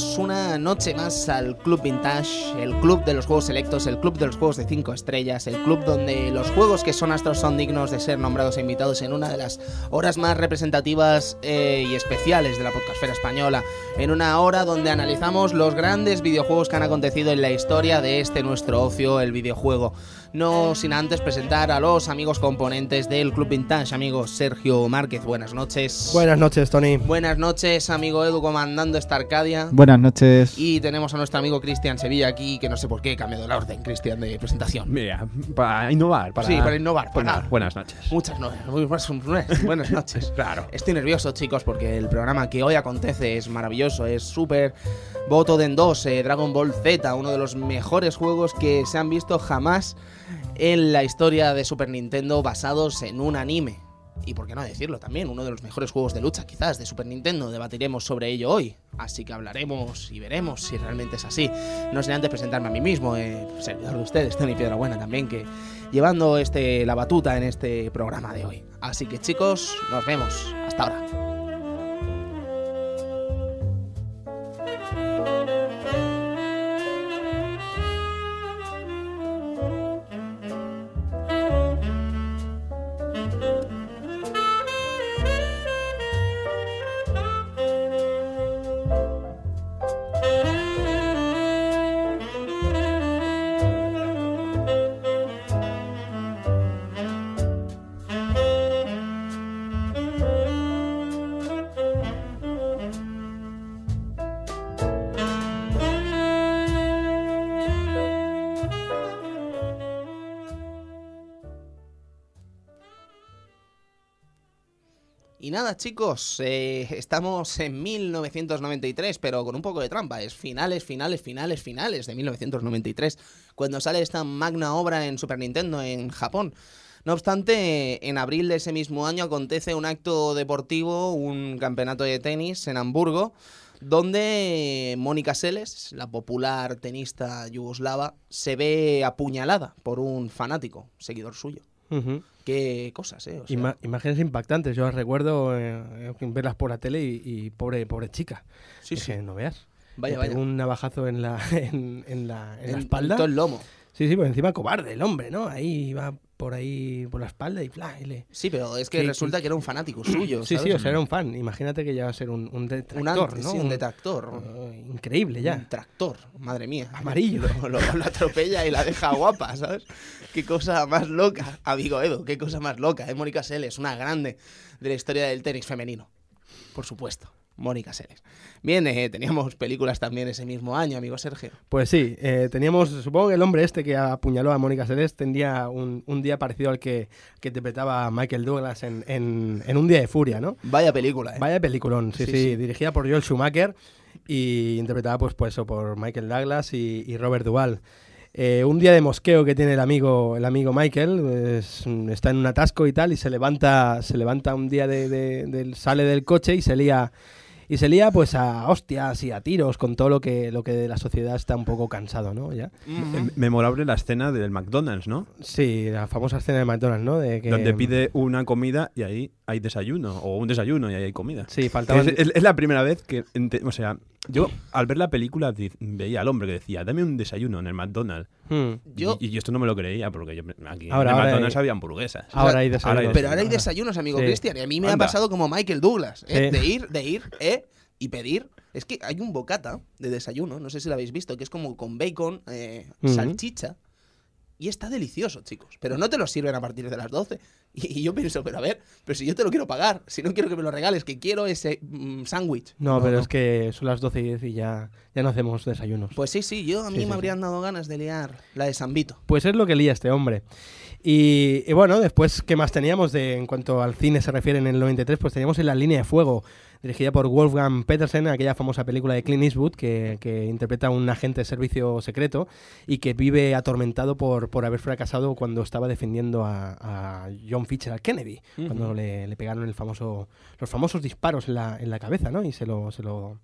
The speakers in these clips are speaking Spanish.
Bienvenidos una noche más al Club Vintage, el club de los juegos selectos, el club de los juegos de 5 estrellas, el club donde los juegos que son astros son dignos de ser nombrados e invitados en una de las horas más representativas eh, y especiales de la podcastfera española, en una hora donde analizamos los grandes videojuegos que han acontecido en la historia de este nuestro ocio, el videojuego. No sin antes presentar a los amigos componentes del Club Vintage, amigo Sergio Márquez, buenas noches. Buenas noches, Tony. Buenas noches, amigo Edu, comandando esta Arcadia. Buenas noches. Y tenemos a nuestro amigo Cristian Sevilla aquí, que no sé por qué he cambiado la orden, Cristian, de presentación. Mira, para innovar. Para... Sí, para innovar. Buenas, para- buenas noches. Muchas no, muy buenas, buenas noches. Claro. Estoy nervioso, chicos, porque el programa que hoy acontece es maravilloso, es súper voto de dos, eh, Dragon Ball Z, uno de los mejores juegos que se han visto jamás en la historia de Super Nintendo basados en un anime. Y por qué no decirlo también, uno de los mejores juegos de lucha quizás de Super Nintendo, debatiremos sobre ello hoy. Así que hablaremos y veremos si realmente es así. No sin antes presentarme a mí mismo, eh, servidor de ustedes, Tony Piedrabuena también, que llevando este, la batuta en este programa de hoy. Así que chicos, nos vemos. Hasta ahora. Nada, chicos, eh, estamos en 1993, pero con un poco de trampa. Es finales, finales, finales, finales de 1993, cuando sale esta magna obra en Super Nintendo en Japón. No obstante, en abril de ese mismo año acontece un acto deportivo, un campeonato de tenis en Hamburgo, donde Mónica Seles, la popular tenista yugoslava, se ve apuñalada por un fanático, seguidor suyo. Qué cosas, ¿eh? O sea, Ima- imágenes impactantes. Yo las recuerdo eh, verlas por la tele y, y pobre, pobre chica. sí, sí. No veas. Vaya, vaya. un navajazo en la, en, en la, en la En- espalda. en todo el lomo. Sí, sí, por encima cobarde el hombre, ¿no? Ahí va por ahí, por la espalda y fla, y le... Sí, pero es que resulta que era un fanático suyo. Sí, sí, o sea, era un fan. Imagínate que ya va a ser un, un un detractor, antes, ¿no? sí, un detractor. Eh, increíble ya. Un tractor, madre mía. Amarillo. Lo, lo- lo atropella y la deja guapa, ¿sabes? Qué cosa más loca, amigo Edo, qué cosa más loca. ¿eh? Mónica Seles, una grande de la historia del tenis femenino. Por supuesto, Mónica Seles. Bien, eh, teníamos películas también ese mismo año, amigo Sergio. Pues sí, eh, teníamos, supongo que el hombre este que apuñaló a Mónica Seles tendría un, un día parecido al que, que interpretaba Michael Douglas en, en, en Un Día de Furia, ¿no? Vaya película, ¿eh? Vaya peliculón, sí, Sí, sí, sí. dirigida por Joel Schumacher y interpretada pues, pues eso, por Michael Douglas y, y Robert Duvall. Eh, un día de mosqueo que tiene el amigo, el amigo Michael, es- está en un atasco y tal, y se levanta, se levanta un día de, de- sale del coche y se lía y se lía pues a hostias y a tiros con todo lo que lo que de la sociedad está un poco cansado, ¿no? Ya. Em- Memorable la escena del McDonald's, ¿no? Sí, la famosa escena de McDonald's, ¿no? De que, Donde pide una comida y ahí hay desayuno, o un desayuno y ahí hay comida. Sí, faltaban Es, es- es la primera vez que, ente- o sea, yo al ver la película di- veía al hombre que decía, dame un desayuno en el McDonald's. Hmm. Yo- Y, esto no me lo creía porque yo, aquí Ahora- en el ahora McDonald's hay- había hamburguesas. Ahora hay Ahora desayunos. hay Pero ahora hay desayunos, amigo Sí. Cristian, y a mí me ha Anda. pasado como Michael Douglas, ¿eh? Sí. de ir, de ir, ¿eh? y pedir. Es que hay un bocata de desayuno, no sé si lo habéis visto, que es como con bacon, eh, salchicha. Y está delicioso, chicos. Pero no te lo sirven a partir de las 12. Y, y yo pienso, pero a ver, pero si yo te lo quiero pagar, si no quiero que me lo regales, que quiero ese mm, sándwich. No, pero es que son las 12 y 10 y ya, ya no hacemos desayunos. Pues sí, sí, yo a mí Sí, me sí, habrían dado ganas de liar la de San Vito. Pues es lo que lía este hombre. Y, y bueno, después, ¿qué más teníamos de, en cuanto al cine se refiere en el 93? Pues teníamos en La Línea de Fuego, dirigida por Wolfgang Petersen, aquella famosa película de Clint Eastwood que, que interpreta a un agente de servicio secreto y que vive atormentado por, por haber fracasado cuando estaba defendiendo a, a John Fitzgerald Kennedy, cuando le, le pegaron el famoso, los famosos disparos en la, en la cabeza, ¿no? Y se lo, se lo,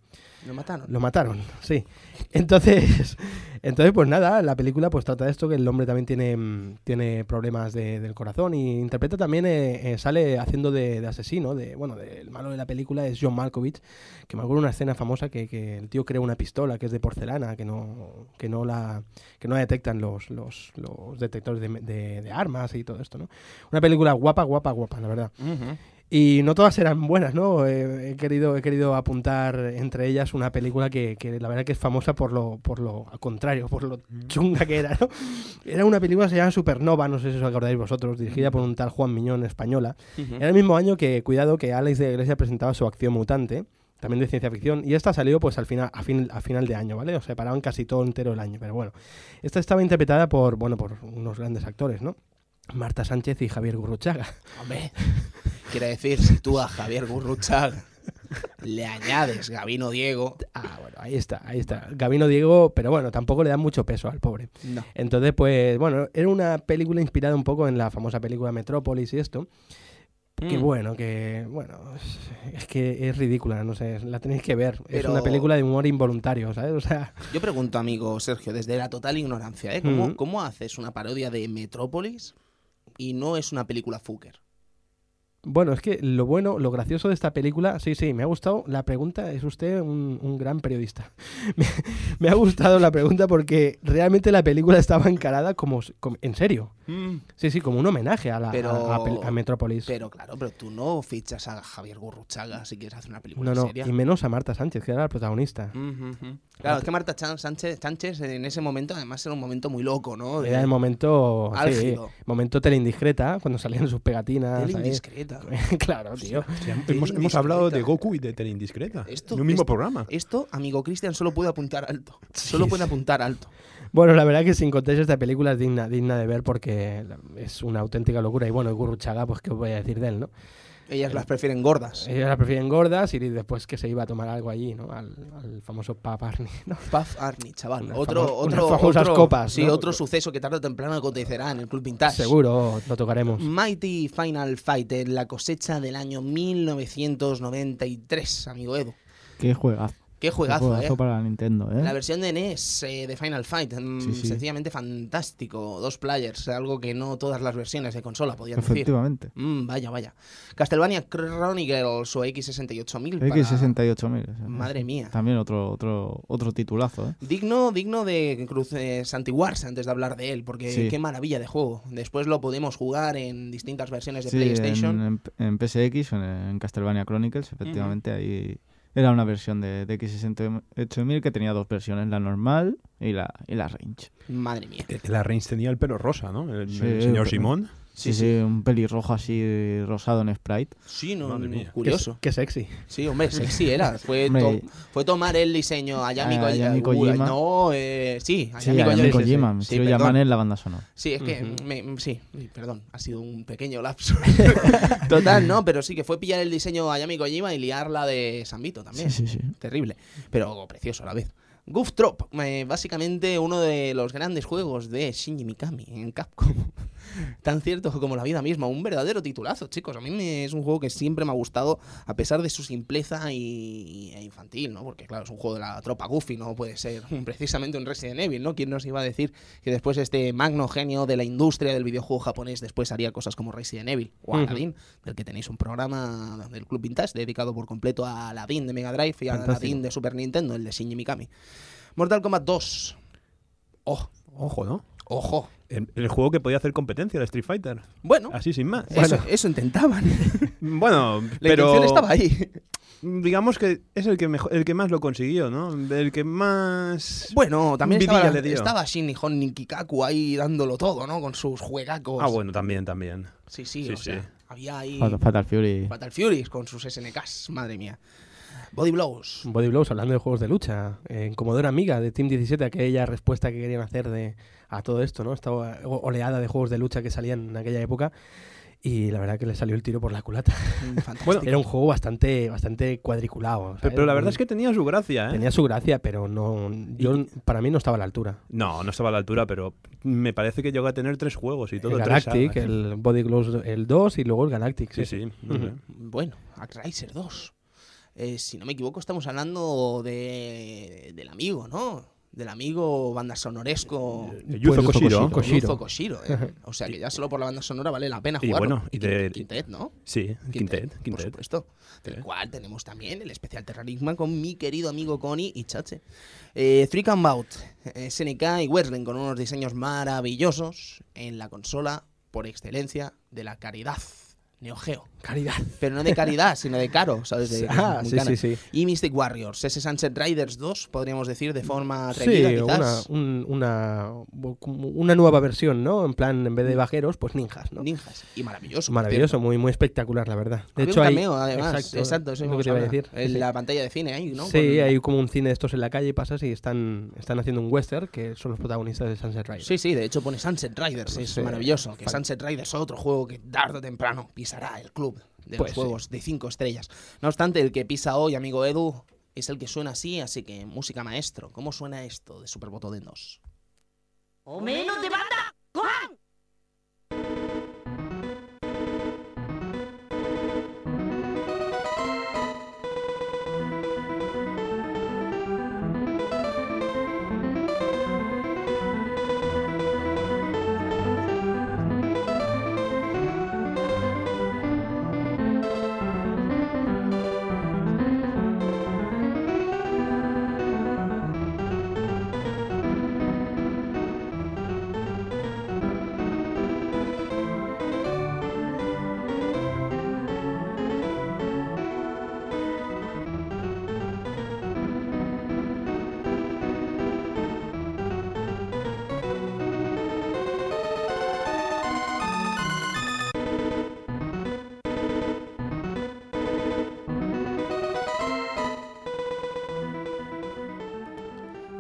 Lo mataron. lo mataron, sí. Entonces, entonces pues nada, la película pues trata de esto, que el hombre también tiene, mm, tiene problemas de- del corazón y interpreta también, eh, eh, sale haciendo de, de asesino, de bueno, de- el malo de la película es John Malkovich, que me acuerdo una escena famosa que, que el tío crea una pistola que es de porcelana, que no, que no la que no la detectan los, los, los detectores de, de- de armas y todo esto, ¿no? Una película guapa, guapa, guapa, la verdad. Ujú. Y no todas eran buenas, ¿no? Eh, he, querido, he querido apuntar entre ellas una película que, que la verdad que es famosa por lo, por lo contrario, por lo chunga que era, ¿no? Era una película que se llama Supernova, no sé si os acordáis vosotros, dirigida por un tal Juan Miñón española. Ujú. Era el mismo año que, cuidado, que Alex de la Iglesia presentaba su acción mutante, también de ciencia ficción, y esta salió pues al final, a, fin, a final de año, ¿vale? O sea, paraban casi todo entero el año, pero bueno. Esta estaba interpretada por, bueno, por unos grandes actores, ¿no? Marta Sánchez y Javier Gurruchaga. Hombre, quiere decir, si tú a Javier Gurruchaga le añades Gabino Diego. Ah, bueno, ahí está, ahí está. Gabino Diego, pero bueno, tampoco le dan mucho peso al pobre. No. Entonces, pues, bueno, era una película inspirada un poco en la famosa película Metrópolis y esto. Que Mm. bueno, que bueno, es, que es ridícula, no sé, la tenéis que ver. Es una película de humor involuntario, ¿sabes? O sea, Yo pregunto, amigo Sergio, desde la total ignorancia, ¿eh? ¿Cómo, Ujú. cómo haces una parodia de Metrópolis y no es una película Fucker? Bueno, es que lo bueno, lo gracioso de esta película, sí, sí, me ha gustado la pregunta, es usted un, un gran periodista. me, me ha gustado la pregunta porque realmente la película estaba encarada como, como- en serio. Sí, sí, como un homenaje a la Pero- a, a pel- a Metrópolis. Pero claro, pero tú no fichas a Javier Gurruchaga si quieres hacer una película No, no, seria. y menos a Marta Sánchez, que era la protagonista. Claro, es que Marta Chan- Sánchez, Sánchez en ese momento además era un momento muy loco, ¿no? De- Era el momento, sí, Álgido. momento teleindiscreta, cuando salían sus pegatinas. Tele claro, tío. Sí, hemos, hemos hablado de. Goku y de Tele Indiscreta. Esto- en un mismo esto- programa. Esto, amigo Cristian, solo puede apuntar alto. Solo puede apuntar alto. Bueno, la verdad que sin contarse esta película es digna, digna de ver porque es una auténtica locura. Y bueno, Gurruchaga, pues qué os voy a decir de él, ¿no? Ellas las prefieren gordas. Ellos la prefieren gordas y después que se iba a tomar algo allí, ¿no? Al, al famoso Pap Arnie, ¿no? Puff Arnie, chaval. Otro, famo- otro, unas famosas otro- copas, Sí, ¿no? otro suceso que tarde o temprano acontecerá en el Club Vintage. Seguro, lo tocaremos. Mighty Final Fight, en la cosecha del año 1993, amigo Edu. Qué juegazo. Qué juegazo, juegazo eh. para la Nintendo, ¿eh? La versión de NES eh, de Final Fight, mm, Sí, sí. sencillamente fantástico. Dos players, algo que no todas las versiones de consola podían decir. Efectivamente. Mm, vaya, vaya. Castlevania Chronicles o X68000. para- X68000. Madre mía. También otro, otro, otro titulazo, ¿eh? Digno, digno de cruces antiguarse antes de hablar de él, porque Sí. qué maravilla de juego. Después lo pudimos jugar en distintas versiones de PlayStation. en, en- en PSX, en, en Castlevania Chronicles, efectivamente, ahí era una versión de, de X68000 que tenía dos versiones, la normal y la, y la range. Madre mía. Eh, La Reigns tenía el pelo rosa, ¿no? El, Sí, el señor pero- Simón. Sí, sí, un pelirrojo así rosado en sprite. Sí, no. Qué, curioso. qué sexy. Sí, hombre, sexy era. Fue, Hombre. to- fue tomar el diseño a Yami A Ko- Yami Kojima. No, eh, sí, a Sí, Yami a Kojima. Yami sí, sí, Kojima, sí. me Sí, en la banda sonora. Sí, es que me- sí, sí, perdón, ha sido un pequeño lapso. Total, no, pero sí que fue pillar el diseño a Yami Kojima y liarla de Sambito también. Sí, sí, sí. Terrible, pero precioso a la vez. Goof Trop, eh, básicamente uno de los grandes juegos de Shinji Mikami en Capcom. Tan cierto como la vida misma, un verdadero titulazo, chicos. A mí me- es un juego que siempre me ha gustado, a pesar de su simpleza y, e infantil, ¿no? Porque, claro, es un juego de la tropa Goofy, no puede ser precisamente un Resident Evil, ¿no? ¿Quién nos iba a decir que después este magno genio de la industria del videojuego japonés después haría cosas como Resident Evil o. Aladdin, del que tenéis un programa del Club Vintage dedicado por completo a Aladdin de Mega Drive y a. Aladdin de Super Nintendo, el de Shinji Mikami. Mortal Kombat 2. Oh, Ojo, ¿no? ojo. El, el juego que podía hacer competencia al Street Fighter. Bueno, Así sin más. eso, eso intentaban. Bueno, La pero intención estaba ahí. digamos que es el que mejor, el que más lo consiguió, ¿no? El que más Bueno, también estaba, le dio. estaba Shin Nihon Nikikaku ahí dándolo todo, ¿no? Con sus juegacos. Ah, bueno, también, también. Sí, sí, Sí, o sí. sea, había ahí Fatal, Fatal Fury. Fatal Furies con sus SNKs, madre mía. Body Blows. Body Blows, hablando de juegos de lucha, en Commodore Amiga de Team 17, aquella respuesta que querían hacer de, a todo esto, ¿no? Esta oleada de juegos de lucha que salían en aquella época. y la verdad que le salió el tiro por la culata. Mm. Bueno, Era un juego bastante, bastante cuadriculado. Pero, ¿sabes? pero la verdad es que tenía su gracia, ¿eh? tenía su gracia, pero no, yo para mí no estaba a la altura. No, no estaba a la altura, pero me parece que llegó a tener tres juegos y todo. el Galactic, el Body Glows, el 2 y luego el Galactic. Sí, sí. no sé. Bueno, Riser 2. Eh, si no me equivoco, estamos hablando de, del amigo, ¿no? Del amigo banda sonoresco. Eh, Yuzo Pues, Koshiro. Koshiro. Yuzo Koshiro, ¿eh? O sea que ya solo por la banda sonora vale la pena Y jugarlo. bueno, y de- Quintet, ¿no? Sí, Quintet. Por Quintet. supuesto. Del Sí. cual tenemos también el especial Terrarisma con mi querido amigo Connie y Chache. Eh, Three Come Out, eh, SNK y Wesling con unos diseños maravillosos en la consola por excelencia de la caridad. Neo Geo. Caridad. Pero no de caridad, sino de caro, ¿sabes? De- Ah, sí, sí, sí. Y Mystic Warriors, ese Sunset Riders 2, podríamos decir de forma Sí, atrevida, una, quizás. un- una, una nueva versión, ¿no? En plan, en vez de vaqueros, pues ninjas, ¿no? Ninjas. Y maravilloso. Maravilloso, muy, muy espectacular, la verdad. De Había hecho, un hay- cameo, además. Exacto, Exacto, eso es lo que te iba a decir. En Sí. la pantalla de cine ahí, ¿no? Sí, Con- hay como un cine de estos en la calle y pasas y están, están haciendo un western que son los protagonistas de Sunset Riders. Sí, sí, de hecho pone Sunset Riders, es Sí. maravilloso. Que Sunset Riders es otro juego que tarde o temprano pisará el club de los pues juegos de 5 estrellas. No obstante, el que pisa hoy, amigo Edu, es el que suena así, así que música maestro. ¿Cómo suena esto de Superbotoden 2? ¡O menos de banda! ¡Gohan!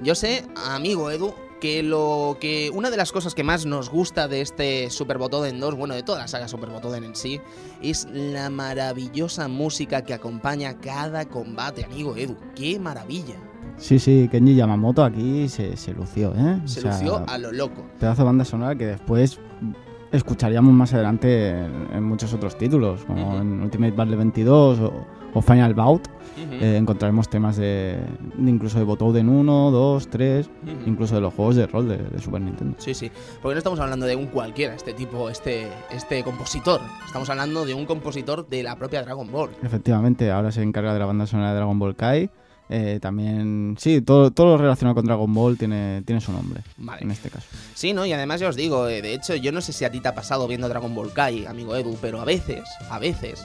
Yo sé, amigo Edu, que lo que una de las cosas que más nos gusta de este Super Botoden 2, bueno, de toda la saga Super Botoden en sí, es la maravillosa música que acompaña cada combate, amigo Edu. ¡Qué maravilla! Sí, sí, Kenji Yamamoto aquí se, se lució, ¿eh? O Se sea, lució a lo loco. Pedazo de banda sonora que después escucharíamos más adelante en, en muchos otros títulos, como en Ultimate Battle 22 o, o Final Bout. Eh, encontraremos temas de, de incluso de Botoden 1, 2, 3, Ujú. incluso de los juegos de rol de, de Super Nintendo. Sí, sí, porque no estamos hablando de un cualquiera, este tipo, este, este compositor. Estamos hablando de un compositor de la propia Dragon Ball. Efectivamente, ahora se encarga de la banda sonora de Dragon Ball Kai. Eh, también, sí, todo, todo lo relacionado con Dragon Ball tiene, tiene su nombre, Vale. en este caso. Sí, ¿no? Y además ya os digo, eh, de hecho, yo no sé si a ti te ha pasado viendo Dragon Ball Kai, amigo Edu, pero a veces, a veces,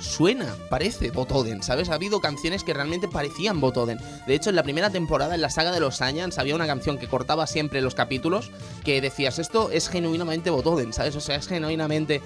suena, parece Botoden, ¿sabes? Ha habido canciones que realmente parecían Botoden. De hecho, en la primera temporada, en la saga de los Saiyans, había una canción que cortaba siempre los capítulos que decías, esto es genuinamente Botoden, ¿sabes? O sea, es genuinamente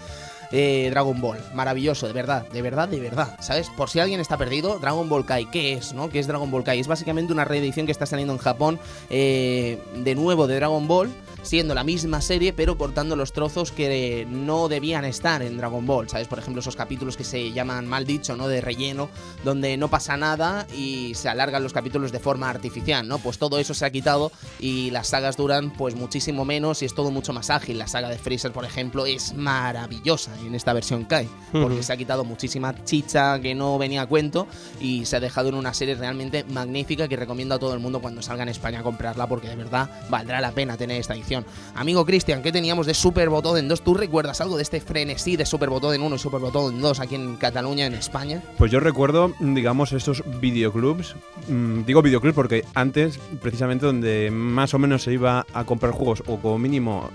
eh, Dragon Ball. Maravilloso, de verdad, de verdad, de verdad. ¿Sabes? Por si alguien está perdido, Dragon Ball Kai, ¿qué es, no? ¿Qué es Dragon Ball Kai? Es básicamente una reedición que está saliendo en Japón eh, de nuevo de Dragon Ball, siendo la misma serie, pero cortando los trozos que no debían estar en Dragon Ball, ¿sabes? Por ejemplo, esos capítulos que se llaman mal dicho, ¿no? De relleno, donde no pasa nada y se alargan los capítulos de forma artificial, ¿no? Pues todo eso se ha quitado y las sagas duran pues muchísimo menos y es todo mucho más ágil. La saga de Freezer, por ejemplo, es maravillosa en esta versión Kai, porque Ujú. se ha quitado muchísima chicha que no venía a cuento y se ha dejado en una serie realmente magnífica que recomiendo a todo el mundo cuando salga en España a comprarla porque de verdad valdrá la pena tener esta edición. Amigo Cristian, ¿qué teníamos de Super Botoden 2? ¿Tú recuerdas algo de este frenesí de Super Botoden 1 y Super Botoden 2 aquí en Cataluña, en España? Pues yo recuerdo, digamos, estos videoclubs. mm, digo videoclubs porque antes, precisamente, donde más o menos se iba a comprar juegos, o como mínimo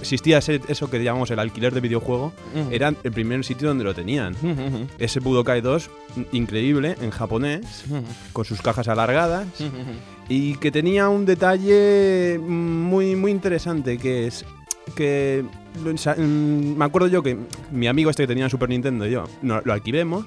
existía ese- eso que llamamos el alquiler de videojuego, era el primer sitio donde lo tenían. Ese Budokai 2, mm, increíble, en japonés, con sus cajas alargadas, y que tenía un detalle muy, muy interesante, que es que mm, me acuerdo yo que mi amigo este que tenía Super Nintendo y yo no- lo alquilemos,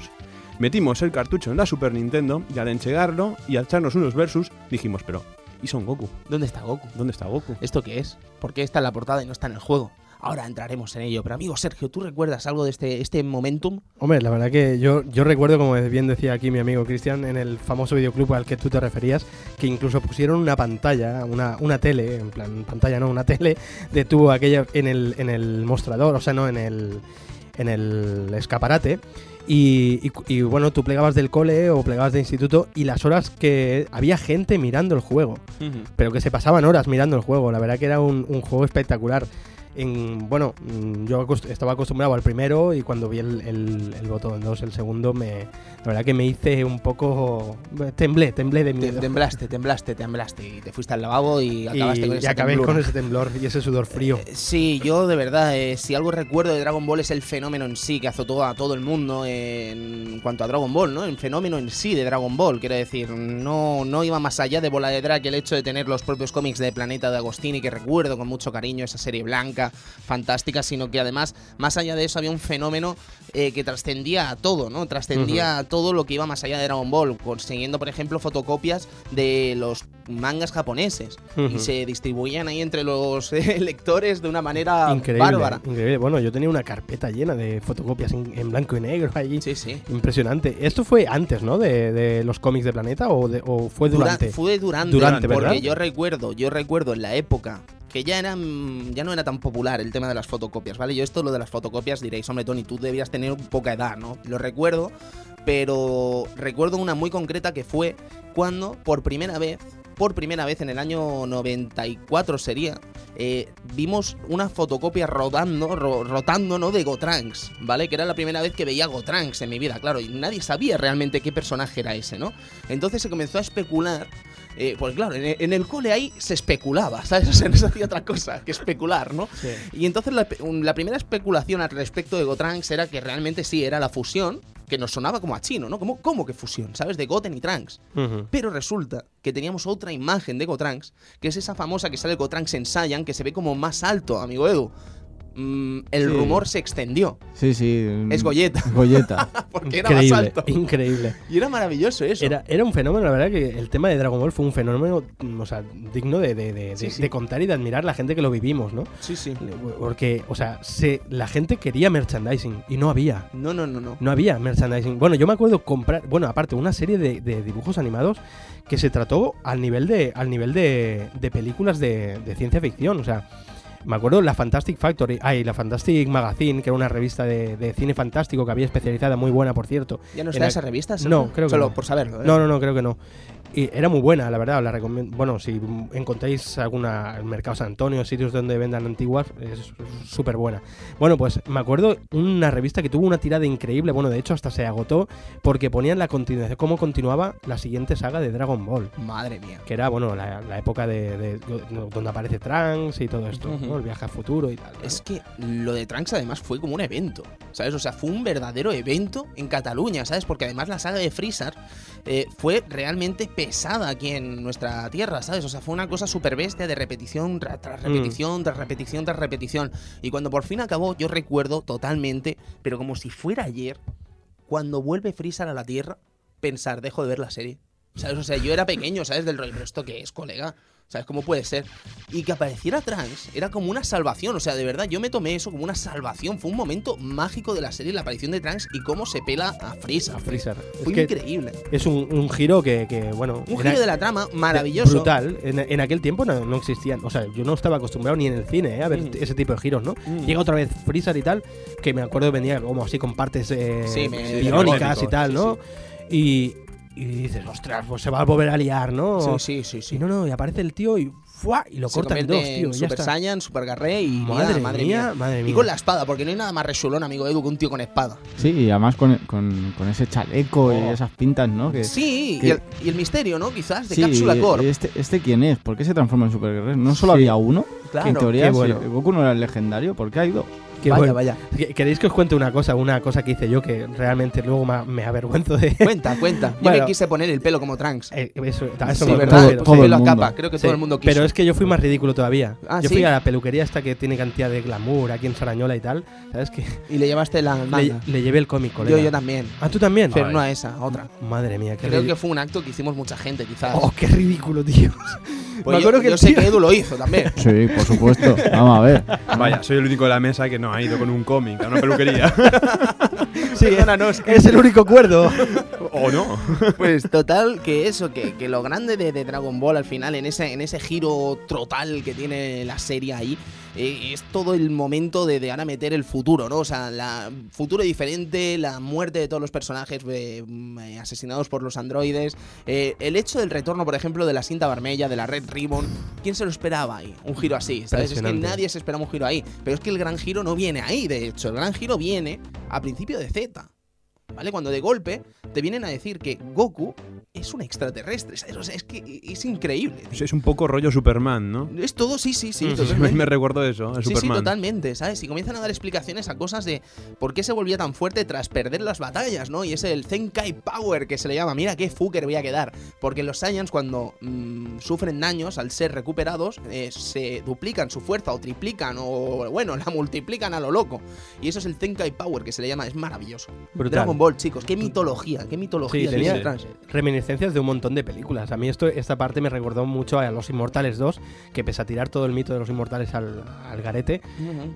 metimos el cartucho en la Super Nintendo y al enchegarlo y al echarnos unos versus dijimos, pero ¿y Son Goku? ¿Dónde está Goku? ¿Dónde está Goku? ¿Esto qué es? ¿Por qué está en la portada y no está en el juego? Ahora entraremos en ello. Pero amigo Sergio, ¿tú recuerdas algo de este, este momentum? Hombre, la verdad que yo, yo recuerdo, como bien decía aquí mi amigo Cristian, en el famoso videoclub al que tú te referías, que incluso pusieron una pantalla, una, una tele, en plan, pantalla no, una tele, de tubo aquella en el, en el mostrador, o sea, no en el, en el escaparate. Y, y- y, bueno, tú plegabas del cole o plegabas de instituto y las horas que había gente mirando el juego, pero que se pasaban horas mirando el juego. La verdad que era un, un juego espectacular. En, bueno, mm, yo estaba acostumbrado al primero y cuando vi el, el, el botón 2, el segundo, me, la verdad que me hice un poco... Temblé, temblé de Te- miedo. temblaste, temblaste, temblaste. Y te fuiste al lavabo y acabaste y, con y ese acabé temblor. con ese temblor y ese sudor frío. Eh, Sí, yo de verdad, eh, si algo recuerdo de Dragon Ball es el fenómeno en sí que azotó a todo el mundo en cuanto a Dragon Ball, ¿no? El fenómeno en sí de Dragon Ball, quiero decir, no, no iba más allá de Bola de Drag el hecho de tener los propios cómics de Planeta de Agostini, que recuerdo con mucho cariño esa serie blanca, fantástica, sino que además, más allá de eso, había un fenómeno eh, que trascendía a todo, ¿no? Trascendía a todo lo que iba más allá de Dragon Ball, consiguiendo, por ejemplo, fotocopias de los mangas japoneses y se distribuían ahí entre los eh, lectores de una manera Increíble, bárbara. increíble. Bueno, yo tenía una carpeta llena de fotocopias en, en blanco y negro allí. Sí, sí. Impresionante. Esto fue antes, ¿no? De, de los cómics de Planeta o, de- o fue Dura- durante. fue durante, Durante, porque ¿verdad? yo recuerdo, yo recuerdo en la época que ya eran ya no era tan popular el tema de las fotocopias, ¿vale? Yo esto lo de las fotocopias diréis, hombre, Tony, tú debías tener poca edad, ¿no? Lo recuerdo, pero recuerdo una muy concreta que fue cuando por primera vez, por primera vez en el año 94 sería, eh, vimos una fotocopia rodando, ro- rotando, ¿no? De Gotranks, ¿vale? Que era la primera vez que veía Gotranks en mi vida, claro, y nadie sabía realmente qué personaje era ese, ¿no? Entonces se comenzó a especular. Eh, pues claro, en, en el cole ahí se especulaba, ¿sabes? O sea, no se hacía otra cosa que especular, ¿no? Sí. Y entonces la, primera especulación al respecto de Gotranks era que realmente sí era la fusión, que nos sonaba como a chino, ¿no? ¿Cómo, cómo que fusión? ¿Sabes? De Goten y Trunks. Pero resulta que teníamos otra imagen de Gotranks, que es esa famosa que sale Gotranks en Saiyan, que se ve como más alto, amigo Edu. Mm, el Sí. rumor se extendió. Sí, sí. Es Goyeta, Goyeta. porque era más alto. increíble. Y era maravilloso eso. Era, era un fenómeno, la verdad que el tema de Dragon Ball fue un fenómeno, mm, o sea, digno de, de- de- Sí, de- sí. de contar y de admirar la gente que lo vivimos, ¿no? Sí, sí. Porque, o sea, se, la gente quería merchandising y no había. No, no, no, no. No había merchandising. Bueno, yo me acuerdo comprar, bueno, aparte, una serie de, de dibujos animados que se trató al nivel de, al nivel de, de películas de, de ciencia ficción. O sea, me acuerdo la Fantastic Factory, ay, la Fantastic Magazine, que era una revista de, de cine fantástico que había especializada, muy buena, por cierto. ¿Ya no está esa revista? No, creo que Solo no. por saberlo. ¿eh? No, no, no, creo que no. Y era muy buena, la verdad, la recomiendo. Bueno, si encontráis alguna en Mercado San Antonio, sitios donde vendan antiguas, es súper buena. Bueno, pues me acuerdo una revista que tuvo una tirada increíble, bueno, de hecho hasta se agotó porque ponían la continuación, cómo continuaba la siguiente saga de Dragon Ball, Madre mía. que era, bueno, la, la época de, de- donde aparece Trunks y todo esto, Ujú. ¿No? El viaje al futuro y tal. ¿no? Es que lo de Trunks además fue como un evento, ¿sabes? O sea, fue un verdadero evento en Cataluña, ¿sabes? Porque además la saga de Freezer eh, fue realmente pesada aquí en nuestra tierra, ¿sabes? O sea, fue una cosa súper bestia de repetición tra- tras Mm. repetición, tras repetición, tras repetición. Y cuando por fin acabó, yo recuerdo totalmente, pero como si fuera ayer, cuando vuelve Freezer a la Tierra, pensar, dejo de ver la serie. ¿Sabes? O sea, yo era pequeño, ¿sabes? Del rollo, pero ¿esto qué es, colega? ¿Sabes cómo puede ser? Y que apareciera Trunks era como una salvación. O sea, de verdad, yo me tomé eso como una salvación. Fue un momento mágico de la serie, la aparición de Trunks y cómo se pela a Freezer. A Freezer. Es Fue que increíble. es un, un giro que, que, bueno, Un giro de la trama maravilloso. Brutal. En, en aquel tiempo no, no existían. O sea, yo no estaba acostumbrado ni en el cine eh, a ver Mm. ese tipo de giros, ¿no? Mm. Llega otra vez Freezer y tal, que me acuerdo venía como así con partes eh, Sí, me- biónicas sí, y tal, sí, ¿no? Y, y dices, ostras, pues se va a volver a liar, ¿no? Sí, sí, sí, sí. Y no, no, y aparece el tío y ¡fua! y lo Se corta en dos, tío. en y ya Super está. Saiyan, Super Garré y Madre, mira, madre mía, mía. madre mía. Y con la espada, porque no hay nada más resulón, amigo Edu, que un tío con espada. Sí, y además con, con, con ese chaleco y Oh. esas pintas, ¿no? Que, Sí, que- y el, y el misterio, ¿no? Quizás, de Sí, Cápsula Corp. Este, ¿Este quién es? ¿Por qué se transforma en Super Guerrero? ¿No solo Sí. había uno? Claro. que en teoría, si bueno. Goku no era el legendario, ¿por qué hay dos? Que vaya, bueno. vaya. ¿Que- ¿Queréis que os cuente una cosa? Una cosa que hice yo que realmente luego me, me avergüenzo de. Cuenta, cuenta. Yo Bueno. me quise poner el pelo como Trunks. Eh, eso, eso sí, me- verdad. todo- todo el el pelo a capa. Creo que Sí, todo el mundo quiso. Pero es que yo fui más ridículo todavía. Ah, yo ¿sí? fui a la peluquería esta que tiene cantidad de glamour aquí en Sarañola y tal. ¿Sabes qué? Y le llevaste la Le, manga. le llevé el cómic, colega. Yo, yo también. Ah, ¿tú también? Pero Ay, no a esa, a otra. Madre mía, qué Creo que fue un acto que hicimos mucha gente, quizás. Oh, qué ridículo, tío. Pues me yo, acuerdo que yo sé que Edu lo hizo también. Sí, por supuesto. Vamos a ver. Vaya, soy el único de la mesa que no ha ido con un cómic a una peluquería. Sí, es el único cuerdo. o no. Pues total, que eso, que, que lo grande de, de Dragon Ball al final, en ese, en ese giro total que tiene la serie ahí, eh, es todo el momento de, de ahora meter el futuro, ¿no? O sea, la futuro diferente, la muerte de todos los personajes eh, mm, eh, asesinados por los androides, eh, el hecho del retorno, por ejemplo, de la cinta vermella, de la Red Ribbon, ¿quién se lo esperaba ahí? Un giro así, ¿sabes? Es que nadie se esperaba un giro ahí, pero es que el gran giro no viene ahí, de hecho, el gran giro viene a principio de Z. ¿Vale? Cuando de golpe te vienen a decir que Goku es un extraterrestre, ¿sabes? O sea, es que es increíble. Es un poco rollo Superman, ¿no? Es todo, sí, sí, sí, me, totalmente. me recuerdo eso, Sí, sí, totalmente, ¿sabes? Y comienzan a dar explicaciones a cosas de por qué se volvía tan fuerte tras perder las batallas, ¿no? Y es el Zenkai Power que se le llama. Mira qué fucker voy a quedar. Porque los Saiyans, cuando mm, sufren daños al ser recuperados, eh, se duplican su fuerza o triplican o, bueno, la multiplican a lo loco. Y eso es el Zenkai Power que se le llama. Es maravilloso. Brutal. Dragon Ball, chicos, qué mitología, qué mitología. Sí, tenía reminiscencias de un montón de películas. A mí esto, esta parte me recordó mucho a Los Inmortales 2, que pese a tirar todo el mito de los Inmortales al, al garete,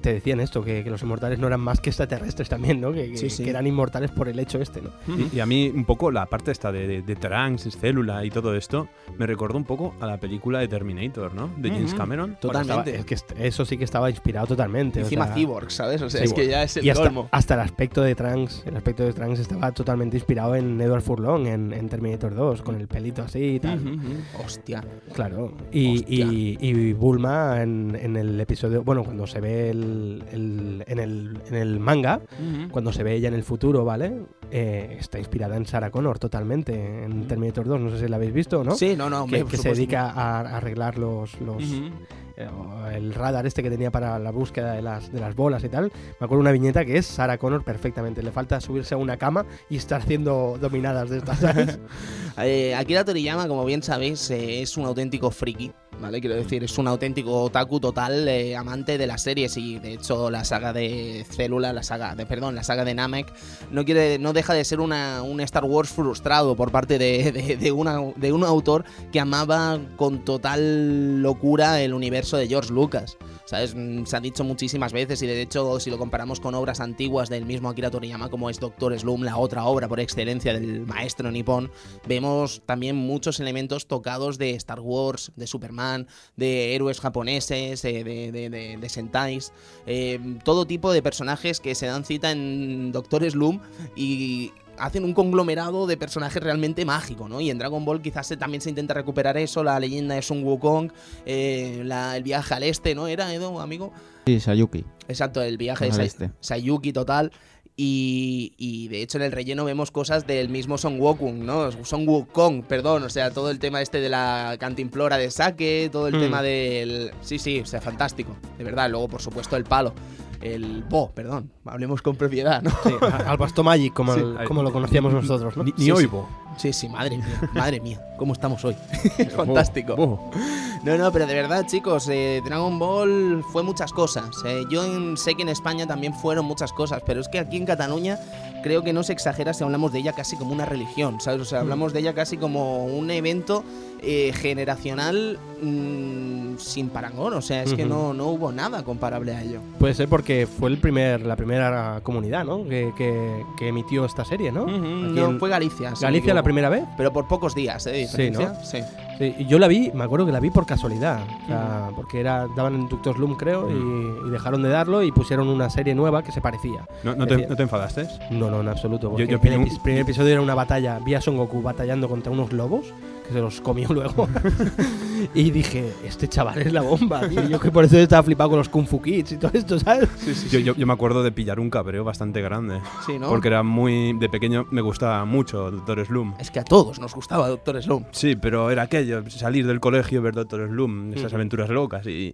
te decían esto, que, que los Inmortales no eran más que extraterrestres también, ¿no? Que, que- Sí, sí. que eran inmortales por el hecho este, ¿no? Y, y a mí un poco la parte esta de, de, de Trunks, célula y todo esto, me recordó un poco a la película de Terminator, ¿no? De James. Cameron. Totalmente. Estaba- es que eso sí que estaba inspirado totalmente. o Encima sea, Cyborg, ¿sabes? O sea, es que ya es el y hasta, colmo. hasta el aspecto de Trunks, el aspecto de Trunks estaba totalmente inspirado en Edward Furlong, en, en Terminator 2, con el pelito así y tal. Ujú. Hostia. Claro. Y, Hostia. y, y Bulma en, en el episodio, bueno, cuando se ve el, el- en, el, en el manga, cuando se ve ella en el futuro, ¿vale? Eh, está inspirada en Sarah Connor totalmente, en Terminator 2, no sé si la habéis visto, ¿no? Sí, no, no, hombre, que, se dedica a, a arreglar los, el radar este que tenía para la búsqueda de las, de las bolas y tal. Me acuerdo una viñeta que es Sarah Connor perfectamente. Le falta subirse a una cama y estar haciendo dominadas de estas, ¿sabes? Eh, Akira Toriyama, como bien sabéis, eh, es un auténtico friki, ¿vale? Quiero decir, es un auténtico otaku total, eh, amante de las series y de hecho la saga de Célula, la saga de, perdón, la saga de Namek, no quiere, no deja de ser una, un Star Wars frustrado por parte de, de- de una- de un autor que amaba con total locura el universo de George Lucas. ¿Sabes? Mm, Se ha dicho muchísimas veces y de hecho si lo comparamos con obras antiguas del mismo Akira Toriyama como es Doctor Slum, la otra obra por excelencia del maestro nipón, vemos también muchos elementos tocados de Star Wars, de Superman, de héroes japoneses, eh, de, de, de- de Sentais, eh, todo tipo de personajes que se dan cita en Doctor Slum y hacen un conglomerado de personajes realmente mágico, ¿no? Y en Dragon Ball quizás se- también se intenta recuperar eso, la leyenda de Sun Wukong, eh, la- el viaje al este, ¿no? Era, Edo, amigo? Sí, Sayuki. Exacto, el viaje de este. Sayuki total. Y, y de hecho en el relleno vemos cosas del mismo Son Wukong, ¿no? Son Wukong, perdón, o sea, todo el tema este de la cantimplora de Sake, todo el Mm. tema del... Sí, sí, o sea, fantástico, de verdad. Luego, por supuesto, el palo. El Bo, perdón, hablemos con propiedad, ¿no? Sí, al Basto Magic, como, Sí, el- ahí. como lo conocíamos nosotros, ¿no? Ni, ni Sí, sí. oigo. Sí, sí, madre mía, madre mía, ¿cómo estamos hoy? Es fantástico. No, no, pero de verdad, chicos, eh, Dragon Ball fue muchas cosas. eh. Yo en- sé que en España también fueron muchas cosas, pero es que aquí en Cataluña creo que no se exagera si hablamos de ella casi como una religión, ¿sabes? O sea, hablamos de ella casi como un evento eh, generacional mm, sin parangón. O sea, es que Ujú. no, no hubo nada comparable a ello. Puede ser porque fue el primer, la primera comunidad, ¿no? Que, que- que emitió esta serie, ¿no? Aquí No, en fue Galicia. si Galicia la primera vez. Pero por pocos días, ¿eh? Sí, ¿no? Sí. Sí, yo la vi, me acuerdo que la vi por casualidad. O sea, porque era, daban en Doctor Slum, creo, y, y dejaron de darlo y pusieron una serie nueva que se parecía. ¿No, no, te, ¿No te enfadaste? No, no, en absoluto. Porque yo el primer episodio era una batalla, vi a Son Goku batallando contra unos lobos, que se los comió luego. y dije, este chaval es la bomba, tío. Yo que por eso estaba flipado con los Kung Fu Kids y todo esto, ¿sabes? Yo, yo- yo me acuerdo de pillar un cabreo bastante grande. Sí, ¿no? Porque era muy. De pequeño me gustaba mucho Doctor Slum. Es que a todos nos gustaba Doctor Slum. Sí, pero era aquello, salir del colegio, ver Doctor Slum, esas aventuras locas y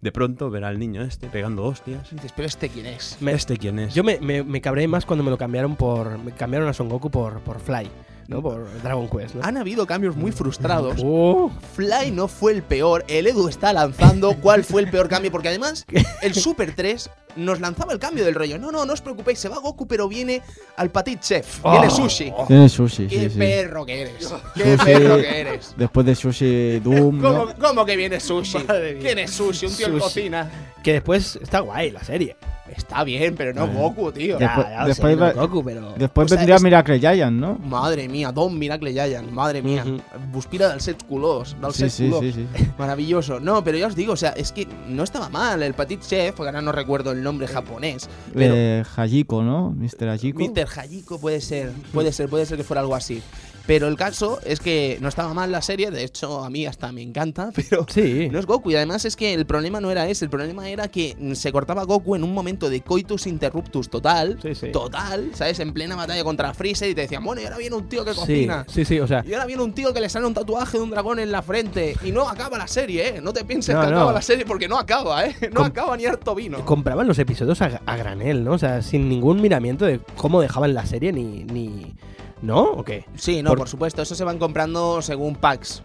de pronto ver al niño este pegando hostias. Dices, pero este quién es. Me- ¿Este quién es? Yo me, me, me cabré más cuando me lo cambiaron por. Me cambiaron a Son Goku por, por Fly, ¿no? Por Dragon Quest, ¿no? Han habido cambios muy frustrados. Oh, Fly no fue el peor. El Edu está lanzando cuál fue el peor cambio. Porque además, el Super 3 nos lanzaba el cambio del rollo. No, no, no os preocupéis. Se va Goku, pero viene al Petit Chef. Viene Sushi. Tiene sushi, ¡Qué sí, sí. perro que eres! ¡Qué Sushi. perro que eres! Después de sushi Doom, ¿no? ¿Cómo, cómo que viene Sushi? ¿Quién es Sushi? Un tío en Sushi. cocina. que después está guay la serie. Está bien, pero no Goku, tío. Después- ya lo después sé, va- no Goku, pero. Después O sea, vendría es- Miracle Giant, ¿no? Madre mía, Don Miracle Giant, madre mía. Buspira del set culos, del Sí, set sí. Maravilloso. No, pero ya os digo, o sea, es que no estaba mal. El Petit Chef, ahora no recuerdo el nombre japonés. Pero Eh, Hajiko, ¿no? Mr. Hajiko. Mr. Hajiko puede ser, puede ser, puede ser que fuera algo así. Pero el caso es que no estaba mal la serie, de hecho a mí hasta me encanta, pero Sí. no es Goku. Y además es que el problema no era ese, el problema era que se cortaba Goku en un momento de coitus interruptus total, Sí, sí. total, ¿sabes? En plena batalla contra Freezer y te decían, bueno, y ahora viene un tío que cocina. sí, sí, o sea. Y ahora viene un tío que le sale un tatuaje de un dragón en la frente. Y no acaba la serie, ¿eh? No te pienses No, que no. acaba la serie porque no acaba, ¿eh? No Com- acaba ni harto vino. Compraban los episodios a, a granel, ¿no? O sea, sin ningún miramiento de cómo dejaban la serie ni. ni ¿No? ¿O qué? Sí, no, Por- por... supuesto. Eso se van comprando según packs.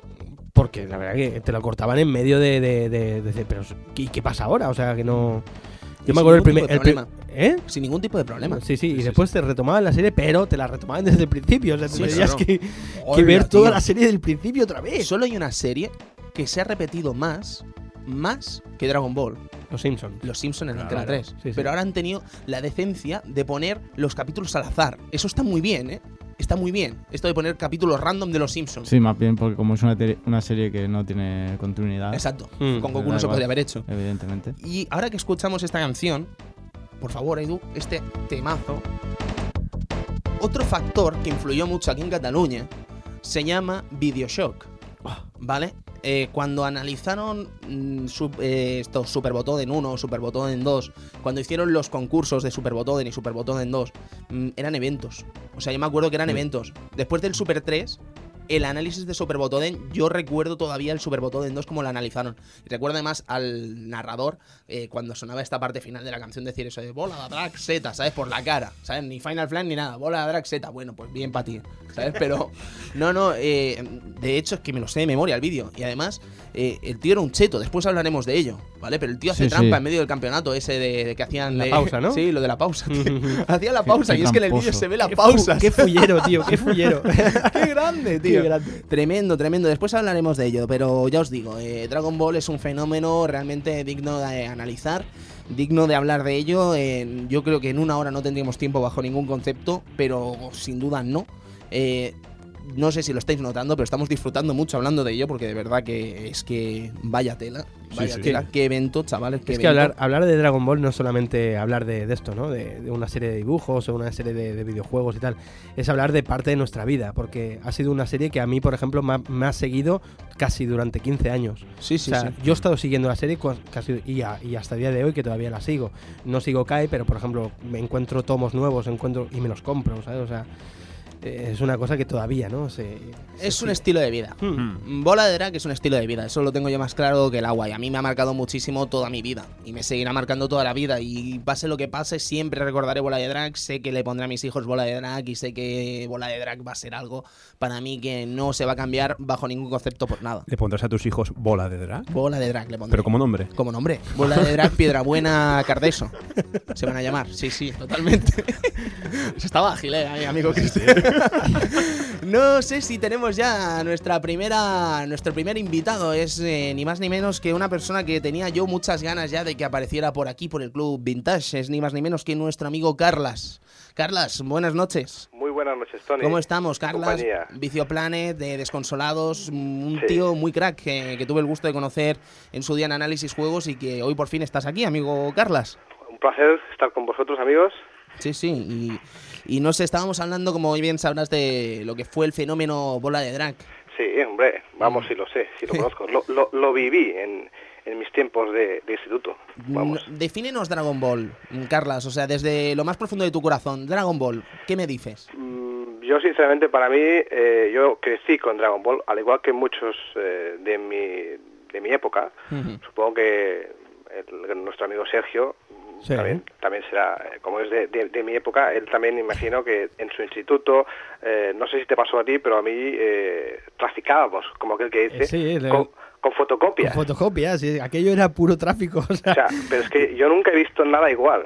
Porque la verdad que te lo cortaban en medio de. de, de- de- de- pero, ¿y qué pasa ahora? O sea, que no. Yo me acuerdo el primer. el pri- problema. ¿Eh? Sin ningún tipo de problema. Sí, sí, y después te retomaban la serie, pero te la retomaban desde el principio. O sea, Sí, claro. que, ver tío. toda la serie del principio otra vez. Solo hay una serie que se ha repetido más, más que Dragon Ball. Los Simpsons. Los Simpsons en Claro, Antena 3. sí, sí. Pero ahora han tenido la decencia de poner los capítulos al azar. Eso está muy bien, ¿eh? Está muy bien. Esto de poner capítulos random de los Simpsons. Sí, más bien porque como es una, una serie que no tiene continuidad, Exacto. Mm, Con Goku no se igual. podría haber hecho. evidentemente. Y ahora que escuchamos esta canción, por favor, Edu, este temazo. Otro factor que influyó mucho aquí en Cataluña se llama Videoshock. ¿Vale? Eh, cuando analizaron mm, sub- eh, esto, Super Botoden 1, Super Botoden 2, cuando hicieron los concursos de Super Botoden y Super Botoden 2, mm, eran eventos. O sea, yo me acuerdo que eran Sí. eventos. Después del Super 3, el análisis de Super Botoden, yo recuerdo todavía el Super Botoden 2 como lo analizaron. Recuerdo además al narrador eh, cuando sonaba esta parte final de la canción decir eso de bola de drag Z, ¿sabes? Por la cara, ¿sabes? Ni Final Flan ni nada, bola de drag Z. Bueno, pues bien para ti, ¿sabes? Pero no, no, eh, de hecho es que me lo sé de memoria el vídeo. Y además, eh, el tío era un cheto, después hablaremos de ello, ¿vale? Pero el tío hace Sí, trampa sí. en medio del campeonato ese de, de que hacían La de- pausa, ¿no? Sí, lo de la pausa, tío. Hacía la pausa qué y es que en el vídeo se ve la Qué pausa. fu- Qué fullero, tío, qué fullero. ¡Qué grande, tío! Qué grande. Tremendo, tremendo. Después hablaremos de ello, pero ya os digo, eh, Dragon Ball es un fenómeno realmente digno de analizar, digno de hablar de ello. yo creo que en una hora no tendríamos tiempo bajo ningún concepto, pero sin duda no. Eh, no sé si lo estáis notando, pero estamos disfrutando mucho hablando de ello, porque de verdad que es que vaya tela, vaya sí. tela, qué evento, chavales, qué Es que evento. hablar, hablar de Dragon Ball no es solamente hablar de, de esto, ¿no? De, de una serie de dibujos o una serie de, de videojuegos y tal. Es hablar de parte de nuestra vida, porque ha sido una serie que a mí, por ejemplo, me ha, me ha seguido casi durante 15 años. Sí, sí, o sea, sí. yo he estado siguiendo la serie casi y, a- y hasta el día de hoy que todavía la sigo. No sigo Kai, pero por ejemplo, me encuentro tomos nuevos, encuentro y me los compro, ¿sabes? O sea, eh, es una cosa que todavía, ¿no? Se, Es un sigue. estilo de vida. Hmm. Bola de drag es un estilo de vida, eso lo tengo yo más claro que el agua y a mí me ha marcado muchísimo toda mi vida y me seguirá marcando toda la vida y pase lo que pase siempre recordaré bola de drag, sé que le pondré a mis hijos bola de drag y sé que bola de drag va a ser algo para mí que no se va a cambiar bajo ningún concepto por nada. ¿Le pondrás a tus hijos bola de drag? Bola de drag le pondré. Pero como nombre. Como nombre. Bola de drag Piedra Buena Cardeso. Se van a llamar. Sí, sí, totalmente. Se estaba ágil, eh, amigo Cristian. No sé si tenemos ya nuestra primera, nuestro primer invitado. Es eh, ni más ni menos que una persona que tenía yo muchas ganas ya de que apareciera por aquí, por el club Vintage. Es ni más ni menos que nuestro amigo Carlas. Carlas, buenas noches. Muy buenas noches, Tony. ¿Cómo estamos, Carlas? Compañía. Vicio Planet, de Desconsolados, un Sí. tío muy crack que, que tuve el gusto de conocer en su día en Análisis Juegos y que hoy por fin estás aquí, amigo Carlas. Un placer estar con vosotros, amigos. Sí, sí, y, y no sé, estábamos hablando, como bien sabrás, de lo que fue el fenómeno bola de drag. Sí, hombre, vamos, Mm. sí lo sé, sí lo conozco. Lo, lo, lo viví en, en mis tiempos de, de instituto. Vamos. No- defínenos Dragon Ball, mm, Carlas, o sea, desde lo más profundo de tu corazón. Dragon Ball, ¿qué me dices? Mm, Yo, sinceramente, para mí, eh, yo crecí con Dragon Ball, al igual que muchos eh, de, mi, de mi época. Ujú. Supongo que el- nuestro amigo Sergio, Sí. también, también será, eh, como es de, de- de mi época, él también imagino que en su instituto, eh, no sé si te pasó a ti, pero a mí eh, traficábamos, como aquel que dice, Eh, sí, le- con, con fotocopias. Con fotocopias, sí, aquello era puro tráfico. o sea, O sea, pero es que yo nunca he visto nada igual.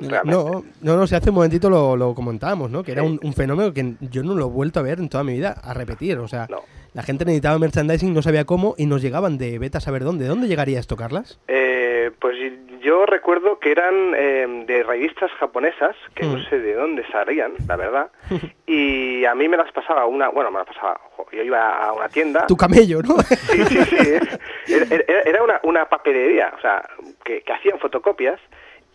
Realmente. no, no, no, si hace un momentito lo, lo comentábamos, ¿no? Que era un, un fenómeno que yo no lo he vuelto a ver en toda mi vida, a repetir. O sea, No. la gente necesitaba merchandising, no sabía cómo y nos llegaban de beta a saber dónde. ¿De dónde llegaría esto, Carlas? Eh, pues yo recuerdo que eran eh, de revistas japonesas, que no Mm. sé de dónde salían, la verdad, y a mí me las pasaba una, bueno, me las pasaba, yo iba a una tienda, Tu camello, ¿no? sí, sí, sí, era una, una papelería, o sea, que, que hacían fotocopias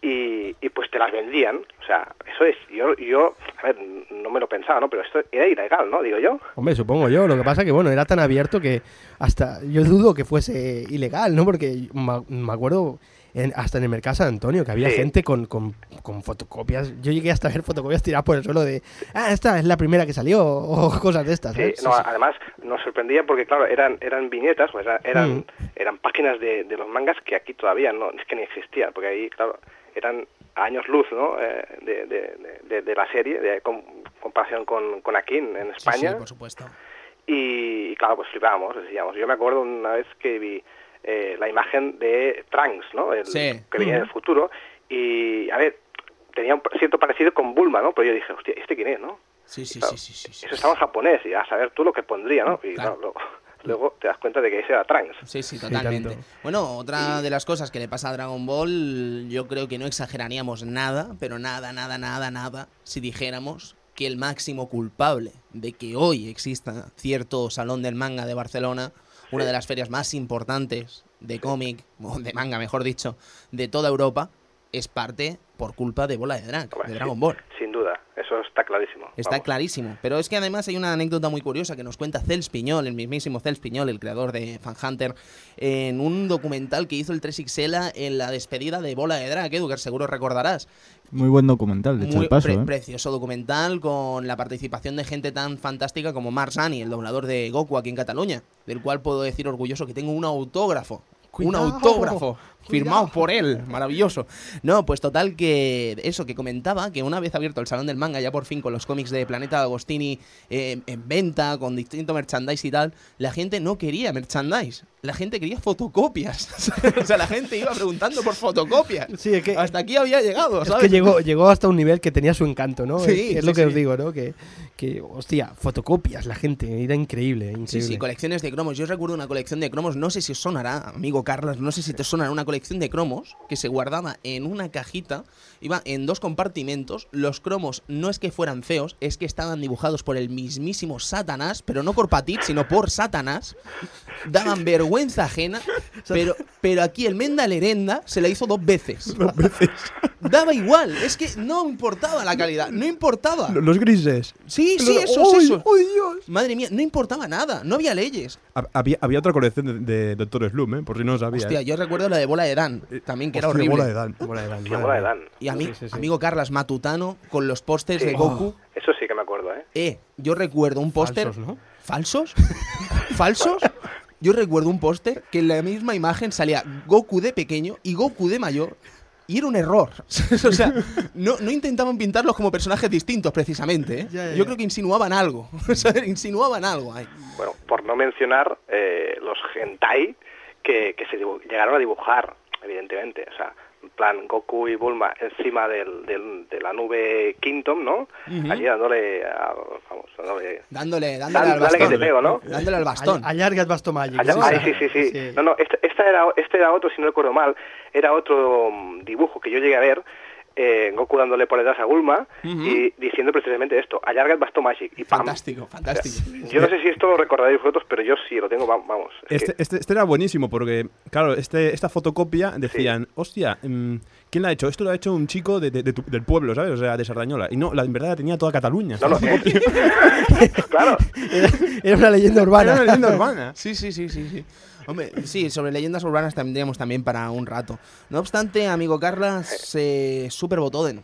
y, y pues te las vendían, o sea, eso es, yo, yo, a ver, no me lo pensaba, ¿no? Pero esto era ilegal, ¿no? Digo yo. Hombre, supongo yo. Lo que pasa que, bueno, era tan abierto que hasta yo dudo que fuese ilegal, ¿no? Porque ma- me acuerdo en- hasta en el mercado San Antonio que había Sí. gente con, con- con fotocopias. Yo llegué hasta a ver fotocopias tiradas por el suelo de, ah, esta es la primera que salió o cosas de estas. No, además nos sorprendía porque, claro, eran eran viñetas, pues, era- eran, Mm. eran páginas de, de los mangas que aquí todavía no, es que ni existían, porque ahí, claro, eran años luz, ¿no? Eh, de, de, de- de la serie, de com- comparación con, con aquí en, España. sí, por supuesto. y, claro, pues flipábamos, decíamos. Yo me acuerdo una vez que vi eh, la imagen de Trunks, ¿no? El, Sí. Que venía del futuro. Y, a ver, tenía un cierto parecido con Bulma, ¿no? Pero yo dije, hostia, ¿este quién es, no? Sí, sí, Claro, sí, sí, sí, sí. Eso estaba en japonés y a saber tú lo que pondría, ¿no? Y Claro. claro, luego, te das cuenta de que ese era Trunks. Sí, sí, totalmente. bueno, otra de las cosas que le pasa a Dragon Ball, yo creo que no exageraríamos nada, pero nada, nada, nada, nada, si dijéramos que el máximo culpable de que hoy exista cierto salón del manga de Barcelona, una de las ferias más importantes de cómic, o de manga mejor dicho, de toda Europa, es parte por culpa de Bola de Drag, de Dragon Ball. Sin duda, eso está clarísimo. Está Vamos. clarísimo. Pero es que además hay una anécdota muy curiosa que nos cuenta Cels Piñol, el mismísimo Cels Piñol, el creador de Fan Hunter, en un documental que hizo el 3XL en la despedida de Bola de Drag, Edu, que seguro recordarás. Muy buen documental, de hecho, Muy el paso, pre- ¿eh? precioso documental con la participación de gente tan fantástica como Marc Sani, el doblador de Goku aquí en Cataluña, del cual puedo decir orgulloso que tengo un autógrafo. Cuidado, un autógrafo firmado cuidado. por él, maravilloso. No, pues total que eso que comentaba, que una vez abierto el salón del manga, ya por fin con los cómics de Planeta Agostini eh, en venta, con distinto merchandise y tal, la gente no quería merchandise, la gente quería fotocopias. o sea, la gente iba preguntando por fotocopias. Sí, es que, Hasta aquí había llegado, es ¿sabes? que llegó, llegó hasta un nivel que tenía su encanto, ¿no? Sí, es, es sí, lo que sí. os digo, ¿no? Que, que, hostia, fotocopias, la gente, era increíble, increíble. Sí, sí, colecciones de cromos. Yo recuerdo una colección de cromos, no sé si os sonará, amigo Carlos, no sé si te sonará una colección de cromos que se guardaba en una cajita, iba en dos compartimentos. Los cromos no es que fueran feos, es que estaban dibujados por el mismísimo Satanás, pero no por Patit, sino por Satanás. Daban vergüenza ajena, pero, pero aquí el Menda Lerenda se la hizo dos veces. Dos veces. Daba igual, es que no importaba la calidad, no importaba. Los grises. Sí, sí, esos, ¡Ay, esos. ¡Ay, Dios! Madre mía, no importaba nada, no había leyes. Hab- Había, había otra colección de, de Doctor Slum, ¿eh? por si no lo sabía. Hostia, ¿eh? yo recuerdo la de Bola de Dan, también que era Hostia, horrible. bola de Dan. Bola de Dan, madre bola de. Dan. Y a mí, Sí, sí, sí. amigo Carlas Matutano, con los pósters Sí. de Goku. Eso sí que me acuerdo, ¿eh? Eh, yo recuerdo un póster. Falsos, ¿no? ¿Falsos? ¿Falsos? Yo recuerdo un póster que en la misma imagen salía Goku de pequeño y Goku de mayor. Y era un error. o sea, no, no intentaban pintarlos como personajes distintos, precisamente. ¿eh? Ya, ya, Yo ya. creo que insinuaban algo. insinuaban algo ahí. Bueno, por no mencionar eh, los hentai que, que se dibu- llegaron a dibujar, evidentemente. O sea, en plan Goku y Bulma encima del, del- de la nube Kingdom, ¿no? Ujú. Allí dándole, a- vamos, dándole... Dándole, dándole al dale que bastón. te pego, ¿no? Dándole al bastón. All- Allarga el Basto Magic. Allá- ¿no? ay, O sea, sí, sí, sí, No, no, este, esta era, este era otro, si no recuerdo mal, era otro mm, dibujo que yo llegué a ver, eh, Goku dándole por detrás a Bulma Ujú. y diciendo precisamente esto, alarga el bastón Magic y ¡pam! Fantástico, fantástico. Yo no sé si esto lo recordaréis vosotros, pero yo sí, lo tengo, va- vamos. es Este, que- este, este era buenísimo porque, claro, este, esta fotocopia decían, hostia, mm, ¿quién la ha hecho? Esto lo ha hecho un chico de, de- de tu- del pueblo, ¿sabes? O sea, de Sardañola. Y no, la, en verdad la tenía toda Cataluña. No, no, claro, Era una leyenda urbana. Era una leyenda urbana. Sí, sí, sí, sí, sí. Hombre, sí, sobre leyendas urbanas tendríamos también para un rato. No obstante, amigo Carlas, eh, Super Botoden.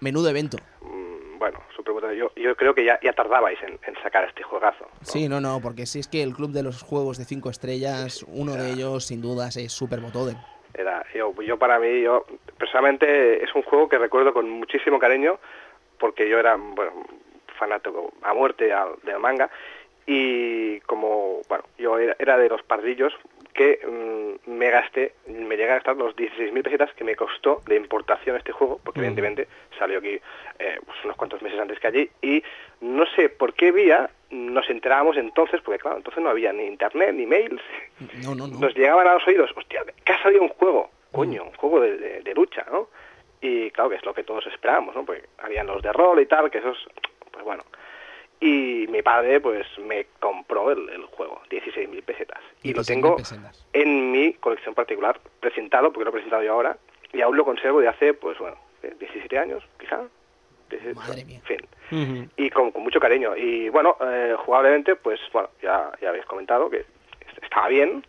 Menudo evento. mm, bueno, Super Botoden, yo, yo creo que ya, ya tardabais en, en sacar este juegazo. ¿no? Sí, no, no, porque si es que el club de los juegos de cinco estrellas, uno de ellos sin dudas es Super Botoden. Era, yo, yo para mí, yo personalmente es un juego que recuerdo con muchísimo cariño porque yo era, bueno, fanático a muerte del manga y como, bueno, yo era, era de los pardillos que mm, me gasté, me llegué a gastar los 16.000 pesetas que me costó de importación este juego, porque evidentemente salió aquí eh, pues unos cuantos meses antes que allí, y no sé por qué vía nos enterábamos entonces, porque claro, entonces no había ni internet, ni mails, No, no, no. nos llegaban a los oídos, hostia, que ha salido un juego, coño, un juego de, de- de lucha, ¿no? Y claro que es lo que todos esperábamos, ¿no? Porque habían los de rol y tal, que esos, pues bueno. Y mi padre, pues, me compró el, el juego, 16.000 pesetas. Y lo 16.000 tengo pesetas. en mi colección particular, presentado, porque lo he presentado yo ahora, y aún lo conservo de hace, pues bueno, eh, 17 años, quizá. 17, Madre mía. En fin y con, con mucho cariño. Y bueno, eh, jugablemente, pues bueno, ya, ya habéis comentado que est- estaba bien,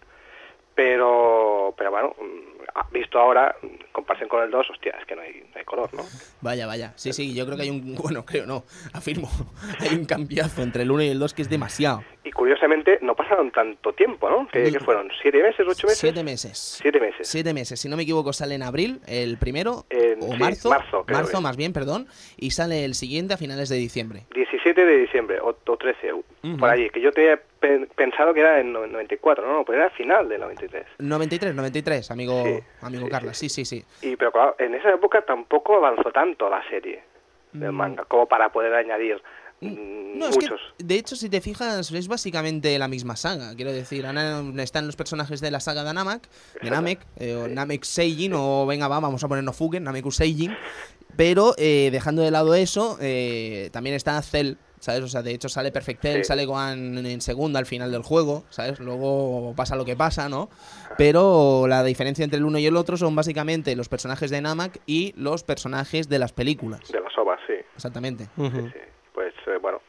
pero, pero bueno, mm, visto ahora, comparación con el 2, hostia, es que no hay, no hay color, ¿no? Vaya, vaya. Sí, sí, yo creo que hay un. Bueno, creo no. Afirmo. Hay un cambiazo entre el 1 y el 2 que es demasiado. Y curiosamente, no pasaron tanto tiempo, ¿no? ¿Qué, qué fueron? ¿Siete meses, ocho meses? Siete meses. Siete meses. Siete meses. Si no me equivoco, sale en abril, el primero. En- o sí, marzo. marzo, creo que. más bien, perdón. Y sale el siguiente a finales de diciembre. 17 de diciembre, o, o 13, por allí, que yo tenía pe- pensado que era en no- 94, no, no, pues era final del 93. 93, 93, amigo, Sí, amigo sí, Carla. Sí, sí, sí. Y pero claro, en esa época tampoco avanzó tanto la serie del manga, como para poder añadir mm, Mm. No, es que, muchos. de hecho, si te fijas, es básicamente la misma saga. Quiero decir, están los personajes de la saga de Namek, de Namek, eh, o Namek Seijin, o venga, va, vamos a ponernos Fugen, Nameku Seijin. Pero eh, dejando de lado eso, eh, también está Cell, ¿sabes? O sea, de hecho sale Perfect Cell, Sí. sale Gohan en segunda al final del juego, ¿sabes? Luego pasa lo que pasa, ¿no? Pero la diferencia entre el uno y el otro son básicamente los personajes de Namek y los personajes de las películas. De las ovas, sí. Exactamente. Ujú. sí. Pues eh, bueno.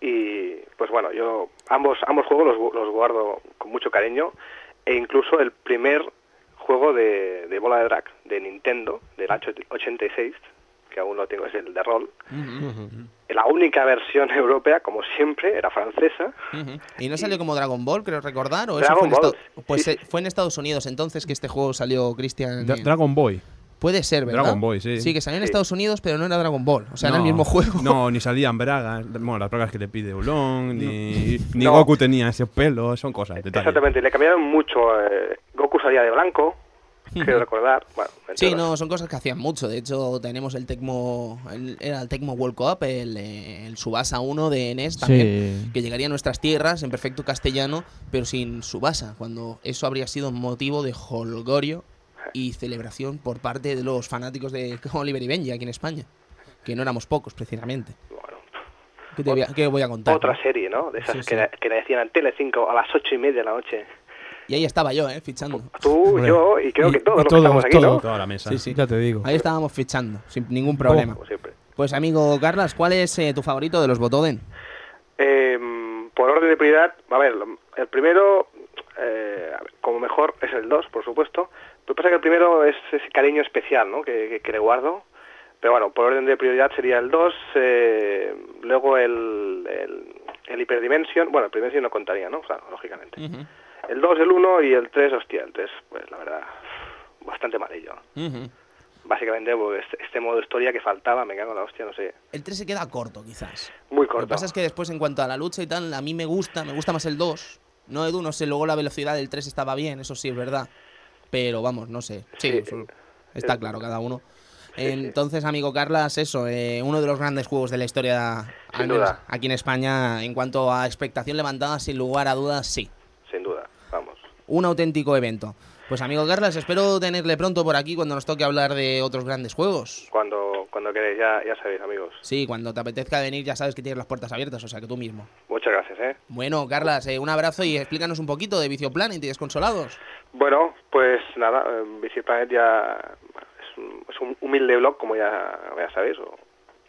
Y pues bueno, yo ambos ambos juegos los, los guardo con mucho cariño e incluso el primer juego de, de bola de drag de Nintendo del año 86 que aún lo tengo es el de rol. La única versión europea, como siempre, era francesa. ¿Y no salió como Dragon Ball, creo recordar? ¿O eso Dragon fue, en Ball, Estados- pues sí, eh, fue en Estados Unidos entonces que este juego salió, Cristian. Dra- Dragon Boy. Puede ser, ¿verdad? Dragon Ball, sí. Sí, que salió en Sí. Estados Unidos, pero no era Dragon Ball. O sea, era el mismo juego. No, ni salían bragas. Bueno, las bragas que le pide Ulong, ni, ni No. Goku tenía ese pelo, son cosas, detalles. Exactamente, le cambiaron mucho. eh, Goku salía de blanco, quiero recordar. Bueno, Sí, no, son cosas que hacían mucho. De hecho, tenemos el Tecmo. el- era el Tecmo World Cup, el, eh, el Subasa 1 de NES también. Sí. Que llegaría a nuestras tierras en perfecto castellano, pero sin Subasa. Cuando eso habría sido motivo de holgorio y celebración por parte de los fanáticos de Oliver y Benji aquí en España. Que no éramos pocos, precisamente. Bueno, ¿Qué, te voy, a, qué voy a contar? otra serie, ¿no? De esas Sí, que, sí. le- que le decían en Tele5 a las ocho y media de la noche. Y ahí estaba yo, ¿eh? Fichando. Tú, yo y creo Y- que todos y los que todos, estamos aquí, todos. ¿no? Toda la mesa. Sí, sí. Ya te digo. Ahí estábamos fichando, sin ningún problema. Como siempre. Pues amigo Carlas, ¿cuál es eh, tu favorito de los Botoden? Eh, por orden de prioridad, a ver, el primero, eh, como mejor, es el 2, por supuesto. Lo que pasa es que el primero es ese cariño especial, ¿no? Que, que, que le guardo. Pero bueno, por orden de prioridad sería el 2, eh, luego el, el, el Hyperdimension, bueno, el Hyperdimension no contaría, ¿no? O sea, lógicamente. El 2, el 1 y el 3, hostia, el 3, pues la verdad, bastante malillo. Ujú. Básicamente, pues, este, este modo historia que faltaba, me cago en la hostia, no sé, El 3 se queda corto, quizás. muy Lo corto. que pasa es que después, en cuanto a la lucha y tal, a mí me gusta, me gusta más el 2. No, Edu, no sé, luego la velocidad del 3 estaba bien, eso sí es verdad. Pero vamos, no sé. Sí, está eh, claro, cada uno. Entonces, amigo Carlas, eso, eh, uno de los grandes juegos de la historia, Sin al menos duda. aquí en España, en cuanto a expectación levantada, sin lugar a dudas, sí. Un auténtico evento. Pues amigo Carlas, espero tenerle pronto por aquí cuando nos toque hablar de otros grandes juegos. Cuando, cuando queréis, ya, ya sabéis, amigos. Sí, cuando te apetezca venir ya sabes que tienes las puertas abiertas, o sea que tú mismo. Muchas gracias, ¿eh? Bueno, Carlas, eh, un abrazo y explícanos un poquito de Vicio Planet y Desconsolados. Bueno, pues nada, eh, Visit Planet ya es un, es un humilde blog, como ya, ya sabéis, o-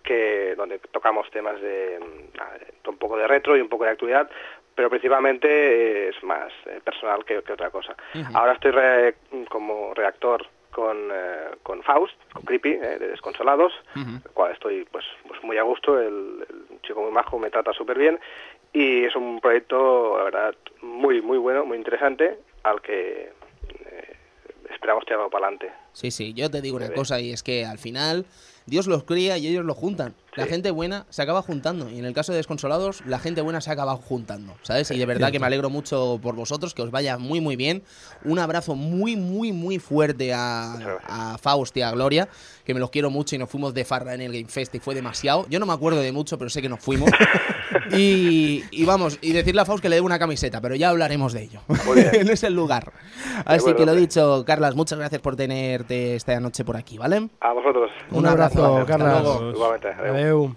que donde tocamos temas de, mm, de un poco de retro y un poco de actualidad, pero principalmente eh, es más eh, personal que, que otra cosa. Ahora estoy re- como redactor con, eh, con Faust, con Creepy, eh, de Desconsolados, el cual estoy pues, pues muy a gusto, el, el chico muy majo me trata súper bien y es un proyecto, la verdad, muy, muy bueno, muy interesante, al que eh, esperamos tirarlo para adelante. Sí, sí, yo te digo una cosa y es que al final Dios los cría y ellos lo juntan. La gente buena se acaba juntando y en el caso de Desconsolados la gente buena se acaba juntando, ¿sabes? Y de verdad que me alegro mucho por vosotros, que os vaya muy muy bien. Un abrazo muy muy muy fuerte a, a Faust y a Gloria, que me los quiero mucho y nos fuimos de farra en el Game Fest y fue demasiado. Yo no me acuerdo de mucho, pero sé que nos fuimos. y, y vamos, y decirle a Faust que le dé una camiseta, pero ya hablaremos de ello. No es el lugar. Así acuerdo, que lo dicho, Carlas, muchas gracias por tenerte esta noche por aquí, ¿vale? A vosotros. Un abrazo, hasta Carlas. Igualmente. Adeu.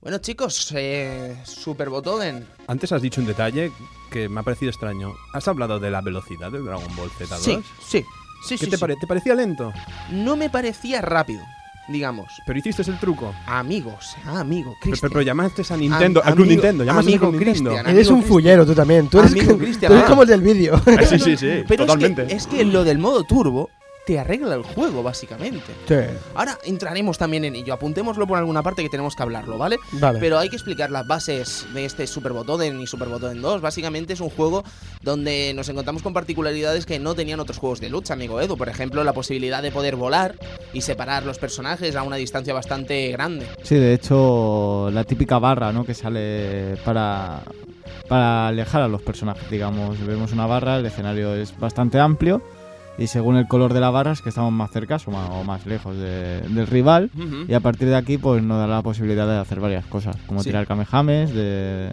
Bueno, chicos, eh, Super Botoden. Antes has dicho un detalle que me ha parecido extraño. ¿Has hablado de la velocidad del Dragon Ball Z2? Sí, sí, sí, ¿Qué sí, te, sí. pare- te parecía lento? No me parecía rápido, digamos. Pero hiciste el truco. Amigos, ah, amigo, Pero, Cristian. pero, pero llamaste a Nintendo, Am- al Club amigo- Nintendo, llamaste amigo Club Nintendo. Cristian. Eres un Cristian. fullero tú también. Tú eres, Amigo tú eres ah. como el del vídeo. Sí, sí, sí, Pero totalmente. Es que, es que lo del modo turbo te arregla el juego, básicamente. Sí. Ahora entraremos también en ello. Apuntémoslo por alguna parte que tenemos que hablarlo, ¿vale? Vale. Pero hay que explicar las bases de este Super Botoden y Super Botoden 2. Básicamente es un juego donde nos encontramos con particularidades que no tenían otros juegos de lucha, amigo Edu. Por ejemplo, la posibilidad de poder volar y separar los personajes a una distancia bastante grande. Sí, de hecho, la típica barra, ¿no? Que sale para, para alejar a los personajes, digamos. Vemos una barra, el escenario es bastante amplio y según el color de la barra es que estamos más cerca o más, o más lejos de- del rival. Y a partir de aquí, pues nos da la posibilidad de hacer varias cosas, como Sí. tirar kamehames de,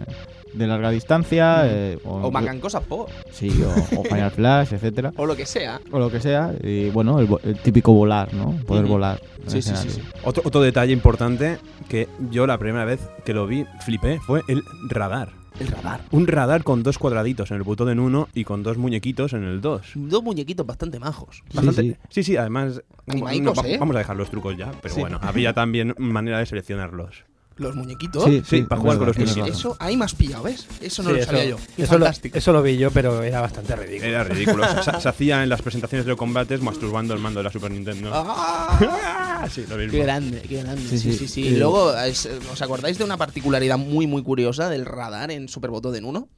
de larga distancia, eh, o, O Macan cosas po. sí, o, o Final Flash, etcétera, O lo que sea. o lo que sea. Y bueno, el, el típico volar, ¿no? Poder volar. Sí, sí, sí, sí. Otro, otro detalle importante que yo la primera vez que lo vi flipé fue el radar. El radar. Un radar con dos cuadraditos en el botón en uno y con dos muñequitos en el 2. Dos muñequitos bastante majos. Bastante- sí. sí, sí, además. Animaicos, va- ¿eh? Vamos a dejar los trucos ya, pero Sí. bueno, había también manera de seleccionarlos. Los muñequitos. Sí, Sí, para jugar con los tienes Eso, ahí me has pillado, ¿ves? Eso no Sí, lo eso, sabía yo. Qué eso lo, fantástico. eso lo vi yo, pero era bastante ridículo. Era ridículo. se, se hacía en las presentaciones de los combates masturbando el mando de la Super Nintendo. ¡Ah! sí, lo mismo. Qué grande, qué grande. Sí, Sí, sí, sí. sí. Y- Y luego, es- ¿os acordáis de una particularidad muy, muy curiosa del radar en Super Botoden 1?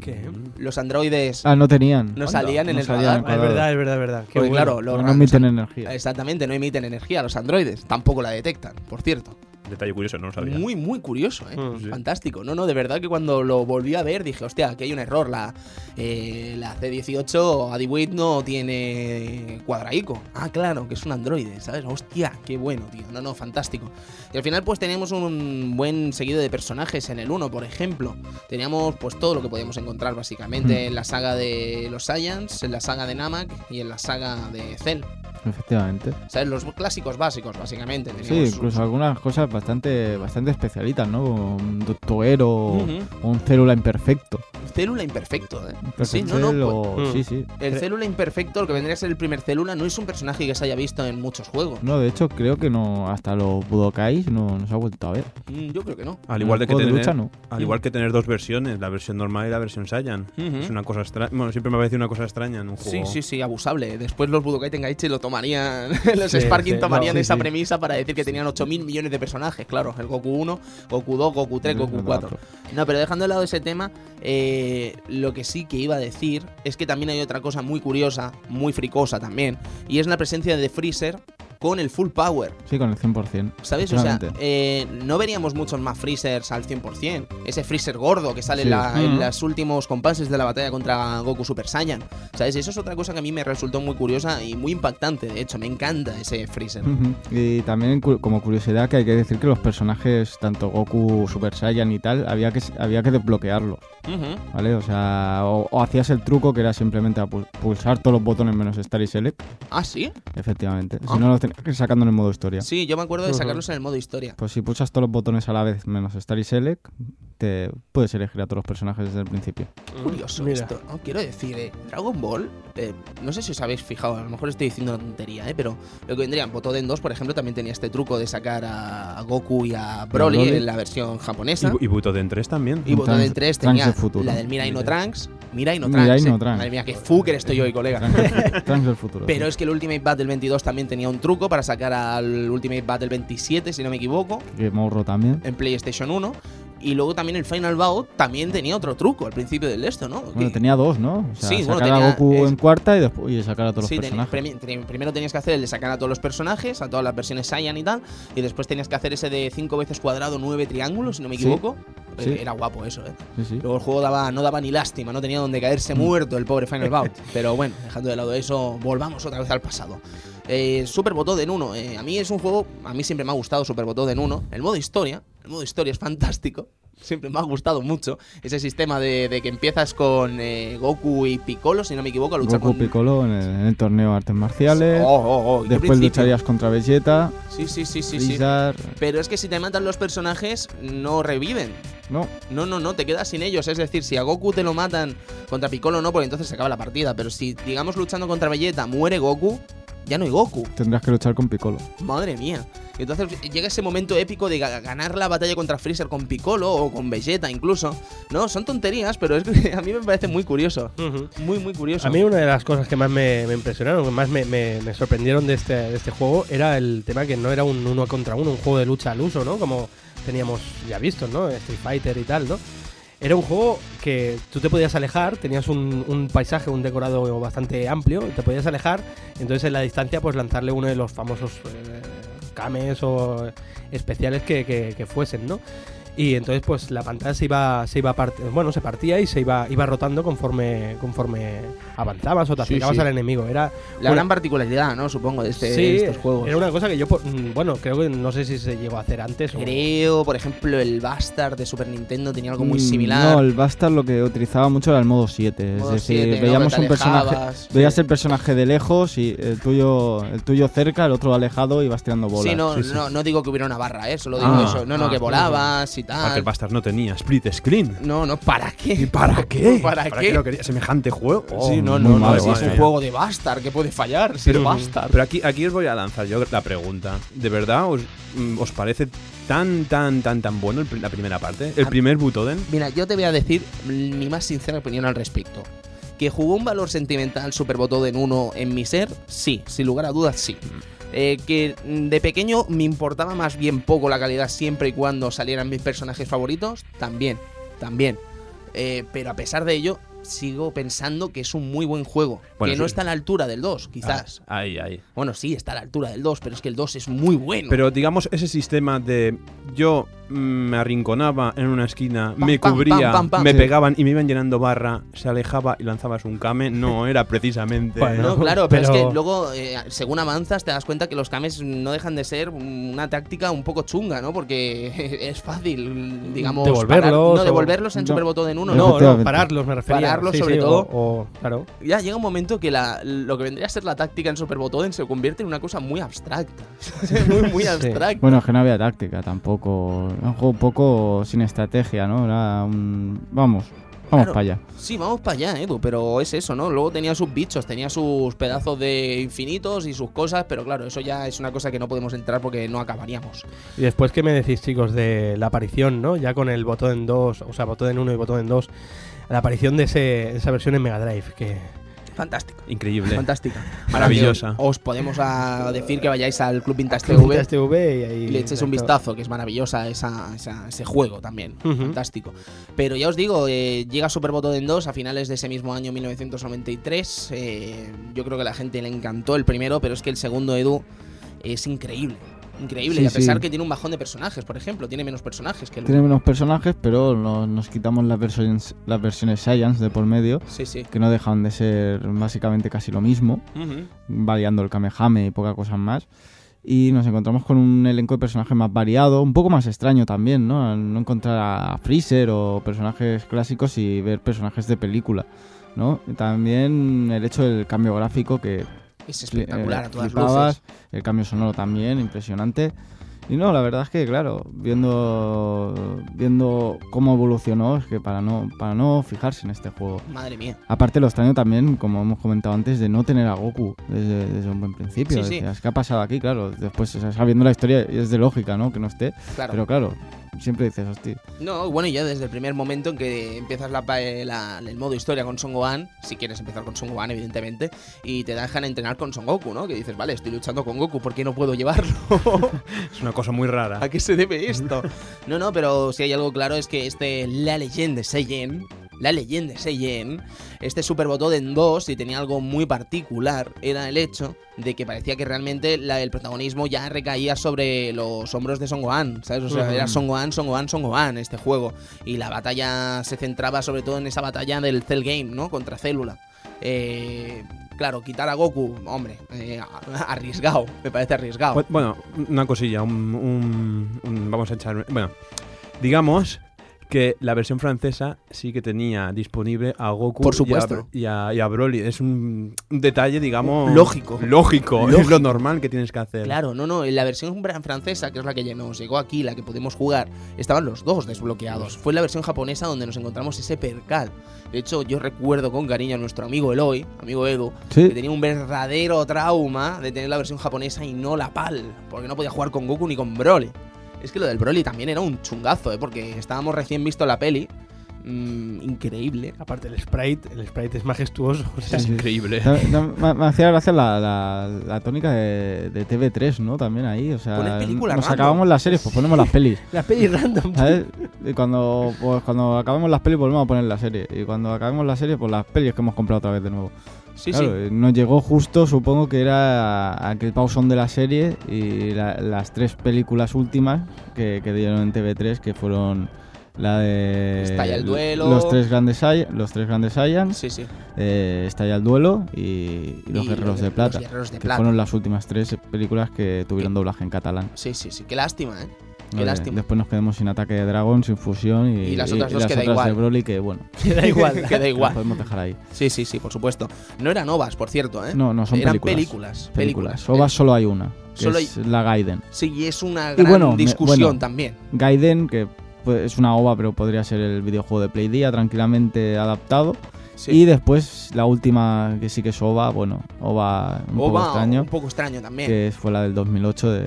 ¿Qué? Los androides Ah, no tenían. no salían en no el salían. radar. Ah, es verdad, es verdad, es verdad. Qué Porque bueno. claro, los no emiten energía. Exactamente, no emiten energía los androides. Tampoco la detectan, por cierto. Detalle curioso, no lo sabía. Muy, muy curioso, ¿eh? Mm. Sí. Fantástico. No, no, de verdad que cuando lo volví a ver dije, hostia, aquí hay un error. La, eh, la C18 Adiwit no tiene cuadraico. Ah, claro, que es un androide, ¿sabes? Hostia, qué bueno, tío. No, no, fantástico. Y al final, pues teníamos un buen seguido de personajes en el 1, por ejemplo. Teníamos, pues, todo lo que podíamos encontrar, básicamente, en la saga de los Saiyans, en la saga de Namek y en la saga de Cell. Efectivamente. ¿Sabes? Los clásicos básicos, básicamente. Sí, incluso algunas cosas bastante bastante especialitas, ¿no? Como Un doctoguero Ujú. o un célula imperfecto. Célula imperfecto, ¿eh? Sí, no, no, pues- Mm. Sí, sí. El célula imperfecto, lo que vendría a ser el primer célula, no es un personaje que se haya visto en muchos juegos. No, de hecho creo que no hasta los Budokais no, no se ha vuelto a ver. Mm, Yo creo que no. Al igual de que de tener, lucha no. al igual que tener dos versiones, la versión normal y la versión Saiyan. Es una cosa extraña. Bueno, siempre me ha parecido una cosa extraña en un Sí, juego. sí, sí, abusable. Después los Budokai Tenkaichi lo tomarían, los Sí, Sparking sí, tomarían no, sí, esa sí. premisa para decir que tenían 8.000 millones de personajes. Claro, el Goku 1, Goku 2, Goku 3, Goku 4. No, pero dejando de lado ese tema, eh, lo que sí que iba a decir es que también hay otra cosa muy curiosa, muy fricosa también, y es la presencia de Freezer con el full power. Sí, con el 100%. ¿Sabes? O sea, eh, no veríamos muchos más Freezers al 100%. Ese Freezer gordo que sale en, los últimos compases de la batalla contra Goku Super Saiyan. ¿Sabes? Eso es otra cosa que a mí me resultó muy curiosa y muy impactante. De hecho, me encanta ese Freezer. Y también como curiosidad que hay que decir que los personajes, tanto Goku, Super Saiyan y tal, había que, había que desbloquearlos, Ujú. ¿vale? O sea, o, o hacías el truco que era simplemente a pulsar todos los botones menos Star y Select, Ah, sí. efectivamente. Ah. Si no, los sacando en el modo historia. Sí, yo me acuerdo de sacarlos en el modo historia. Pues si pulsas todos los botones a la vez menos Star y Select, te puedes elegir a todos los personajes desde el principio. Curioso Mira. esto. ¿no? Quiero decir, eh, Dragon Ball, eh, no sé si os habéis fijado, a lo mejor estoy diciendo una tontería, eh, pero lo que vendría en Botoden 2, por ejemplo, también tenía este truco de sacar a Goku y a Broly Broly. en la versión japonesa. Y, y Butoden 3 también. Y Botoden Trunks- 3 Trunks tenía futuro. la del Mirai no Trunks. Mirai no Mirai Trunks. no eh. Trunks. Madre mía, qué fucker estoy hoy, colega. Trunks, Trunks del futuro. Pero es que el Ultimate Battle 22 también tenía un truco para sacar al Ultimate Battle 27, si no me equivoco, Que Morro también. en PlayStation 1. Y luego también el Final Bout también tenía otro truco al principio del esto, ¿no? Bueno, Que- tenía dos, ¿no? O sea, Sí, sacar bueno, a tenía- Goku es- en cuarta y después y sacar a todos Sí, los tenías- personajes. tri- primero tenías que hacer el de sacar a todos los personajes, a todas las versiones Saiyan y tal, y después tenías que hacer ese de 5 veces cuadrado, 9 triángulos, si no me equivoco. Eh, Sí. Era guapo eso, ¿eh? Sí, sí. Luego el juego daba, no daba ni lástima, no tenía donde Mm. caerse muerto el pobre Final Bout. Pero bueno, dejando de lado eso, volvamos otra vez al pasado. Eh, Super Botoden 1, eh, a mí es un juego, a mí siempre me ha gustado Super Botoden 1. El modo historia, el modo historia es fantástico. Siempre me ha gustado mucho ese sistema de, de que empiezas con eh, Goku y Piccolo, si no me equivoco, a luchar Goku con... Piccolo en el, en el torneo de artes marciales. Oh, oh, oh, ¿y qué después lucharías contra Vegeta, Sí, sí, sí, sí, sí. Pero es que si te matan los personajes, no reviven. No, No, no, no, te quedas sin ellos. Es decir, si a Goku te lo matan contra Piccolo, no, porque entonces se acaba la partida. Pero si, digamos, luchando contra Vegeta muere Goku, ya no hay Goku. tendrás que luchar con Piccolo. Madre mía. Y entonces llega ese momento épico de ga- ganar la batalla contra Freezer con Piccolo o con Vegeta incluso. No, son tonterías, pero es que a mí me parece muy curioso. Muy, muy curioso. A mí una de las cosas que más me, me impresionaron, que más me, me- me sorprendieron de este, de este juego, era el tema que no era un uno contra uno, un juego de lucha al uso, ¿no? Como teníamos ya visto, ¿no? Street Fighter y tal, ¿no? Era un juego que tú te podías alejar, tenías un, paisaje, un decorado bastante amplio, te podías alejar, entonces en la distancia pues lanzarle uno de los famosos eh, cames o especiales que, que- que fuesen, ¿no? Y entonces pues la pantalla se iba, se iba part- bueno, se partía y se iba, iba rotando conforme, conforme avanzabas o te acercabas sí. al enemigo. Era la una- gran particularidad, ¿no? Supongo, de, este, sí, de estos juegos. Era una cosa que yo, por- mm, bueno, creo que no sé si se llegó a hacer antes o... Creo, por ejemplo, el Bastard de Super Nintendo tenía algo muy Mm, similar. No, el Bastard lo que utilizaba mucho era el modo 7. Modo es decir, 7, ¿no? veíamos un personaje. Veías el personaje de lejos y el tuyo, el tuyo cerca, el otro alejado y vas tirando bolas. Sí, no, Sí, sí. No, no digo que hubiera una barra, ¿eh? Solo digo Ah, eso. No, no, ah, que volabas y Para que el tal. Bastard no tenía split screen. No, no, ¿para qué? ¿Y para qué? ¿Para qué? lo quería? ¿Semejante juego? sí, no, muy no, no, malo, si es un juego de Bastard, que puede fallar? Si es Bastard. Pero aquí, aquí os voy a lanzar yo la pregunta. ¿De verdad os, mm, os parece tan, tan, tan, tan bueno el la primera parte? ¿El A- primer Butoden? Mira, yo te voy a decir mi más sincera opinión al respecto. ¿Que jugó un valor sentimental Super Botoden 1 en mi ser? Sí, sin lugar a dudas, sí. Eh, que de pequeño me importaba más bien poco la calidad siempre y cuando salieran mis personajes favoritos, también, también. Eh, pero a pesar de ello, sigo pensando que es un muy buen juego. Bueno, que no está a la altura del 2, quizás. Ah, ahí, ahí. Bueno, sí, está a la altura del 2, pero es que el 2 es muy bueno. Pero digamos, ese sistema de yo me arrinconaba en una esquina, Pam, me cubría, pam, pam, pam. me Sí. pegaban y me iban llenando barra, se alejaba y lanzabas un kame, no era precisamente. Bueno, No, claro, pero, es que luego, eh, según avanzas, te das cuenta que los kames no dejan de ser una táctica un poco chunga, ¿no? Porque es fácil, digamos, Devolverlos parar- no devolverlos en No. Super Botoden 1, No, no. pararlos me refería. Sí, sobre sí, todo. O, claro. Ya llega un momento que la- lo que vendría a ser la táctica en Super Botoden se convierte en una cosa muy abstracta. muy, muy Sí. abstracta. Bueno, es que no había táctica tampoco. Era un juego un poco sin estrategia, ¿no? Era un. Vamos, vamos Claro. para allá. Sí, vamos para allá, Edu, pero es eso, ¿no? Luego tenía sus bichos, tenía sus pedazos de infinitos y sus cosas, pero claro, eso ya es una cosa que no podemos entrar porque no acabaríamos. Y después, ¿qué me decís, chicos, de la aparición, ¿no? Ya con el botón en 2, o sea, botón en 1 y botón en 2, la aparición de ese, esa versión en Mega Drive, que... Fantástico. Increíble. Fantástica. Maravillosa. Os podemos a decir que vayáis al Club Vintage TV, y, ahí- y le echéis un vistazo, que es maravillosa esa, esa- ese juego también. Fantástico. Pero ya os digo, eh, llega Super Botoden 2 a finales de ese mismo año 1993. eh, yo creo que a la gente le encantó el primero, pero es que el segundo Edu es increíble. Increíble. Sí, y a pesar sí. que tiene un bajón de personajes, por ejemplo, tiene menos personajes que el Tiene menos personajes, pero no- nos quitamos las versiones, las versiones Science de por medio, Sí, sí. que no dejan de ser básicamente casi lo mismo, variando el Kamehame y poca cosa más. Y nos encontramos con un elenco de personajes más variado, un poco más extraño también, ¿no? Al No encontrar a Freezer o personajes clásicos y ver personajes de película, ¿no? También el hecho del cambio gráfico que Es espectacular eh, a todas flipabas, luces. el cambio sonoro también, impresionante. Y no, la verdad es que, claro, viendo viendo cómo evolucionó, es que para no, para no fijarse en este juego. Madre mía. Aparte lo extraño también, como hemos comentado antes, de no tener a Goku desde, desde un buen principio. Sí, sí. Decías, ¿Qué ha pasado aquí? Claro, después o sea, sabiendo la historia es de lógica, ¿no? Que no esté. Claro. Pero claro, siempre dices, hostia. No, bueno, ya desde el primer momento en que empiezas la, pa- eh, la- el modo historia con Son Gohan, si quieres empezar con Son Gohan, evidentemente, y te dejan entrenar con Son Goku, ¿no? Que dices, vale, estoy luchando con Goku, ¿por qué no puedo llevarlo? Es una cosa muy rara. ¿A qué se debe esto? No, no, pero si hay algo claro es que este La Leyenda Seiyen, La Leyenda Seiyen, este Super Botoden 2, si tenía algo muy particular, era el hecho de que parecía que realmente la- el protagonismo ya recaía sobre los hombros de Son Gohan, ¿sabes? O sea, era Son Gohan, Son Gohan, Son Gohan este juego. Y la batalla se centraba sobre todo en esa batalla del Cell Game, ¿no? Contra Célula. Eh, claro, quitar a Goku, hombre, eh, arriesgado, me parece arriesgado. Bu- Bueno, una cosilla, un, un- un- vamos a echar... Bueno, digamos que la versión francesa sí que tenía disponible a Goku Por y a- supuesto. y a, y a Broly. Es un, un detalle, digamos... Lógico. Lógico, es lo normal que tienes que hacer. Claro, no, no, en la versión francesa, que es la que ya nos llegó aquí, la que podemos jugar, estaban los dos desbloqueados. Fue en la versión japonesa donde nos encontramos ese percal. De hecho, yo recuerdo con cariño a nuestro amigo Eloy, amigo Edu, que tenía un verdadero trauma de tener la versión japonesa y no la PAL, porque no podía jugar con Goku ni con Broly. Es que lo del Broly también era un chungazo, ¿eh? porque estábamos recién visto la peli. mm, increíble. Aparte el sprite, el sprite es majestuoso. o sea, Es increíble. Me, me hacía gracia la, la- la tónica de, de TV3, ¿no? También ahí, o sea, nos random. acabamos las series, pues ponemos las pelis. la peli random. ¿sabes? Y cuando, pues, cuando acabemos las pelis volvemos a poner la serie. Y cuando acabemos la serie, pues las pelis que hemos comprado otra vez de nuevo. Sí, claro, sí. eh, nos llegó justo, supongo que era aquel pausón de la serie y la- las tres películas últimas que, que dieron en TV3, que fueron la de Estalla el duelo. los tres grandes los tres grandes Saiyans, Sí, sí. eh, Estalla el duelo y, y los Y guerreros de plata, Los Guerreros de que Plata. fueron las últimas tres películas que tuvieron doblaje en catalán. Sí, sí, sí. Qué lástima, ¿eh? Qué lástima. Después nos quedamos sin ataque de dragón, sin fusión y, Y las otras dos las que da otras igual. de Broly que bueno, Que da igual. que da las igual. podemos dejar ahí. Sí, sí, sí, por supuesto. No eran ovas, por cierto, ¿eh? No, no son Eran películas. películas. películas. OVAs solo hay una, que Solo es la Gaiden. Sí, y es una Y gran bueno, me- discusión bueno. también. Gaiden, que pues, es una OVA, pero podría ser el videojuego de Play Día tranquilamente adaptado. Sí. Y después la última, que sí que es OVA, bueno, OVA un poco extraño, un poco extraño también. que fue la del 2008 de,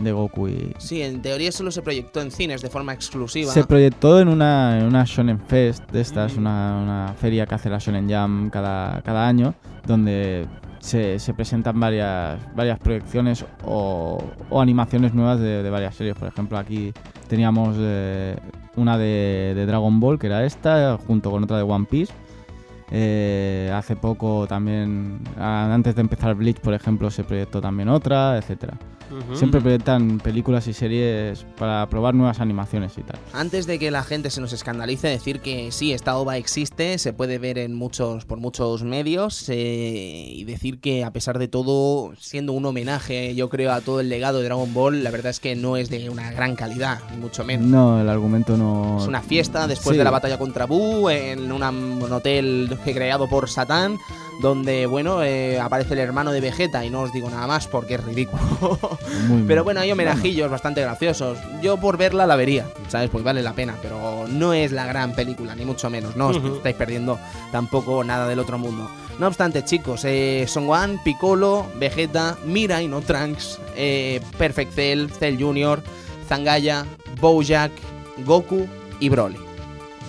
de Goku y... Sí, en teoría solo se proyectó en cines de forma exclusiva. Se proyectó en una, en una Shonen Fest de estas, Mm. una, una feria que hace la Shonen Jam cada, cada año, donde se, se presentan varias, varias proyecciones o, o animaciones nuevas de, de varias series. Por ejemplo, aquí teníamos eh, una de, de Dragon Ball, que era esta, junto con otra de One Piece. Eh, hace poco también, antes de empezar Bleach, por ejemplo, se proyectó también otra, etcétera. Siempre proyectan películas y series para probar nuevas animaciones y tal. Antes de que la gente se nos escandalice, decir que sí, esta OVA existe, se puede ver en muchos, por muchos medios, eh, y decir que a pesar de todo, siendo un homenaje, yo creo, a todo el legado de Dragon Ball, la verdad es que no es de una gran calidad, ni mucho menos. No, el argumento no. Es una fiesta después Sí. de la batalla contra Buu en una- un hotel creado por Satán, donde, bueno, eh, aparece el hermano de Vegeta y no os digo nada más porque es ridículo. Muy pero bueno, hay homenajillos bastante graciosos. Yo por verla la vería, ¿sabes? Pues vale la pena, pero no es la gran película, ni mucho menos. No os estáis perdiendo tampoco nada del otro mundo. No obstante, chicos, eh, Son Gohan, Piccolo, Vegeta, Mirai, no Trunks, eh, Perfect Cell, Cell Jr., Zangaya, Bojack, Goku y Broly.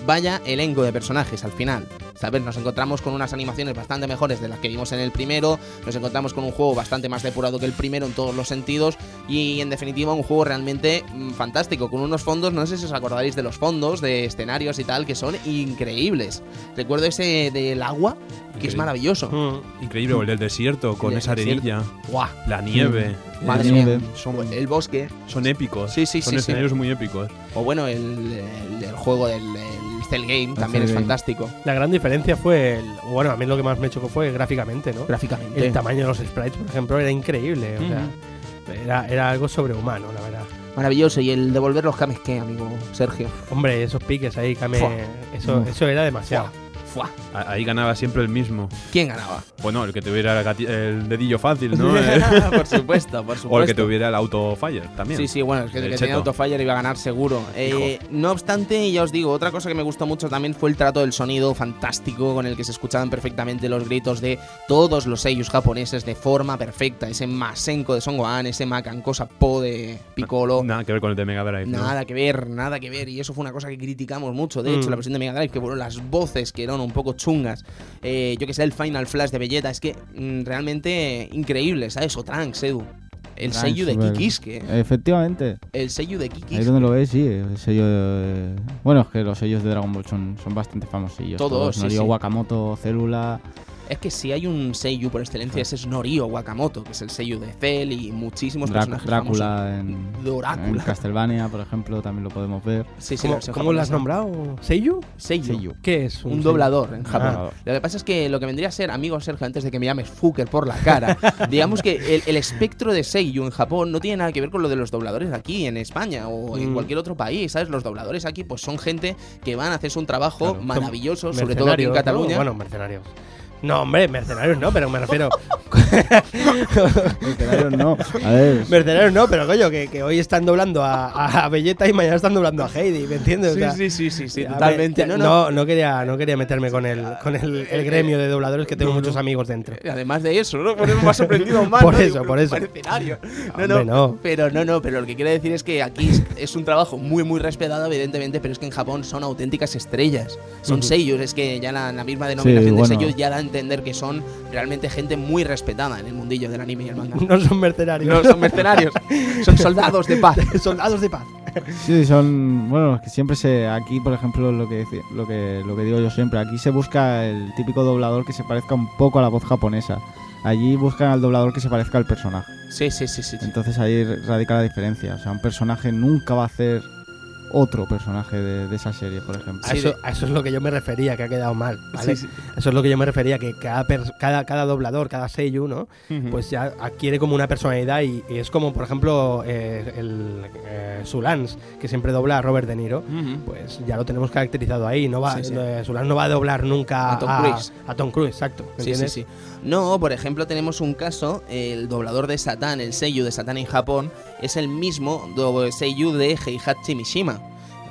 Vaya elenco de personajes al final. ¿Sabes? Nos encontramos con unas animaciones bastante mejores de las que vimos en el primero. Nos encontramos con un juego bastante más depurado que el primero en todos los sentidos. Y en definitiva, un juego realmente mm, fantástico. Con unos fondos, no sé si os acordaréis de los fondos, de escenarios y tal, que son increíbles. Recuerdo ese del agua, que es maravilloso. Mm. Increíble, o el del desierto, con esa arenilla, ¡Guau! la nieve. Madre mía. Son, El bosque. son épicos. Sí, sí, son sí. escenarios muy épicos. O bueno, el, el- el juego del el Cell Game también es Game. fantástico. La gran diferencia fue, el, bueno, a mí lo que más me chocó fue gráficamente, ¿no? Gráficamente. El tamaño de los sprites, por ejemplo, era increíble. O sea, era, era algo sobrehumano, la verdad. Maravilloso. Y el devolver los cames, ¿qué, amigo Sergio? Hombre, esos piques ahí, Kame, Fua. eso, Uf. eso era demasiado. ¡fua! Ahí ganaba siempre el mismo. ¿Quién ganaba? Bueno, el que tuviera el, el dedillo fácil, ¿no? Por supuesto, por supuesto. o el que tuviera el auto fire también. Sí, sí, bueno, es que el El que tenía. Autofire iba a ganar seguro. Eh, no obstante, ya os digo, otra cosa que me gustó mucho también fue el trato del sonido fantástico con el que se escuchaban perfectamente los gritos de todos los sellos japoneses de forma perfecta. Ese Masenko de Son Gohan, ese Makanko Po de Piccolo. Nada que ver con el de Mega Drive. ¿no? Nada que ver, nada que ver. Y eso fue una cosa que criticamos mucho. De hecho, Mm. la versión de Mega Drive, que bueno, las voces que eran un poco chungas. Eh, yo que sé, el Final Flash de Vegeta, es que mm, realmente increíble, ¿sabes? O Trunks, Edu. El Trunks, sello de Kikiske. Efectivamente. El sello de Ahí Kikiske. donde lo ves, sí. El sello de- Bueno, es que los sellos de Dragon Ball son, son bastante famosillos. Todos, sí, Norio sí. Wakamoto, Célula. Es que si hay un sello por excelencia, ese es Norio Wakamoto, que es el sello de Cell y muchísimos Drá- personajes Drácula en, famosos. Drácula. en Castlevania, por ejemplo, también lo podemos ver. Sí, sí, ¿Cómo, cómo lo has nombrado? ¿Seiyu? Sello. Sello. ¿Qué es? Un sello? doblador en Japón. Ah. Lo que pasa es que lo que vendría a ser, amigo Sergio, antes de que me llames Fucker por la cara, digamos que el, el espectro de Seiyu en Japón no tiene nada que ver con lo de los dobladores aquí en España o en Mm. cualquier otro país, ¿sabes? Los dobladores aquí pues son gente que van a hacerse un trabajo Claro, maravilloso, sobre todo aquí en Mercenarios, ¿no? Cataluña. Bueno, mercenarios. No, hombre, mercenarios no, pero me refiero. Mercenarios no. A ver. mercenarios no, pero coño, que, que hoy están doblando a, a Belleta y mañana están doblando a Heidi, ¿me entiendes? O sí, sea, sí, sí, sí, sí, a ver, totalmente. no, no. no quería, no quería meterme con el, con el, el gremio de dobladores que tengo No, no. muchos amigos dentro. Y Además de eso, ¿no? Por eso me ha sorprendido más. Por ¿no? eso, por eso. mercenario. No, Hombre, no, no. Pero no, no, pero lo que quiero decir es que aquí es, un trabajo muy, muy respetado, evidentemente, pero es que en Japón son auténticas estrellas. Son sellos, es que ya la, la misma denominación de sellos ya da a entender que son realmente gente muy respetada en el mundillo del anime y el manga. No son mercenarios. No son mercenarios, son soldados de paz. soldados de paz. Sí, son. Bueno, que siempre se. Aquí, por ejemplo, lo que, lo, que, lo que digo yo siempre. Aquí se busca el típico doblador que se parezca un poco a la voz japonesa. Allí buscan al doblador que se parezca al personaje. Sí, sí, sí, sí. sí. Entonces ahí radica la diferencia. O sea, un personaje nunca va a hacer otro personaje de, de esa serie, por ejemplo. A eso, a eso es lo que yo me refería, que ha quedado mal. ¿vale? Sí, sí. Eso es lo que yo me refería, que cada, cada, cada doblador, cada seiyuu, ¿no? Pues ya adquiere como una personalidad y, y es como, por ejemplo, eh, el eh, Sulans, que siempre dobla a Robert De Niro. Pues ya lo tenemos caracterizado ahí. No va, Sí, sí. eh, Sulans no va a doblar nunca A Tom Cruise. a Tom Cruise, exacto. ¿me Sí, sí, entiendes? sí. No, por ejemplo, tenemos un caso, el doblador de Satan, el seiyuu de Satan en Japón, es el mismo seiyuu de Heihachi Mishima.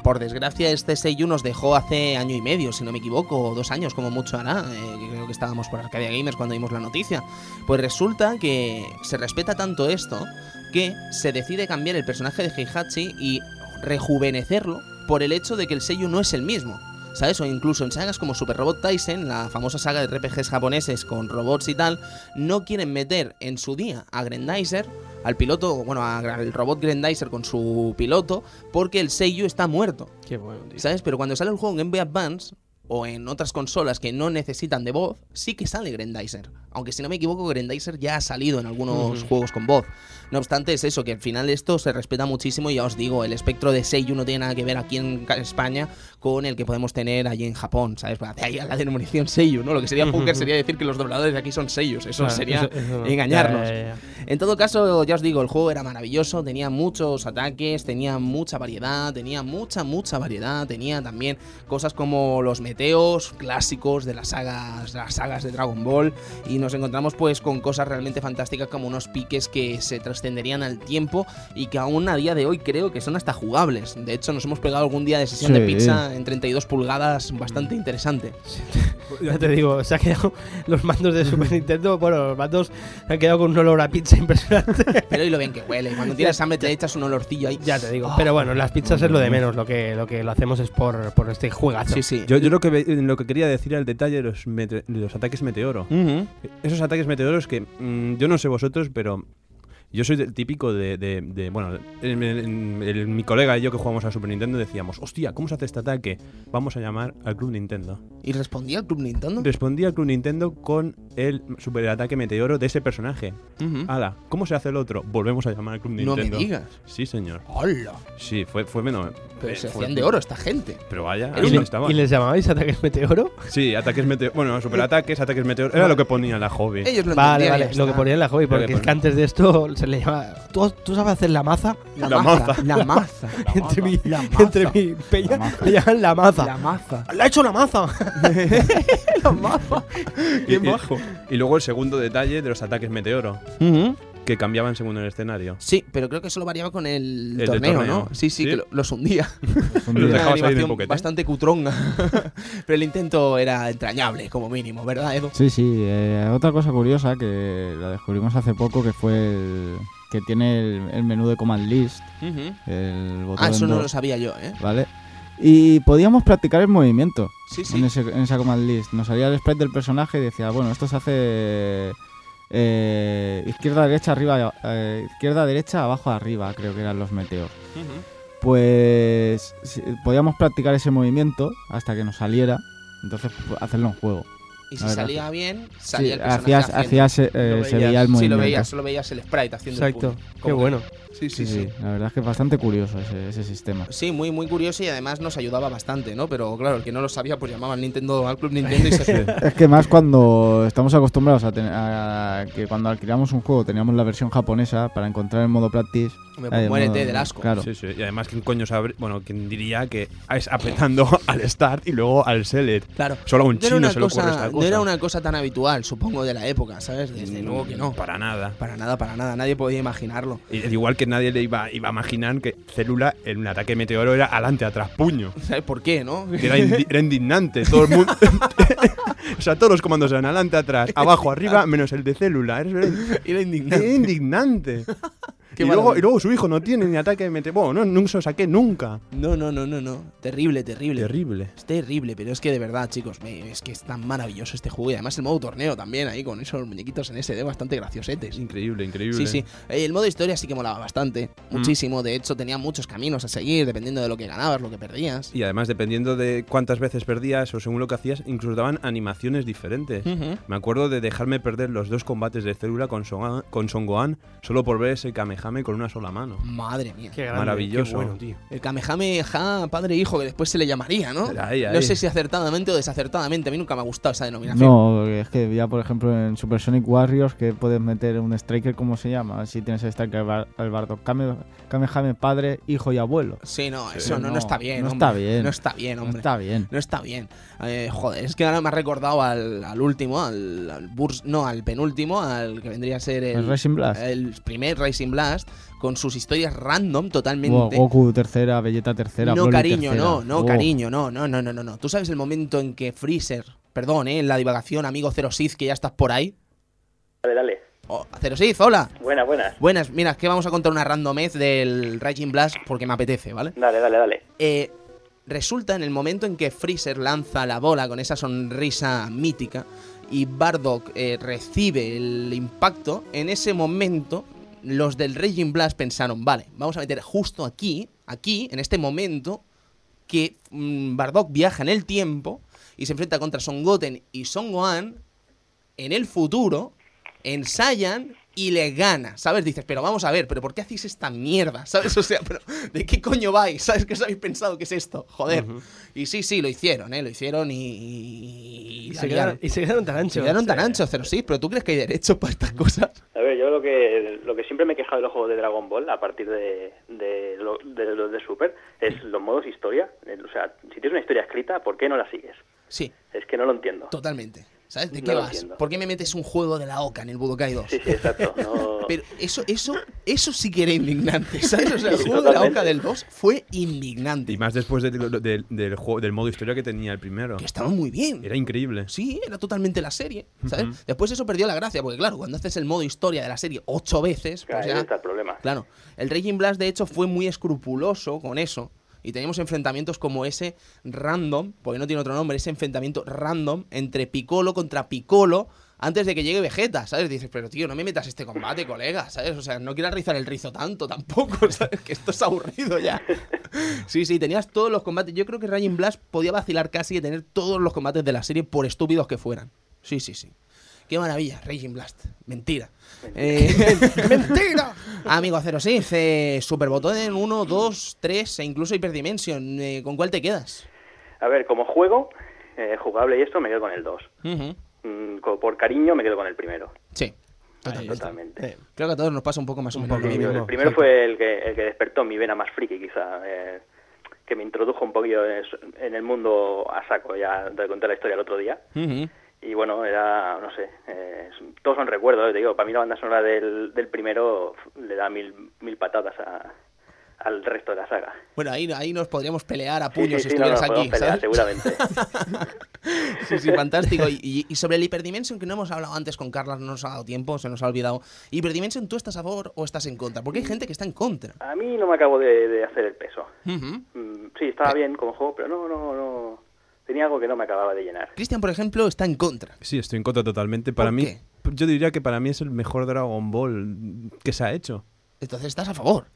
Por desgracia, este seiyuu nos dejó hace año y medio, si no me equivoco, o dos años como mucho hará, eh, creo que estábamos por Arcadia Gamers cuando vimos la noticia. Pues resulta que se respeta tanto esto que se decide cambiar el personaje de Heihachi y rejuvenecerlo por el hecho de que el seiyuu no es el mismo. ¿Sabes? O incluso en sagas como Super Robot Tyson, la famosa saga de RPGs japoneses con robots y tal, no quieren meter en su día a Grandizer, al piloto, bueno, al robot Grandizer con su piloto, porque el Seiyu está muerto. Qué bueno, tío. ¿Sabes? Pero cuando sale el juego en Game Boy Advance o en otras consolas que no necesitan de voz, sí que sale Grandizer. Aunque si no me equivoco, Grandizer ya ha salido en algunos juegos con voz. No obstante, es eso, que al final esto se respeta muchísimo y ya os digo, el espectro de Seiyu no tiene nada que ver aquí en España con el que podemos tener allí en Japón, ¿sabes? De ahí a la denominación Seiyu, ¿no? Lo que sería Punker sería decir que los dobladores de aquí son Seiyus. Eso Claro, sería eso- eso- engañarnos. ya, ya, ya. En todo caso, ya os digo, el juego era maravilloso, tenía muchos ataques, tenía mucha variedad, tenía mucha, mucha variedad, tenía también cosas como los meteos clásicos de las sagas, las sagas de Dragon Ball, y nos encontramos pues con cosas realmente fantásticas como unos piques que se trascenderían al tiempo y que aún a día de hoy creo que son hasta jugables. De hecho, nos hemos pegado algún día de sesión de pizza en 32 pulgadas bastante interesante. Ya te digo, se ha quedado los mandos de Super Nintendo, bueno, los mandos se han quedado con un olor a pizza impresionante. Pero y lo bien que huele, cuando tienes hambre te echas un olorcillo ahí. ya te digo. Oh. Pero bueno, las pizzas es lo de menos, lo que, lo que lo hacemos es por, por este juegazo. Sí, sí. Yo, yo lo, que, lo que quería decir era el detalle de los, mete- de los ataques meteoro. Esos ataques meteoros que mm, yo no sé vosotros, pero yo soy del típico de, de- de- bueno, el- mi colega y yo que jugamos a Super Nintendo decíamos, hostia, ¿cómo se hace este ataque? Vamos a llamar al Club Nintendo. ¿Y respondía al Club Nintendo? Respondía al Club Nintendo con el super ataque meteoro de ese personaje. Ujú. Ala, ¿cómo se hace el otro? Volvemos a llamar al Club No me Nintendo. digas. Sí, señor. ¡Hola! Sí, fue, fue menos. Pero eh, se fue- hacían de oro esta gente. Pero vaya, ¿Y ahí ¿Y, le- estaban. y les llamabais ataques meteoro? Sí, ataques meteoro. Bueno, superataques, ataques meteoro. Era lo que ponía en la hobby. Ellos lo Vale, vale, lo que ponía en la hobby, porque es que antes de esto se le llama. ¿Tú, tú sabes hacer la maza? La, La maza. maza. La maza. entre mi, La maza. entre mi peña maza. le llaman la maza. La maza. ¡Le ha hecho la maza! La maza. Y, y- y luego el segundo detalle de los ataques meteoro, que cambiaban según el escenario. Sí, pero creo que eso lo variaba con el, del torneo, torneo. ¿no? Sí, sí, Sí. que lo- los hundía. Un Los día- Una el animación pocket, ¿eh? bastante cutronga. pero el intento era entrañable, como mínimo, ¿verdad, Edu? Sí, sí. eh, otra cosa curiosa que la descubrimos hace poco que fue el que tiene el, el menú de command list, el botón Ah, eso no lo sabía yo, ¿eh? ¿vale? Y podíamos practicar el movimiento Sí, sí. en, ese- en esa command list. Nos salía el sprite del personaje y decía, bueno, esto se hace eh, izquierda, derecha, arriba, eh, izquierda, derecha, abajo, arriba, creo que eran los meteos. Pues sí, podíamos practicar ese movimiento hasta que nos saliera, entonces pues, hacerlo en juego. Y si salía bien, Sí, salía el personaje hacías, hacías, eh, Lo se veías. veía el Sí, movimiento. lo veías, solo veías el sprite haciendo Exacto. el. Qué bueno. Sí, sí, Sí, sí. sí, la verdad es que es bastante curioso ese, ese sistema. Sí, muy, muy curioso y además nos ayudaba bastante, ¿no? Pero claro, el que no lo sabía, pues llamaba al Nintendo, al Club Nintendo y se Es que más cuando estamos acostumbrados a, tener, a que cuando alquilamos un juego teníamos la versión japonesa para encontrar el modo practice. Me eh, muérete modo- del asco. Claro. Sí, sí. Y además, ¿quién coño sabe? Bueno, ¿quién diría que es apretando al start y luego al select? Claro. Solo a un No chino se le ocurre cosa, esta no cosa. era una cosa tan habitual, supongo, de la época, ¿sabes? Desde Mm, luego que no. Para nada. Para nada, para nada. Nadie podía imaginarlo. Y- igual que nadie le iba, iba a imaginar que Célula en un ataque meteoro era adelante, atrás, puño. ¿Sabes por qué, no? Era, indi- era indignante. Todo el mundo. o sea, todos los comandos eran adelante, atrás, abajo, arriba, menos el de célula. Era, era Era indignante. Y, luego, maravilla. y luego su hijo no tiene ni ataque de meteoro. Bueno, no, no se lo saqué nunca. No, no, no, no, no. Terrible, terrible. Terrible. Es terrible, pero es que de verdad, chicos, me- es que es tan maravilloso este juego. Y además el modo torneo también, ahí con esos muñequitos en SD bastante graciosetes. Increíble, increíble. Sí, sí. Eh, El modo historia sí que molaba bastante, muchísimo. De hecho, tenía muchos caminos a seguir, dependiendo de lo que ganabas, lo que perdías. Y además, dependiendo de cuántas veces perdías o según lo que hacías, incluso daban animaciones diferentes. Me acuerdo de dejarme perder los dos combates de célula con, Son con Son Gohan solo por ver ese Kamehame con una sola mano. Madre mía. Qué grande, Maravilloso. Qué bueno, tío. El Kamehameha padre e hijo, que después se le llamaría, ¿no? Ahí, ahí. No sé si acertadamente o desacertadamente. A mí nunca me ha gustado esa denominación. No, es que ya por ejemplo en Super Sonic Warriors que puedes meter un Striker, ¿cómo se llama? Si tienes el Striker al bar- al Bardock, Kame, Kamehame padre, hijo y abuelo. Sí, no, Sí. eso no, no No, está bien. no hombre. está bien. No está bien, No hombre. está bien. No está bien. Eh, joder, es que ahora me ha recordado al, al último, al, al Burs- no, al penúltimo, al que vendría a ser el, El Racing Blast. el primer Racing Blast, con sus historias random totalmente. Wow, Goku tercera, Vegeta tercera, no, Broly cariño, tercera. no, no, cariño, no, no, no, no, no, no. Tú sabes el momento en que Freezer, perdón, eh, en la divagación, amigo Zero Sith, que ya estás por ahí. Dale, dale. Oh, Zero Sith, hola. Buenas, buenas. Buenas, mira, que vamos a contar una randomez del Raging Blast porque me apetece, ¿vale? Dale, dale, dale. Eh, resulta en el momento en que Freezer lanza la bola con esa sonrisa mítica y Bardock eh, recibe el impacto, en ese momento los del Raging Blast pensaron, vale, vamos a meter justo aquí, aquí, en este momento, que mm, Bardock viaja en el tiempo y se enfrenta contra Son Goten y Son Gohan en el futuro, ensayan y le gana, ¿sabes? Dices, pero vamos a ver, pero ¿por qué hacéis esta mierda? ¿Sabes? O sea, pero ¿de qué coño vais? ¿Sabes qué os habéis pensado que es esto? Joder. Y sí, sí, lo hicieron, ¿eh? Lo hicieron y... y, se, quedaron, y se quedaron tan anchos. Se quedaron tan anchos, pero sí, pero ¿tú crees que hay derecho para estas cosas? A ver, yo lo que siempre me he quejado de los juegos de Dragon Ball a partir de, de, lo- de los de Super es los modos historia. O sea, si tienes una historia escrita, ¿por qué no la sigues? Sí, Es que no lo entiendo. totalmente. ¿Sabes? ¿De qué vas? ¿Por qué me metes un juego de la OCA en el Budokai 2? Sí, sí, exacto. No... Pero eso, eso, eso sí que era indignante, ¿sabes? O sea, el Sí, juego de la. OCA del 2 fue indignante. Y más después del- juego, del modo historia que tenía el primero. Que estaba muy bien. Era increíble. Sí, era totalmente la serie, ¿sabes? Ujú. Después eso perdió la gracia, porque claro, cuando haces el modo historia de la serie ocho veces, pues Ahí ya... está el problema. Claro, el Raging Blast de hecho fue muy escrupuloso con eso. Y teníamos enfrentamientos como ese random, porque no tiene otro nombre, ese enfrentamiento random entre Piccolo contra Piccolo antes de que llegue Vegeta, ¿sabes? Dices, pero tío, no me metas este combate, colega, ¿sabes? O sea, no quiero rizar el rizo tanto tampoco, ¿sabes? Que esto es aburrido ya. Sí, sí, tenías todos los combates. Yo creo que Raging Blast podía vacilar casi de tener todos los combates de la serie por estúpidos que fueran. Sí, sí, sí. Qué maravilla, Raging Blast. Mentira. Eh, ¡Mentira! Amigo Acero, sí, eh, Superbotón en 1, 2, 3 e incluso Hyperdimension. Eh, ¿Con cuál te quedas? A ver, como juego eh, jugable y esto, me quedo con el 2. Ujú. Mm, por cariño, me quedo con el primero. Sí. Totalmente. Eh, Creo que a todos nos pasa un poco más Un poco el primero fue el que, el que despertó mi vena más friki, quizá, eh, que me introdujo un poquillo en, el mundo a saco, ya te conté la historia el otro día. Ujú. Y bueno, era, no sé, eh, todos son recuerdos, te digo, para mí la banda sonora del, del primero le da mil, mil patadas a- al resto de la saga. Bueno, ahí, ahí nos podríamos pelear a Sí, puños sí, si sí, no, estuvieras no, aquí, podemos pelear, ¿sabes? seguramente. Sí, sí, fantástico. Y, y- sobre el Hyperdimension, que no hemos hablado antes con Carlas, no nos ha dado tiempo, se nos ha olvidado. Hyperdimension, ¿tú estás a favor o estás en contra? Porque hay gente que está en contra. A mí no me acabo de, de hacer el peso. Ujú. Mm, sí, estaba bien como juego, pero no, no, no. Tenía algo que no me acababa de llenar. Cristian, por ejemplo, está en contra. Sí, estoy en contra totalmente. Para ¿Por mí, qué? yo diría que para mí es el mejor Dragon Ball que se ha hecho. Entonces estás a favor.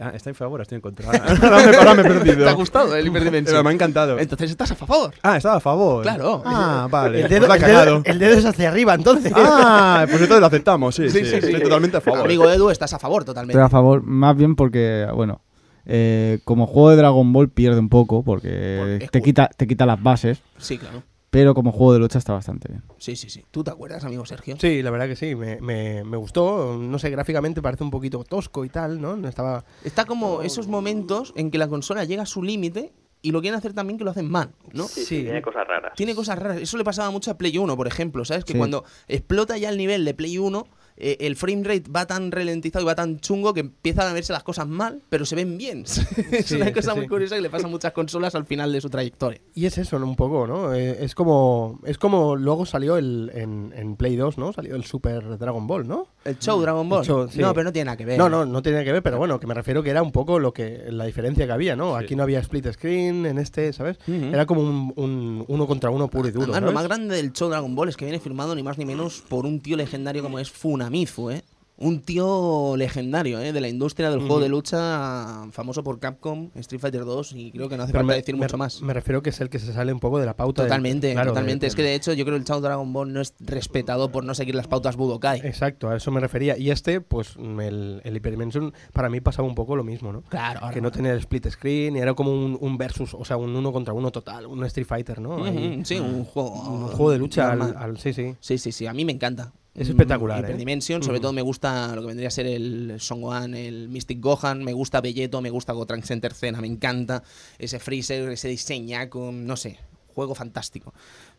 Ah, está en favor, estoy en contra. Ahora me, ahora me he perdido. ¿Te ha gustado el Hyperdimension? Pero me ha encantado. Entonces estás a favor. Ah, estaba a favor. Claro. Ah, vale. El dedo, Pues la ha el, dedo, el dedo es hacia arriba, entonces. Ah, pues entonces lo aceptamos, sí, Sí, sí, sí, sí. Estoy totalmente a favor. Amigo Edu, estás a favor totalmente. Estoy a favor, más bien porque, bueno, eh, como juego de Dragon Ball pierde un poco porque te quita, te quita las bases, Sí, claro. pero como juego de lucha está bastante bien. Sí, sí, sí. ¿Tú te acuerdas, amigo Sergio? Sí, la verdad que sí, me, me, me gustó. No sé, gráficamente parece un poquito tosco y tal, ¿no? No Estaba. Está como esos momentos en que la consola llega a su límite y lo quieren hacer también que lo hacen mal, ¿no? Sí, sí, Sí. tiene cosas raras. Tiene cosas raras. Eso le pasaba mucho a Play 1, por ejemplo, ¿sabes? Que Sí. cuando explota ya el nivel de Play 1, eh, el frame rate va tan ralentizado y va tan chungo que empiezan a verse las cosas mal, pero se ven bien. es una sí, cosa muy curiosa que le pasa a muchas consolas al final de su trayectoria. Y es eso, ¿no? Un poco, ¿no? Eh, es como. Es como luego salió el, en, en Play 2, ¿no? Salió el Super Dragon Ball, ¿no? El show Dragon Ball. El show, sí. No, pero no tiene nada que ver. No, no, no tenía que ver, pero bueno, que me refiero que era un poco lo que la diferencia que había, ¿no? Aquí no había split screen en este, ¿sabes? Era como un, un uno contra uno puro y duro. Además, lo más grande del show Dragon Ball es que viene firmado ni más ni menos por un tío legendario como es Funamizu, ¿eh? Un tío legendario, ¿eh? De la industria del juego de lucha, famoso por Capcom, Street Fighter 2 y creo que no hace Pero falta me, decir me- mucho más. Me refiero que es el que se sale un poco de la pauta. Totalmente, claro, de- totalmente. es que de hecho yo creo que el Chao Dragon Ball no es respetado por no seguir las pautas Budokai. Exacto, a eso me refería. Y este, pues el, el Hyperdimension, para mí pasaba un poco lo mismo, ¿no? Claro, Que no tenía el split screen y era como un, un versus, o sea, un uno contra uno total, un Street Fighter, ¿no? Ahí, Sí, un juego. un juego de lucha al- sí, sí. Sí, sí, sí, a mí me encanta. Es Mm, espectacular, ¿eh? Hyperdimension, sobre Mm. todo me gusta lo que vendría a ser el Son Gohan, el Mystic Gohan, me gusta Belleto, me gusta Gotrunks en tercera, me encanta ese Freezer, ese diseñaco, no sé, juego fantástico.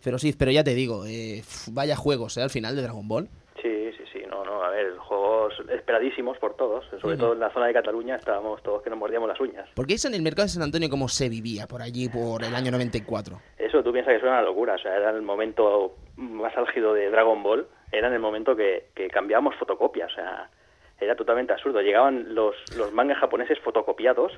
Pero sí, pero ya te digo, eh, vaya juegos, ¿eh? Al final de Dragon Ball. Sí, sí, sí, no, no, a ver, juegos esperadísimos por todos, sobre todo en la zona de Cataluña estábamos todos que nos mordíamos las uñas. Porque es en el mercado de San Antonio como se vivía por allí, por el año 94. Eso tú piensas que es una locura, o sea, era el momento más álgido de Dragon Ball, era en el momento que, que cambiábamos fotocopias, o sea, era totalmente absurdo. Llegaban los, los mangas japoneses fotocopiados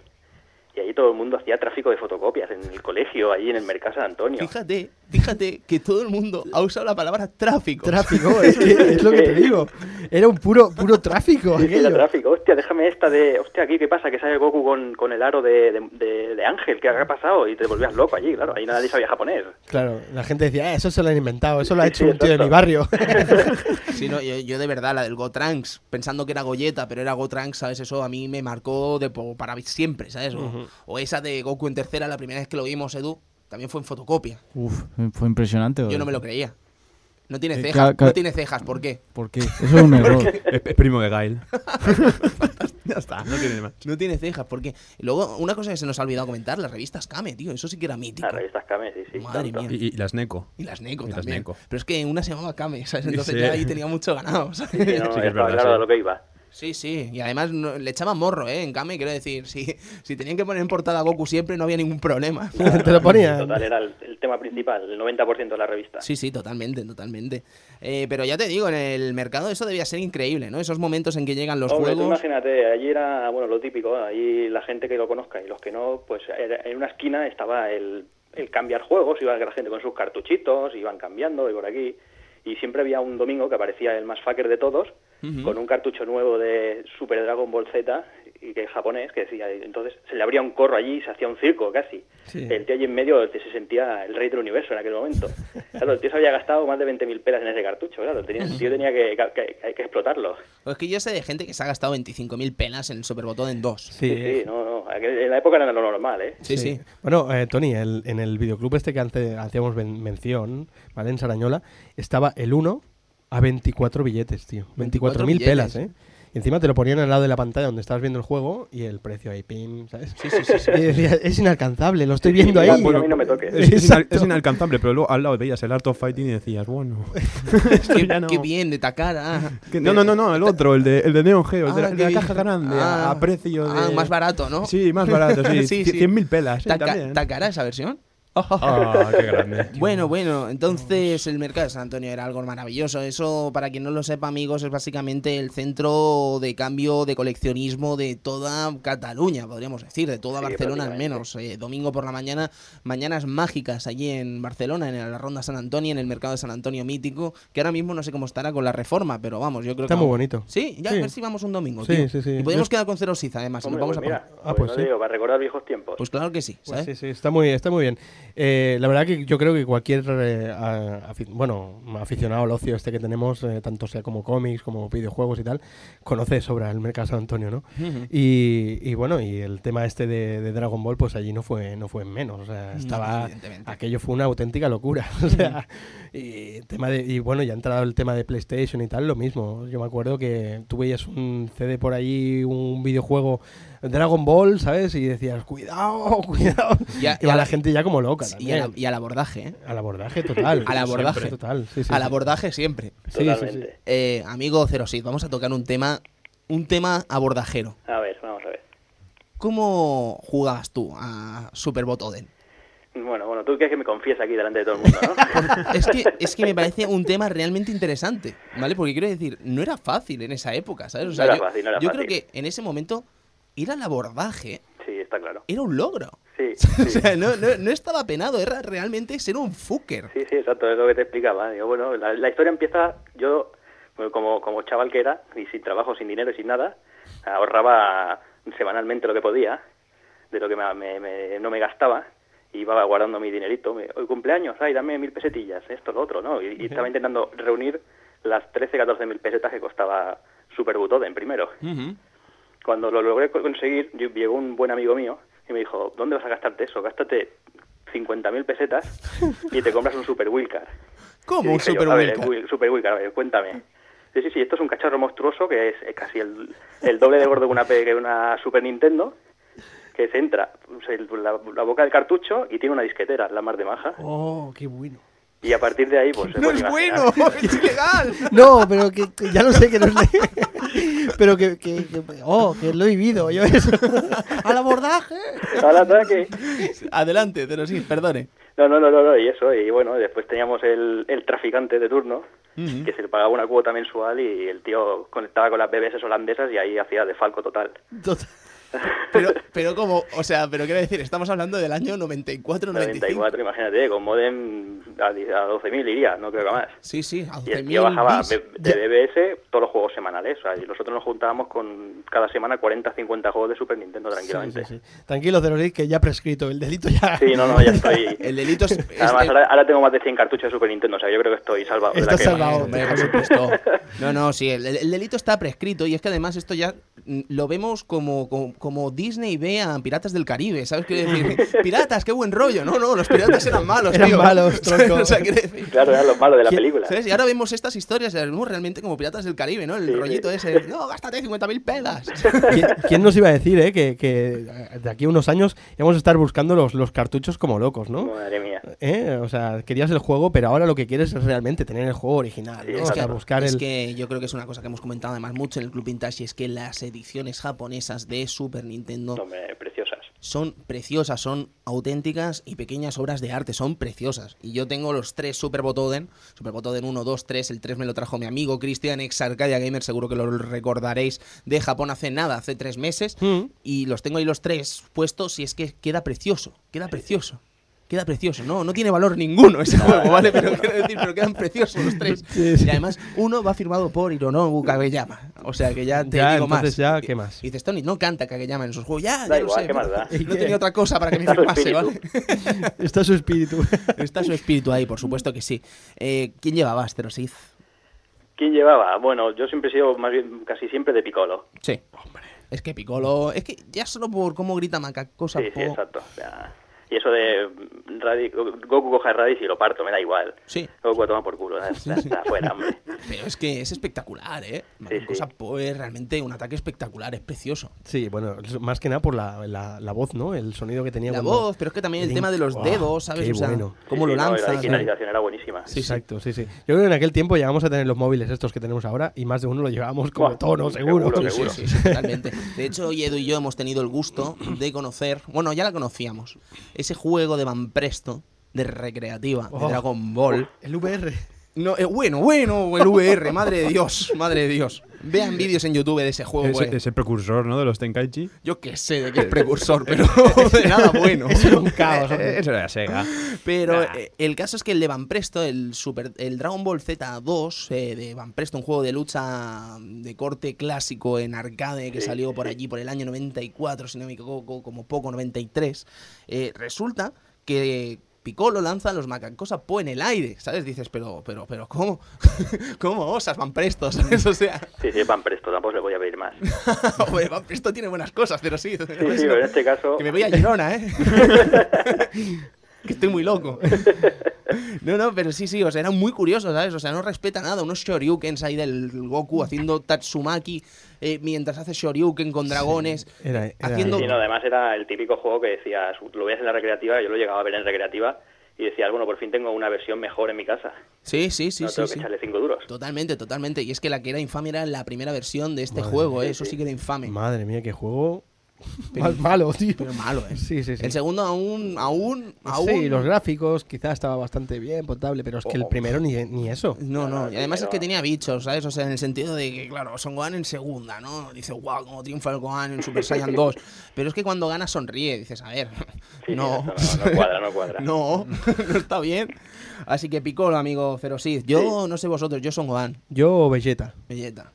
y allí todo el mundo hacía tráfico de fotocopias en el colegio, allí en el mercado San Antonio. Fíjate, fíjate que todo el mundo ha usado la palabra tráfico. Tráfico, es, que es lo que te digo. Era un puro, puro tráfico. Sí, era tráfico. Hostia, déjame esta de... Hostia, aquí, ¿qué pasa? Que sale Goku con, con el aro de, de, de- de Ángel. ¿Qué ha pasado? Y te volvías loco allí, claro. Ahí nadie sabía japonés. Claro, la gente decía, "Eh, eso se lo han inventado, eso lo ha hecho sí, un tío de mi barrio. Sí, no, yo, yo de verdad, la del Gotrunks, pensando que era Goyeta, pero era Gotrunks, ¿sabes? Eso a mí me marcó de, para siempre, ¿sabes? O, o esa de Goku en tercera, la primera vez que lo vimos, Edu, también fue en fotocopia. Uf, fue impresionante. Yo no me lo creía. No tiene Eh, cejas, no tiene cejas, ¿por qué? ¿Por qué? Eso es un error. Es, es primo de Gail. ya está, no tiene más. No tiene cejas, ¿por qué? Y luego, una cosa que se nos ha olvidado comentar, las revistas Kame, tío, eso sí que era mítico. Las revistas Kame, sí, sí. Madre tanto. mía. Y, y las Neko. Y las Neko Y las también. Neko. Pero es que una se llamaba Kame, ¿sabes? Entonces Sí. ya ahí tenía mucho ganado, ¿sabes? Sí, no, Sí es verdad, claro sí. de lo que iba. Sí, sí, y además no- le echaban morro, ¿eh? En Kame, quiero decir, si, si tenían que poner en portada a Goku siempre no había ningún problema. Te lo ponía. Total, era el, el tema principal, el 90% de la revista. Sí, sí, totalmente, totalmente. Eh, pero ya te digo, en el mercado eso debía ser increíble, ¿no? Esos momentos en que llegan los Hombre, tú juegos. imagínate, allí era, bueno, lo típico, allí la gente que lo conozca y los que no, pues en una esquina estaba el, el cambiar juegos, iba la gente con sus cartuchitos, iban cambiando y por aquí, y siempre había un domingo que aparecía el más fucker de todos, Con un cartucho nuevo de Super Dragon Ball Z, y que es japonés, que decía, entonces se le abría un corro allí y se hacía un circo casi. Sí. El tío allí en medio se sentía el rey del universo en aquel momento. Claro, el tío se había gastado más de 20.000 pelas en ese cartucho, claro, tenía- el tío tenía que, que- que explotarlo. Pues es que yo sé de gente que se ha gastado 25.000 pelas en el Superbotón en dos. Sí, Sí, sí, no, no. En la época era lo normal, ¿eh? Sí, sí. Bueno, eh, Tony, el- en el videoclub este que antes hacíamos men- mención, ¿vale? En Sarañola, estaba el 1 A 24 billetes, tío. 24 24.000 pelas. ¿eh? Y encima te lo ponían al lado de la pantalla donde estabas viendo el juego y el precio ahí, pim, ¿sabes? Sí, sí, sí. sí. Y decía, es inalcanzable, lo estoy viendo ahí. bueno, a mí no me toques. Es, es inal- Exacto. es inalcanzable, pero luego al lado veías el Art of Fighting y decías, bueno. qué, no. qué bien de Takara. no, no, no, no, el otro, el de, el de Neon Geo, el de, Ah, el de la caja grande, Ah. a, a precio de. Ah, más barato, ¿no? Sí, más barato, sí. Sí, sí, sí. 100.000 pelas. Sí, Taka- también. ¿Takara esa versión? Ah, qué grande. Bueno, bueno, entonces el mercado de San Antonio era algo maravilloso. Eso, para quien no lo sepa, amigos, es básicamente el centro de cambio de coleccionismo de toda Cataluña, podríamos decir, de toda Sí, Barcelona al menos. Eh, domingo por la mañana, mañanas mágicas allí en Barcelona, en la Ronda San Antonio, en el mercado de San Antonio mítico, que ahora mismo no sé cómo estará con la reforma, pero vamos, yo creo Está que... muy bonito. Sí, ya Sí. a ver si vamos un domingo. Sí, tío. sí, sí. Y podemos Yo- quedar con Cero Siza, además, y nos Hombre, vamos pues a mira, poner. Ah, pues, pues no sí. digo, para recordar viejos tiempos. Pues claro que sí, Pues ¿sabes? sí, sí, está muy, está muy bien. Eh, la verdad que yo creo que cualquier eh, a- bueno, aficionado al ocio este que tenemos, eh, tanto sea como cómics, como videojuegos y tal, conoce sobre el mercado San Antonio, ¿no? Y, y bueno, y el tema este de, de Dragon Ball, pues allí no fue, no fue en menos. O sea, estaba. aquello fue una auténtica locura. O sea, y, tema de, y bueno, ya ha entrado el tema de PlayStation y tal, lo mismo. Yo me acuerdo que tú veías un CD por ahí, un videojuego Dragon Ball, ¿sabes? Y decías, cuidado, cuidado. Y a- Y y a va la- la gente ya como loca Y, y al abordaje, ¿eh? Al abordaje total. Al abordaje. Siempre. Total, sí, sí, al sí. abordaje siempre. Sí, sí, sí. Totalmente. Eh, amigo Cerosid, vamos a tocar un tema, un tema abordajero. A ver, vamos a ver. ¿Cómo jugabas tú a Super Botoden? Bueno, bueno, tú quieres que me confiese aquí delante de todo el mundo, ¿no? Es que, es que me parece un tema realmente interesante, ¿vale? Porque quiero decir, no era fácil en esa época, ¿sabes? O No era yo, fácil, no era yo fácil. creo que en ese momento ir al abordaje sí, está claro. era un logro. Sí, O sea, no, no, no estaba penado, era realmente ser un fucker. Sí, sí, exacto, es lo que te explicaba. Digo, bueno, la, la historia empieza, yo, bueno, como, como chaval que era, y sin trabajo, sin dinero y sin nada, ahorraba semanalmente lo que podía, de lo que me, me- me- no me gastaba, y iba guardando mi dinerito. Me, Hoy cumpleaños, ay, dame mil pesetillas, esto, lo otro, ¿no? Y, y estaba intentando reunir las 13, 14 mil pesetas que costaba Super Butoden primero. Ujú. Cuando lo logré co- conseguir, llegó un buen amigo mío y me dijo, ¿dónde vas a gastarte eso? Gástate 50.000 pesetas y te compras un Super Wheelcar. ¿Cómo un dije yo, Super a ver, Super Wheelcar, a ver, cuéntame. Sí, sí, sí, esto es un cacharro monstruoso que es, casi el, el doble de gordo que una, que una Super Nintendo, que se entra la, la boca del cartucho y tiene una disquetera, la mar de maja. Oh, qué bueno. Y a partir de ahí, pues... se ¡No es imaginar. bueno! ¡Es ilegal! No, pero que, que ya lo sé que no es le- Pero que, que, que- Oh, que lo he vivido yo eso. Al abordaje. Al ataque. Adelante, Cerosid, perdone. No, no, no, no, no, y eso, y bueno, después teníamos el, el traficante de turno, que se le pagaba una cuota mensual y el tío conectaba con las BBS holandesas y ahí hacía de falco total. Total. Pero, pero como, o sea, pero quiero decir, estamos hablando del año 94, 95. 94, imagínate, con modem a, a 12.000 iría, no creo que más. Sí, sí, a Y el 12.000 tío bajaba bits. de, BBS todos los juegos semanales, o sea, y nosotros nos juntábamos con cada semana 40, 50 juegos de Super Nintendo tranquilamente. Sí, sí, sí. Que ya prescrito. El delito ya. Sí, no, no, ya estoy... El delito es... Además, ahora, ahora tengo más de 100 cartuchos de Super Nintendo, o sea, yo creo que estoy salvado. de la Estás salvado. Hombre, por supuesto. No, no, sí, el, el delito está prescrito y es que además esto ya mm, lo vemos como, como, como Disney ve a Piratas del Caribe, ¿sabes? Quiero decir, piratas, qué buen rollo. No, no, los piratas eran malos, Eran tío. malos, tronco. o sea, quiero decir... Claro, eran los malos de la ¿Quién- película. ¿Sabes? Y ahora vemos estas historias, las vemos realmente como Piratas del Caribe, ¿no? El Sí, rollito sí. ese, no, gástate 50.000 pelas. ¿Quién, quién nos iba a decir, eh? Que, que de aquí a unos años íbamos a estar buscando los, los cartuchos como locos, ¿no? Madre mía. ¿Eh? O sea, querías el juego, pero ahora lo que quieres es realmente tener el juego original, Sí, ¿no? es O sea, claro. buscar es el... que yo creo que es una cosa que hemos comentado además mucho en el Club Vintage y es que las ediciones japonesas de Super Nintendo Hombre, preciosas. son preciosas, son auténticas y pequeñas obras de arte, son preciosas. Y yo tengo los tres Super Botoden, Super Botoden 1, 2, 3, el 3 me lo trajo mi amigo Cristian, ex Arcadia Gamer, seguro que lo recordaréis, de Japón hace nada, hace tres meses, Mm. y los tengo ahí los tres puestos y es que queda precioso, queda precioso. Queda precioso, no, no tiene valor ninguno ese juego, ¿vale? Pero quiero decir, pero quedan preciosos los tres. Sí, sí. Y además, uno va firmado por Hironobu Kageyama. O sea que ya te Ya, digo más. ya, ¿qué más? Y dices, Tony, no canta Kageyama en sus juegos. Ya, Da ya igual, lo sé. ¿qué más da? No tenía otra cosa para que me firmase, ¿vale? Está su espíritu. Está su espíritu ahí, por supuesto que sí. Eh, ¿Quién llevaba Asterosid? ¿Quién llevaba? Bueno, yo siempre he sido más bien casi siempre de Piccolo. Sí. Hombre. Es que Piccolo... Es que ya solo por cómo grita Macacosa... Sí, sí, po- exacto. O sea, Y eso de Radi- Goku coja a Raditz y lo parto, me da igual. Sí. Goku a tomar por culo, está, está afuera, hombre. Pero es que es espectacular, ¿eh? Sí, Cosa sí. Realmente un ataque espectacular, es precioso. Sí, bueno, más que nada por la, la, la voz, ¿no? El sonido que tenía La cuando- voz, pero es que también el Link- tema de los dedos, ¿sabes? qué o sea, bueno. cómo Sí, lo sí, no. La finalización era buenísima. Sí, sí. Exacto, sí, sí. Yo creo que en aquel tiempo llegamos a tener los móviles estos que tenemos ahora y más de uno lo llevábamos como tono, seguro. seguro, Sí, seguro. sí, sí, totalmente. De hecho, Edu y yo hemos tenido el gusto de conocer, bueno, ya la conocíamos, ese juego de Van Presto, de recreativa, de Oh. Dragon Ball. El VR. No, eh, bueno, bueno, el VR, madre de Dios, madre de Dios. Vean vídeos en YouTube de ese juego, Ese, pues. ese precursor, ¿no? De los Tenkaichi. Yo qué sé de qué es precursor, pero de nada bueno. Eso era un caos. Eh. Eso era Sega. Pero Nah. eh, el caso es que el de Van Presto, el, super, el Dragon Ball Z2 eh, de Van Presto, un juego de lucha de corte clásico en arcade que salió por allí por el año 94, si no me equivoco, como poco 93, eh, resulta que Piccolo lanza a los Macancosa Po en el aire, ¿sabes? Dices, pero, pero, pero, ¿cómo? ¿Cómo osas Van Presto? ¿Sabes? O sea, Sí, sí, van presto, tampoco le voy a pedir más. hombre, Van Presto tiene buenas cosas, pero sí. Sí, sí, pero en este caso... Que me voy a Girona, ¿eh? que estoy muy loco. No, no, pero sí, sí, o sea, era muy curioso, ¿sabes? O sea, no respeta nada. Unos shoryukens ahí del Goku haciendo Tatsumaki eh, mientras hace shoryuken con dragones. Era, era- Haciendo- Sí, no, además era el típico juego que decías, lo veías en la recreativa, yo lo llegaba a ver en recreativa y decías, bueno, por fin tengo una versión mejor en mi casa. Sí, sí, sí, no sí. tengo sí. que echarle cinco duros. Totalmente, totalmente. Y es que la que era infame era la primera versión de este Madre juego, mía, ¿eh? Eso sí. sí que era infame. Madre mía, qué juego más malo, tío. Pero malo, ¿eh? Sí, sí, sí. El segundo aún, aún, aún... Sí, los gráficos quizás estaba bastante bien, potable, pero es que el Oh. primero ni, ni eso. No, no, No, y además es que tenía bichos, ¿sabes? O sea, en el sentido de que, claro, Son Gohan en segunda, ¿no? Dice, wow, como triunfa el Gohan en Super Saiyan 2. Pero es que cuando gana sonríe, dices, a ver, Sí, no, no, no cuadra, no cuadra. no, no está bien. Así que Piccolo, amigo Ferocis. Yo no sé vosotros, yo Son Gohan, Yo, Vegeta. Vegeta.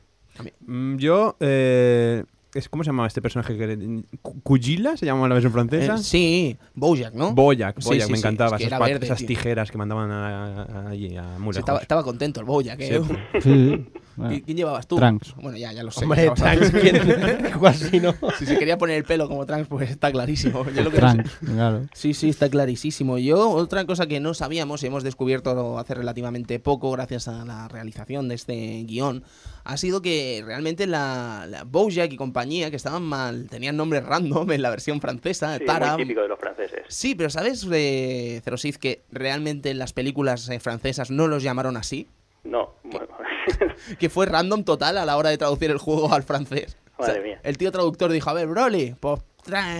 Mm, Yo, eh, ¿cómo se llamaba este personaje? que ¿Kujila se llamaba la versión francesa? Eh, sí, Bojack, ¿no? Boyac, Sí, Boyac, sí, me sí, encantaba. es que esas, era pat- verde, esas tío. tijeras que mandaban a- a- allí, a muy Sí, lejos. estaba, estaba contento el Bojack, ¿eh? Sí, pues. Sí. Bueno, ¿Qui- ¿Quién llevabas tú? Trunks. Bueno, ya, ya lo sé. Hombre, ¿qué vas a Trunks? ¿quién? Si no. Si se quería poner el pelo como Trunks, pues está clarísimo. Yo lo que no sé- claro. Sí, sí, está clarísimo. Yo, otra cosa que no sabíamos y hemos descubierto hace relativamente poco, gracias a la realización de este guion, ha sido que realmente la, la Bojack y compañía, que estaban mal, tenían nombres random en la versión francesa, Sí, Tara. muy típico de los franceses. Sí, pero ¿sabes, eh, Cerosiz, que realmente en las películas eh, francesas no los llamaron así? No, bueno, Que fue random total a la hora de traducir el juego al francés. Madre mía. El tío traductor dijo, a ver, Broly, pues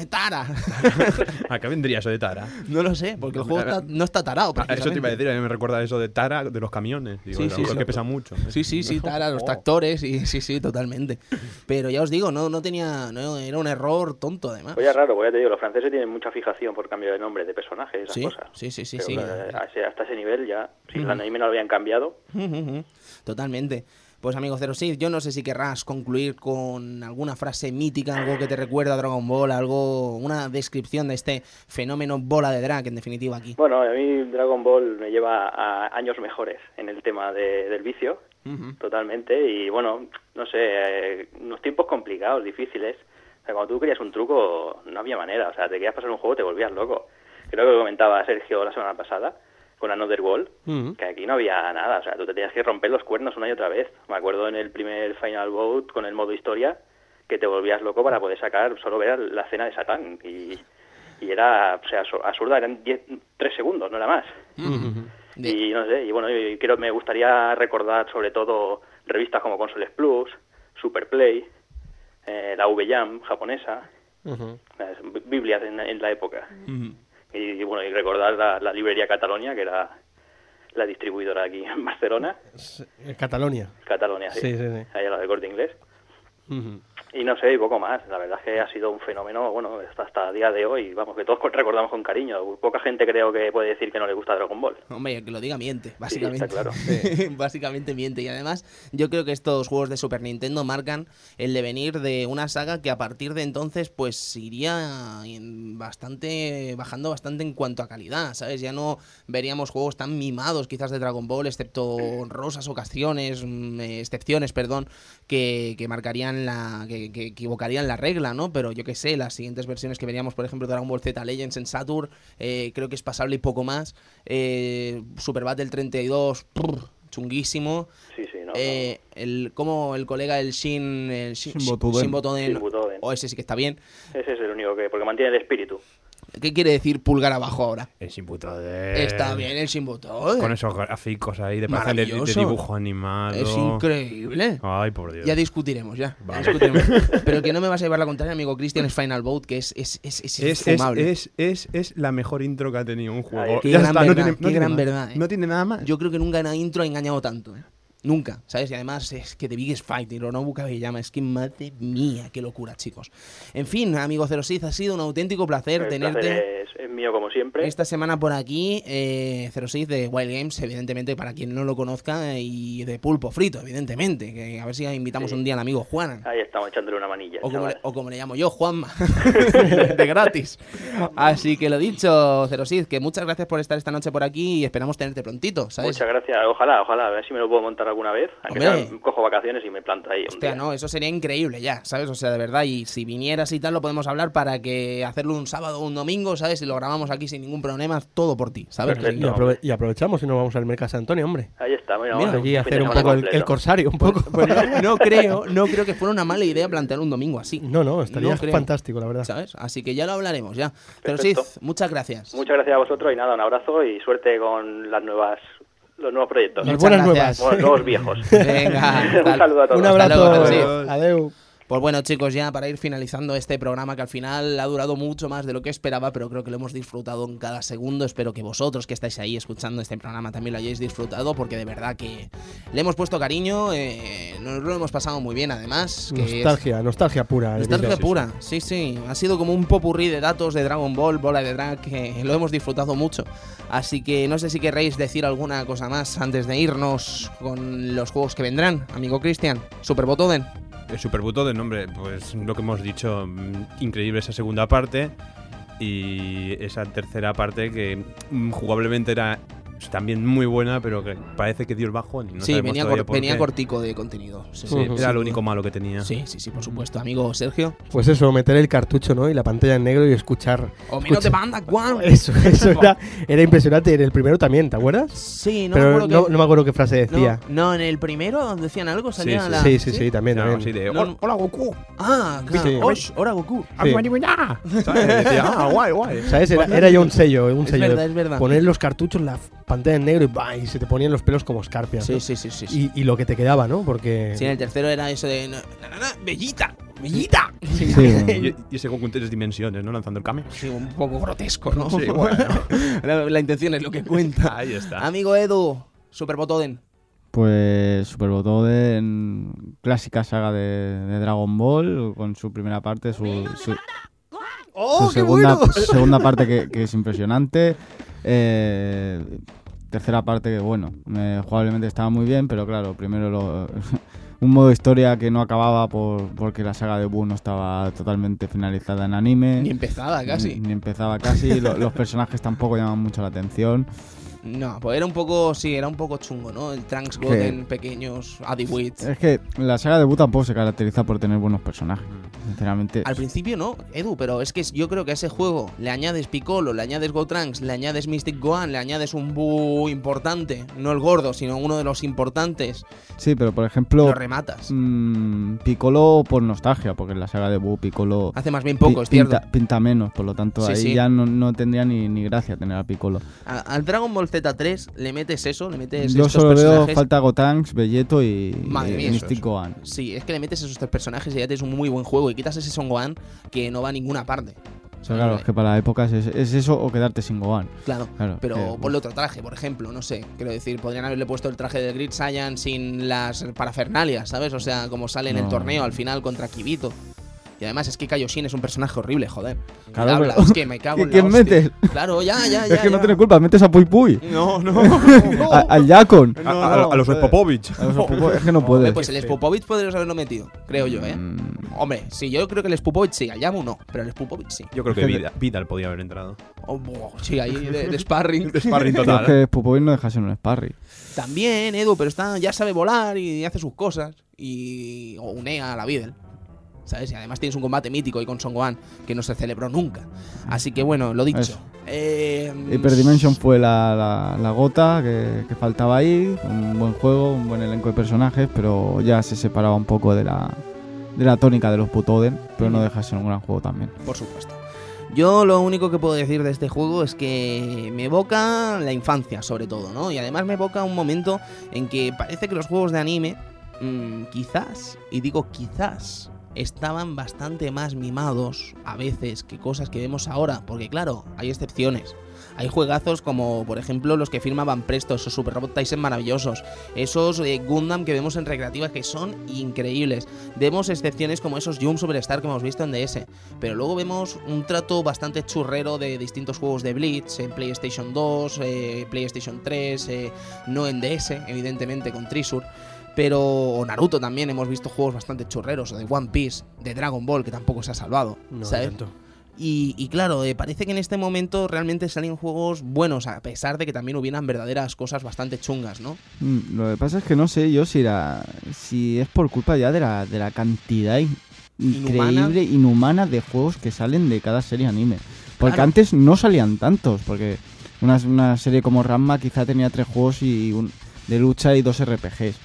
Tara. ¿A qué vendría eso de Tara? no lo sé, porque el juego está- no está tarado. Ah, eso te iba a decir, a mí me recuerda eso de Tara de los camiones. Digo, Sí, sí, sí. que pesa mucho. Sí, sí, sí, Tara, los Oh. tractores, y sí, sí, totalmente. Pero ya os digo, no, no tenía, no, era un error tonto además. Oye, es raro, porque ya te digo, los franceses tienen mucha fijación por cambio de nombre de personajes esas Sí, cosas. sí, sí, sí, Pero, sí. hasta ese nivel ya, si Ujú. el anime no lo habían cambiado, Totalmente. Pues amigo Zero Six, yo no sé si querrás concluir con alguna frase mítica, algo que te recuerda a Dragon Ball, algo, una descripción de este fenómeno bola de drag, en definitiva aquí. Bueno, a mí Dragon Ball me lleva a años mejores en el tema de- del vicio, totalmente, y bueno, no sé, eh, unos tiempos complicados, difíciles. O sea, cuando tú querías un truco, no había manera, o sea, te querías pasar un juego, te volvías loco. Creo que lo comentaba Sergio la semana pasada con Another World, Mm. que aquí no había nada, o sea, tú te tenías que romper los cuernos una y otra vez. Me acuerdo en el primer Final Bout con el modo historia, que te volvías loco para poder sacar, solo ver la escena de Satán, y, y era, o sea, absu- absurda, eran 10, 3 segundos, no era más. De- Y no sé, y bueno, y creo me gustaría recordar sobre todo revistas como Consoles Plus, Superplay, eh, la V-Jam japonesa, las bi- Biblias en, en la época. Y, bueno, y recordar la, la librería Catalonia, que era la distribuidora aquí en Barcelona, Catalonia. Catalonia, sí, Sí, sí, sí. la de corte inglés. Ujú. Y no sé, y poco más. La verdad es que ha sido un fenómeno, bueno, hasta, hasta el día de hoy, vamos, que todos recordamos con cariño. Poca gente creo que puede decir que no le gusta Dragon Ball. Hombre, que lo diga miente, básicamente. está claro. básicamente miente. Y además, yo creo que estos juegos de Super Nintendo marcan el devenir de una saga que a partir de entonces, pues iría bastante, bajando bastante en cuanto a calidad, ¿sabes? Ya no veríamos juegos tan mimados quizás de Dragon Ball, excepto honrosas ocasiones, mm, excepciones, perdón, que, que marcarían la. Que, que equivocarían la regla, ¿no? Pero yo qué sé, las siguientes versiones que veríamos, por ejemplo, de Dragon Ball Z Legends en Saturn, eh, creo que es pasable y poco más. Eh, Super Battle 32, prr, chunguísimo. Sí, sí, no. Eh, el, como el colega, el Shin. El Shin, Shin Botoden. Shin Botoden, Shin Botoden. O ese sí que está bien. Ese es el único que, porque mantiene el espíritu. ¿Qué quiere decir pulgar abajo ahora? El sin de... Está bien el Shin Botoden. Con esos gráficos ahí de, de, de dibujo animado. Es increíble. Ay, por Dios. Ya discutiremos, ya. ya Vale. discutiremos. Pero que no me vas a llevar la contraria, amigo Cristian, es Final Boat, que es, es, es, es, Es, es, infumable. es, es, es la mejor intro que ha tenido un juego. Ay, qué Ya gran está, no verdad, tiene, no qué tiene gran más. verdad, eh. No tiene nada más. Yo creo que nunca en una intro ha engañado tanto, ¿eh? Nunca, ¿sabes? Y además es que The Biggest Fight y Ronobu Kabeyama, es que madre mía, qué locura, chicos. En fin, amigo 06, ha sido un auténtico placer El tenerte placer es, es mío como siempre. esta semana por aquí. Eh, 06 de Wild Games, evidentemente, para quien no lo conozca, y de Pulpo Frito, evidentemente. Que a ver si invitamos Sí. un día al amigo Juanan. Ahí estamos echándole una manilla. O como, le, o como le llamo yo, Juanma. de gratis. Así que lo dicho, Cerosid, que muchas gracias por estar esta noche por aquí y esperamos tenerte prontito, ¿sabes? Muchas gracias. Ojalá, ojalá. A ver si me lo puedo montar alguna vez. Aunque Hombre. sea, cojo vacaciones y me planto ahí. un Hostia, día. no, eso sería increíble ya, ¿sabes? O sea, de verdad, y si vinieras y tal, lo podemos hablar para que hacerlo un sábado o un domingo, ¿sabes? Y lo grabamos aquí sin ningún problema, todo por ti, ¿sabes? Perfecto. Y, aprove- y aprovechamos y nos vamos al Mercado San Antonio, hombre. Ahí está. Mira, Mira, vamos Allí a hacer un poco el, corsario, un poco. Pues no, no creo, no creo que fuera una mala idea plantear un domingo así. No, no, estaría No fantástico, la verdad. ¿Sabes? Así que ya lo hablaremos, ya. Pero sí, muchas gracias. Muchas gracias a vosotros y nada, un abrazo y suerte con las nuevas, los nuevos proyectos. Las buenas gracias. nuevas. Bueno, nuevos viejos. Venga, un saludo a todos. Un Hasta abrazo. Adeu. Pues bueno, chicos, ya para ir finalizando este programa que al final ha durado mucho más de lo que esperaba, pero creo que lo hemos disfrutado en cada segundo. Espero que vosotros que estáis ahí escuchando este programa también lo hayáis disfrutado, porque de verdad que le hemos puesto cariño, eh, nos lo hemos pasado muy bien además. Que es- Nostalgia, nostalgia pura. Nostalgia pura, sí, sí. Ha sido como un popurrí de datos de Dragon Ball, Bola de Drag, que lo hemos disfrutado mucho. Así que no sé si querréis decir alguna cosa más antes de irnos con los juegos que vendrán, amigo Cristian. Super Botoden. El Superbuto de nombre, pues lo que hemos dicho, mm, increíble esa segunda parte y esa tercera parte que mm, jugablemente era también muy buena, pero que parece que dio el bajón. no sí, venía, cor- venía cortico de contenido. Sí, sí, Ujú. Era lo único malo que tenía. Sí, sí, sí, por supuesto. Amigo Sergio. Pues eso, meter el cartucho, ¿no? Y la pantalla en negro y escuchar. O menos te Escucha. manda, guau. Eso, eso era, era impresionante. En el primero también, ¿te acuerdas? Sí, no me Pero acuerdo no, que- no me acuerdo qué frase decía. no, en el primero decían algo, salía sí. la... Sí, sí, sí, también. De, No, "Hola, hola, Goku. Ah, claro. Sí. Osh, ahora Goku. Sí. ¿Sabes? Ah, guay, guay. ¿Sabes? Era, era ya un sello, un Es sello. de verdad, es verdad. Poner los cartuchos en la pantalla en negro y, ¡bah! y se te ponían los pelos como escarpias. Sí, ¿no? sí, sí, sí. sí. Y, y lo que te quedaba, ¿no? Porque. Sí, en el tercero era eso de... "Na, na, na, na, ¡Bellita! ¡Bellita! Sí, Y, y ese en tres dimensiones, ¿no? Lanzando el Kame. Sí, un poco grotesco, ¿no? Sí, bueno. la, la intención es lo que cuenta. Ahí está. Amigo Edu, Super Botoden. Pues Super Botoden, clásica saga de, de Dragon Ball, con su primera parte, su, su- ¡Oh, su qué segunda, bueno! segunda parte que, que es impresionante. Eh, tercera parte que, bueno, eh, jugablemente estaba muy bien, pero claro, primero lo- un modo historia que no acababa por, porque la saga de Buu no estaba totalmente finalizada en anime. Ni empezada casi. Ni, ni empezaba casi, lo- los personajes tampoco llaman mucho la atención. No, pues era un poco, sí, era un poco chungo, ¿no? El Trunks Golden, pequeños, Adiwits. Es que la saga de Buu tampoco se caracteriza por tener buenos personajes, sinceramente. Al principio no, Edu, pero es que yo creo que a ese juego le añades Piccolo, le añades Gotrunks, le añades Mystic Gohan, le añades un Buu importante, no el gordo, sino uno de los importantes, Sí, pero por ejemplo, lo rematas. mm, Piccolo por nostalgia, porque en la saga de Buu Piccolo Hace más bien poco, es cierto. pinta, pinta menos, por lo tanto Sí, ahí sí. ya no, no tendría ni, ni gracia tener a Piccolo. A- al Dragon Ball Z3 le metes eso, le metes Yo estos solo veo falta Gotanks, Belleto y, Madre y mía, Mystic. Gohan. Sí, es que le metes esos tres personajes y ya tienes un muy buen juego y quitas ese Son Gohan que no va a ninguna parte. O sea, claro, es que para la época es, es eso o quedarte sin Gohan. Claro. Claro, Pero que- ponle otro traje, por ejemplo, no sé. Quiero decir, podrían haberle puesto el traje del Grid Saiyan sin las parafernalias, ¿sabes? O sea, como sale en el torneo al final contra Kibito. Y además es que Kaioshin es un personaje horrible, joder. Claro, habla, pero- es que me cago en la ¿Quién hostia. metes? Claro, ya, ya, ya. es que no ya. tiene culpa, metes a Pui Pui. No, no. A- al Yakon. A, a- a los Popovich. A los Popo- es que no Hombre, puedes. pues el Spupovich podrías haberlo metido, creo yo, ¿eh? Mm, Hombre, sí, yo creo que el Spupovich sí, al Yamu no, pero el Spupovich sí. Yo creo que Vidal, Vidal podía haber entrado. Oh, sí, ahí de, de sparring. De sparring total. es que Popovich no deja ser un Sparry. También, Edu, pero está, ya sabe volar y hace sus cosas. Y. O unea a la Videl. ¿Sabes? Y además tienes un combate mítico y con Son Gohan que no se celebró nunca. Así que bueno, lo dicho. Eh, Hyperdimension fue la, la- la gota que, que faltaba ahí. Un buen juego, un buen elenco de personajes, pero ya se separaba un poco de la, de la tónica de los Putoden. Pero no deja de ser un gran juego también. Por supuesto. Yo lo único que puedo decir de este juego es que me evoca la infancia, sobre todo, ¿no? Y además me evoca un momento en que parece que los juegos de anime, mm, quizás, y digo quizás, estaban bastante más mimados a veces que cosas que vemos ahora. Porque claro, hay excepciones. Hay juegazos como, por ejemplo, los que firmaban Presto, esos Super Robot Tyson maravillosos, esos eh, Gundam que vemos en recreativas que son increíbles. Vemos excepciones como esos Jump Superstar que hemos visto en DS, pero luego vemos un trato bastante churrero de distintos juegos de Blitz en PlayStation 2, eh, PlayStation 3, eh, no en DS, evidentemente con Trisur. Pero o Naruto también hemos visto juegos bastante churreros, o de One Piece, de Dragon Ball, que tampoco se ha salvado. No ¿sabes? tanto. Y, y claro, eh, parece que en este momento realmente salían juegos buenos, a pesar de que también hubieran verdaderas cosas bastante chungas, ¿no? Mm, Lo que pasa es que no sé yo si era si es por culpa ya de la, de la cantidad in- Inhumana. increíble, inhumana de juegos que salen de cada serie anime. Porque Claro. antes no salían tantos, porque una, una serie como Ranma quizá tenía tres juegos y un, de lucha y dos RPGs,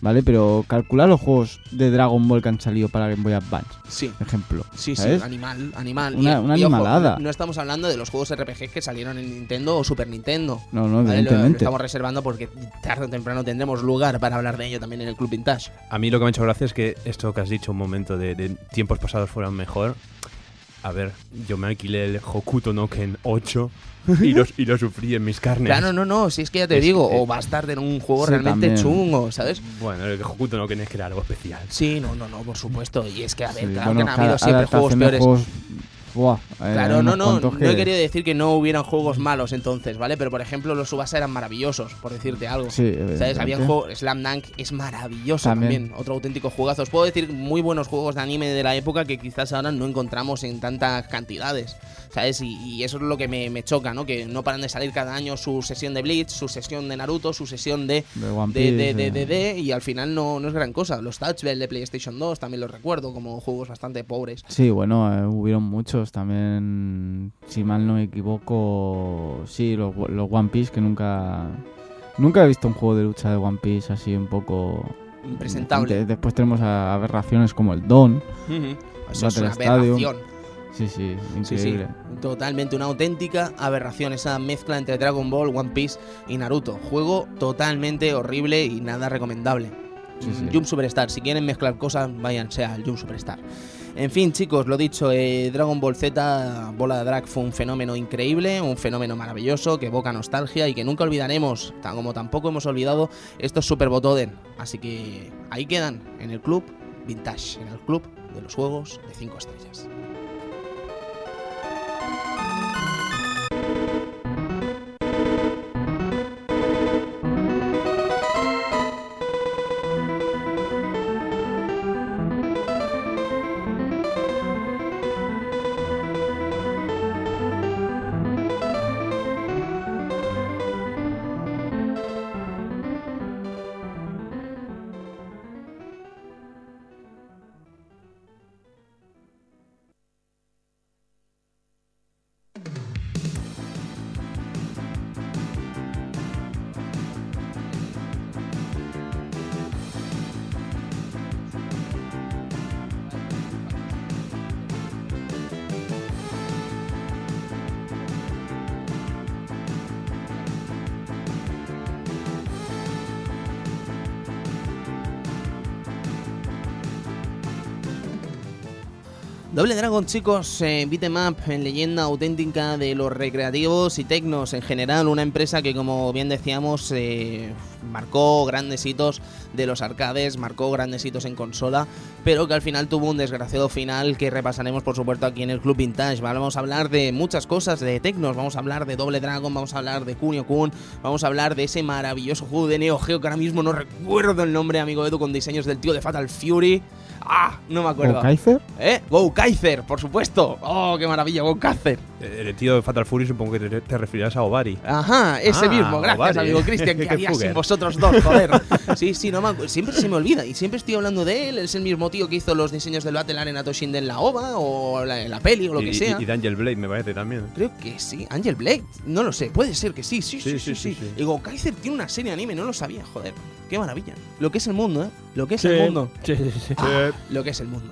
¿vale? Pero calcular los juegos de Dragon Ball que han salido para Game Boy Advance, Sí. por ejemplo. Sí, ¿sabes? sí, animal, animal. Una- Y- una y ojo, animalada. no, estamos hablando de los juegos RPG que salieron en Nintendo o Super Nintendo. No, no, ¿vale? Lo- Lo, evidentemente. estamos reservando porque tarde o temprano tendremos lugar para hablar de ello también en el Club Vintage. A mí lo que me ha hecho gracia es que esto que has dicho un momento de, de tiempos pasados fueran mejor. A ver, yo me alquilé el Hokuto no Ken 8 y lo, y lo sufrí en mis carnes. Claro, no, no, si es que ya te Es digo, que- o Bastard en un juego Sí, realmente también. chungo, ¿sabes? Bueno, el Hokuto no Ken es que era algo especial. Sí, no, no, no, por supuesto. Y es que, a ver, Sí, claro bueno, que han habido siempre juegos peores. juegos- Buah, eh, Claro, no, no, no que- he querido decir que no hubieran juegos malos entonces, ¿vale? Pero por ejemplo, los Subasa eran maravillosos, por decirte algo. Sí, ¿Sabes? Habían juegos. Slam Dunk es maravilloso También. también. Otro auténtico juegazo. Os puedo decir muy buenos juegos de anime de la época que quizás ahora no encontramos en tantas cantidades. ¿Sabes? Y, y eso es lo que me, me choca, ¿no? Que no paran de salir cada año su sesión de Bleach, su sesión de Naruto, su sesión de. De One De, Piece, de, de, eh. de- de, y al final no, no es gran cosa. Los Touch Bell de PlayStation 2 también los recuerdo como juegos bastante pobres. Sí, bueno, eh, hubieron muchos también, si mal no me equivoco, sí, los, los One Piece que nunca... Nunca he visto un juego de lucha de One Piece así un poco... Impresentable. De- después tenemos aberraciones como el Don. Eso es una aberración. Sí, sí, Sí, sí, increíble. totalmente una auténtica aberración esa mezcla entre Dragon Ball, One Piece y Naruto. Juego totalmente horrible y nada recomendable. Sí. Jump Superstar, si quieren mezclar cosas, váyanse al Jump Superstar. En fin, chicos, lo dicho, eh, Dragon Ball Z, Bola de Drag fue un fenómeno increíble, un fenómeno maravilloso que evoca nostalgia y que nunca olvidaremos, tan como tampoco hemos olvidado estos Super Botoden. Así que ahí quedan, en el club Vintage, en el club de los juegos de 5 estrellas. Doble Dragon, chicos, beat'em up en leyenda auténtica de los recreativos y tecnos en general, una empresa que como bien decíamos eh, marcó grandes hitos de los arcades, marcó grandes hitos en consola, pero que al final tuvo un desgraciado final que repasaremos por supuesto aquí en el Club Vintage. Vamos a hablar de muchas cosas de tecnos, vamos a hablar de Doble Dragon, vamos a hablar de Kunio Kun, vamos a hablar de ese maravilloso juego de Neo Geo que ahora mismo no recuerdo el nombre, amigo Edu, con diseños del tío de Fatal Fury. Ah, no me acuerdo. ¿O Kaiser? ¿Eh? Go Kaiser, por supuesto. Oh, qué maravilla, Go Kaiser. Eh, El tío de Fatal Fury supongo que te, te referirás a Ovari. Ajá, ese Ah, mismo, gracias vale. amigo Cristian, que haría sin vosotros dos, joder. Sí, sí, no me acu- siempre se me olvida y siempre estoy hablando de él, es el mismo tío que hizo los diseños del Battle Arena Toshinden en la OVA o la, la peli o lo y, que sea. y- y de Angel Blade me parece también. Creo que sí, Angel Blade, no lo sé, puede ser que sí, sí, sí, sí, Sí, sí. sí, sí, sí. Digo, Kaiser tiene una serie anime, no lo sabía, joder. Qué maravilla. Lo que es el mundo, ¿eh? Lo que es Sí, el mundo. sí, sí, sí. Ah, lo que es el mundo.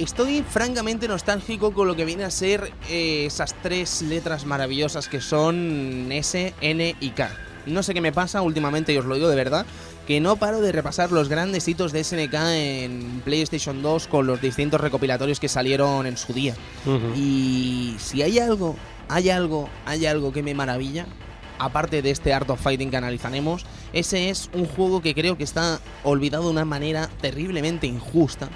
Estoy francamente nostálgico con lo que viene a ser eh, esas tres letras maravillosas que son S, N y K. No sé qué me pasa últimamente, y os lo digo de verdad, que no paro de repasar los grandes hitos de SNK en PlayStation 2 con los distintos recopilatorios que salieron en su día. Y si hay algo, hay algo, hay algo que me maravilla, aparte de este Art of Fighting que analizaremos, ese es un juego que creo que está olvidado de una manera terriblemente injusta,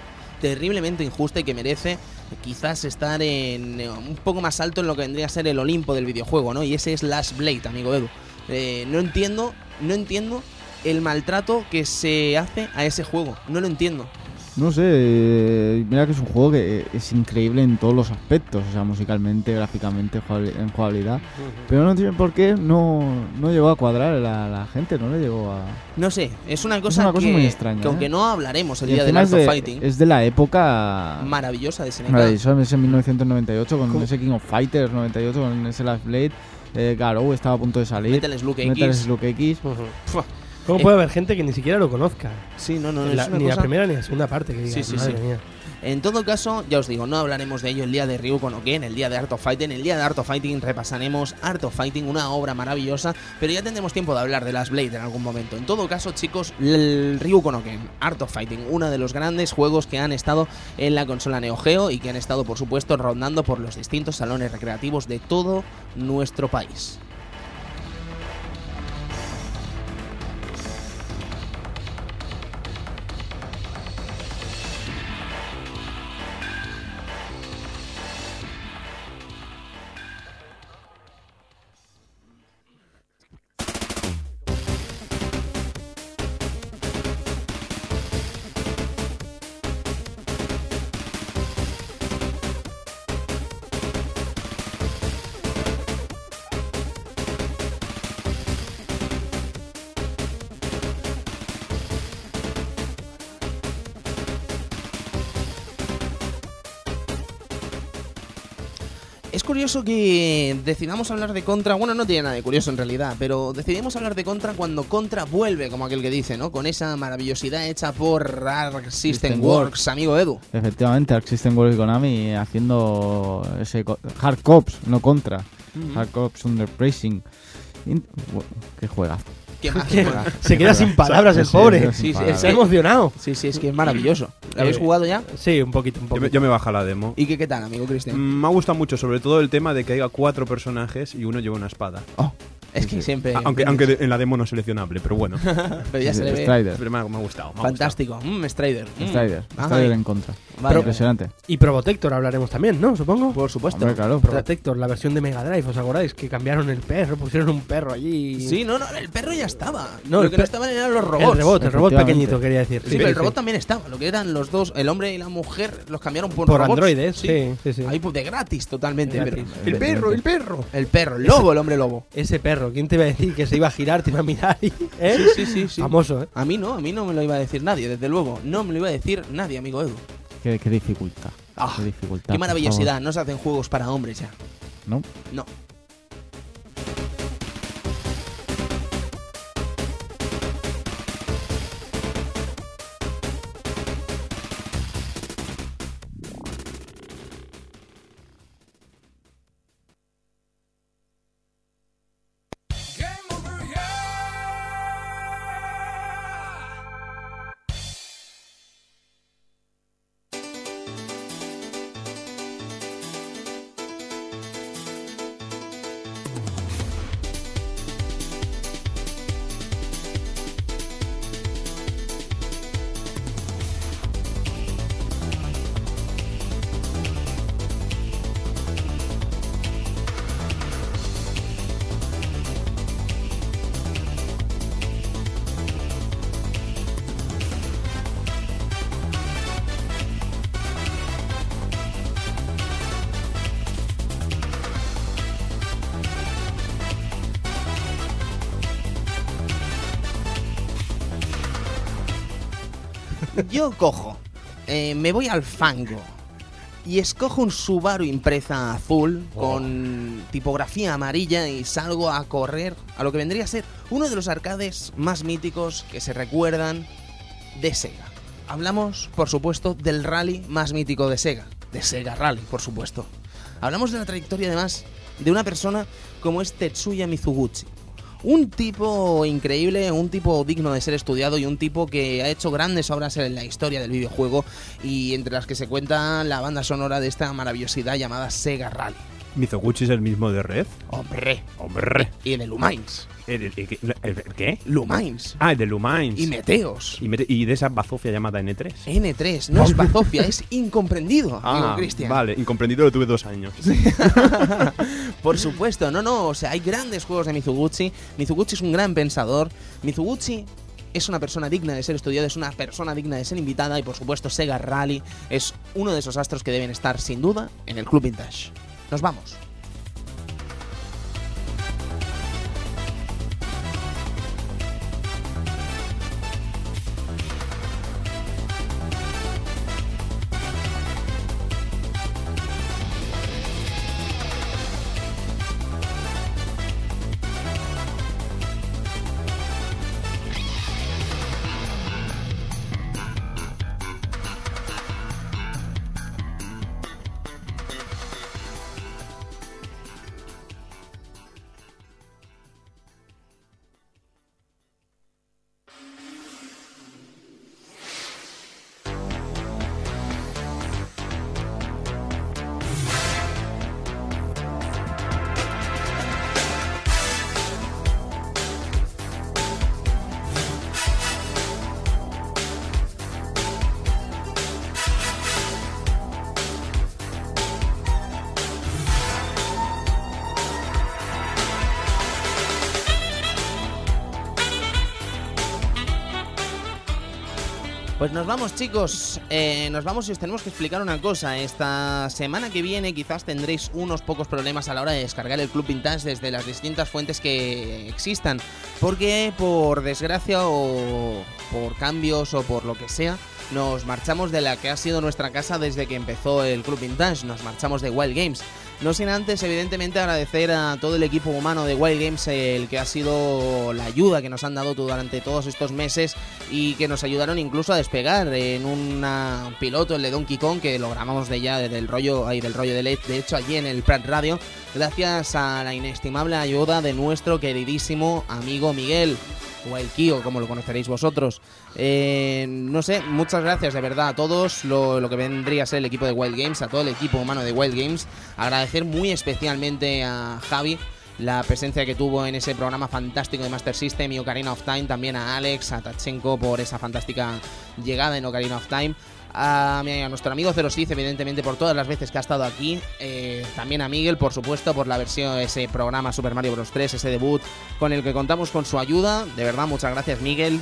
terriblemente injusta y que merece quizás estar en eh, un poco más alto en lo que vendría a ser el Olimpo del videojuego, ¿no? Y ese es Last Blade, amigo Edu. Eh, no entiendo, no entiendo el maltrato que se hace a ese juego, no lo entiendo. No sé, eh, mira que es un juego que es increíble en todos los aspectos, o sea, musicalmente, gráficamente, en jugabilidad. Pero no entiendo por qué no, no llegó a cuadrar la, la gente, no le llegó a... No sé, es una cosa, una cosa que, muy extraña, que aunque ¿eh? no hablaremos el Y día del Art es of de, Fighting, es de la época... maravillosa de SNK. Maravilloso, ese 1998 con ¿Cómo? ese King of Fighters 98 con ese Last Blade. Eh, Garou estaba a punto de salir. Metal Slug X. Metal Slug X. Ujú. Fua. ¿Cómo Eh, puede haber gente que ni siquiera lo conozca? Sí, no, no, no, La- es una ni la primera ni la segunda parte, que Sí, sí, madre sí. mía. En todo caso, ya os digo, no hablaremos de ello el día de Ryuko no Ken, el día de Art of Fighting. El día de Art of Fighting repasaremos Art of Fighting, una obra maravillosa, pero ya tendremos tiempo de hablar de las Blade en algún momento. En todo caso, chicos, el Ryuko no Ken, Art of Fighting, uno de los grandes juegos que han estado en la consola Neo Geo y que han estado, por supuesto, rondando por los distintos salones recreativos de todo nuestro país. Curioso que decidamos hablar de Contra. Bueno, no tiene nada de curioso en realidad, pero decidimos hablar de Contra cuando Contra vuelve, como aquel que dice, ¿no? Con esa maravillosidad hecha por Arc System System Works, Works. amigo Edu. Efectivamente, Arc System Works y Konami haciendo ese Hard Cops, no contra. Hard Cops Under Pricing. ¿Qué juega? Se queda sin palabras el pobre. sí, Sí, ha emocionado. Sí, sí, es que es maravilloso. ¿Lo habéis Eh, jugado ya? Sí, un poquito, un Yo me, poquito. yo me baja la demo. ¿Y qué, qué tal, amigo Cristian? Mm, Me ha gustado mucho, sobre todo el tema de que haya cuatro personajes y uno lleva una espada. Oh, Es que siempre. Ah, Aunque, aunque de- en la demo no es seleccionable, pero bueno. Pero ya se le ve. Strider. Pero me ha, me ha gustado. me ha Fantástico. Mm, Strider. Mm. Strider. Strider en contra. Vale. Impresionante. Y Probotector hablaremos también, ¿no? Supongo. Por supuesto. Hombre, claro. Probotector, la versión de Mega Drive, ¿os acordáis? Que cambiaron el perro, pusieron un perro allí. Sí, no, no, el perro ya estaba. No, lo el que no estaban eran los El robots. robot, el robot pequeñito, quería decir. Sí, pero el robot también estaba. Lo que eran los dos, el hombre y la mujer, los cambiaron por, Por robots. androides, sí, sí, sí. Ahí pues, de gratis, totalmente. Gratis. pero- El perro, el perro. el perro, el lobo, el hombre lobo. Ese perro, ¿quién te iba a decir que se iba a girar, te iba a mirar y, ¿eh? Sí, sí, sí, sí. Famoso, ¿eh? A mí no, a mí no me lo iba a decir nadie, desde luego. No me lo iba a decir nadie, amigo Edu. Qué, qué dificultad. Ah, qué dificultad. Qué maravillosidad, no se hacen juegos para hombres ya. ¿No? No. Yo cojo, eh, me voy al fango y escojo un Subaru Impreza azul con tipografía amarilla y salgo a correr a lo que vendría a ser uno de los arcades más míticos que se recuerdan de Sega. Hablamos, por supuesto, del rally más mítico de Sega, de Sega Rally, por supuesto. Hablamos de la trayectoria, además, de una persona como es Tetsuya Mizuguchi. Un tipo increíble, un tipo digno de ser estudiado y un tipo que ha hecho grandes obras en la historia del videojuego y entre las que se cuenta la banda sonora de esta maravillosidad llamada Sega Rally. Mizoguchi es el mismo de Red. Hombre, Hombre. y de Lumines. ¿El, el- el- qué? Lumines. Ah, el de Lumines. Y Meteos. Y, mete- y de esa bazofia llamada N3. N3, no es bazofia, es incomprendido, Ah, Cristian. vale, incomprendido lo tuve dos años. Por supuesto, no, no, o sea, hay grandes juegos de Mizuguchi. Mizuguchi es un gran pensador. Mizuguchi es una persona digna de ser estudiada, es una persona digna de ser invitada y por supuesto Sega Rally es uno de esos astros que deben estar sin duda en el Club Vintage. Nos vamos. Pues nos vamos chicos, Eh, nos vamos y os tenemos que explicar una cosa. Esta semana que viene quizás tendréis unos pocos problemas a la hora de descargar el Club Vintage desde las distintas fuentes que existan. Porque por desgracia o por cambios o por lo que sea, nos marchamos de la que ha sido nuestra casa desde que empezó el Club Vintage. Nos marchamos de Wild Games. No sin antes, evidentemente, agradecer a todo el equipo humano de Wild Games el que ha sido la ayuda que nos han dado durante todos estos meses y que nos ayudaron incluso a despegar en un piloto, el de Donkey Kong, que lo grabamos de ya del rollo, ahí del rollo de LED, de hecho allí en el Prat Radio, gracias a la inestimable ayuda de nuestro queridísimo amigo Miguel. O el Kio, como lo conoceréis vosotros. Eh, no sé, muchas gracias de verdad a todos, lo, lo que vendría a ser el equipo de Wild Games, a todo el equipo humano de Wild Games. Agradecer muy especialmente a Javi, la presencia que tuvo en ese programa fantástico de Master System y Ocarina of Time, también a Alex, a Tachenko por esa fantástica llegada en Ocarina of Time. A, nuestro amigo Zero Sith, evidentemente, por todas las veces que ha estado aquí. eh, también a Miguel, por supuesto, por la versión, ese programa Super Mario Bros. 3, ese debut con el que contamos con su ayuda. De verdad, muchas gracias, Miguel.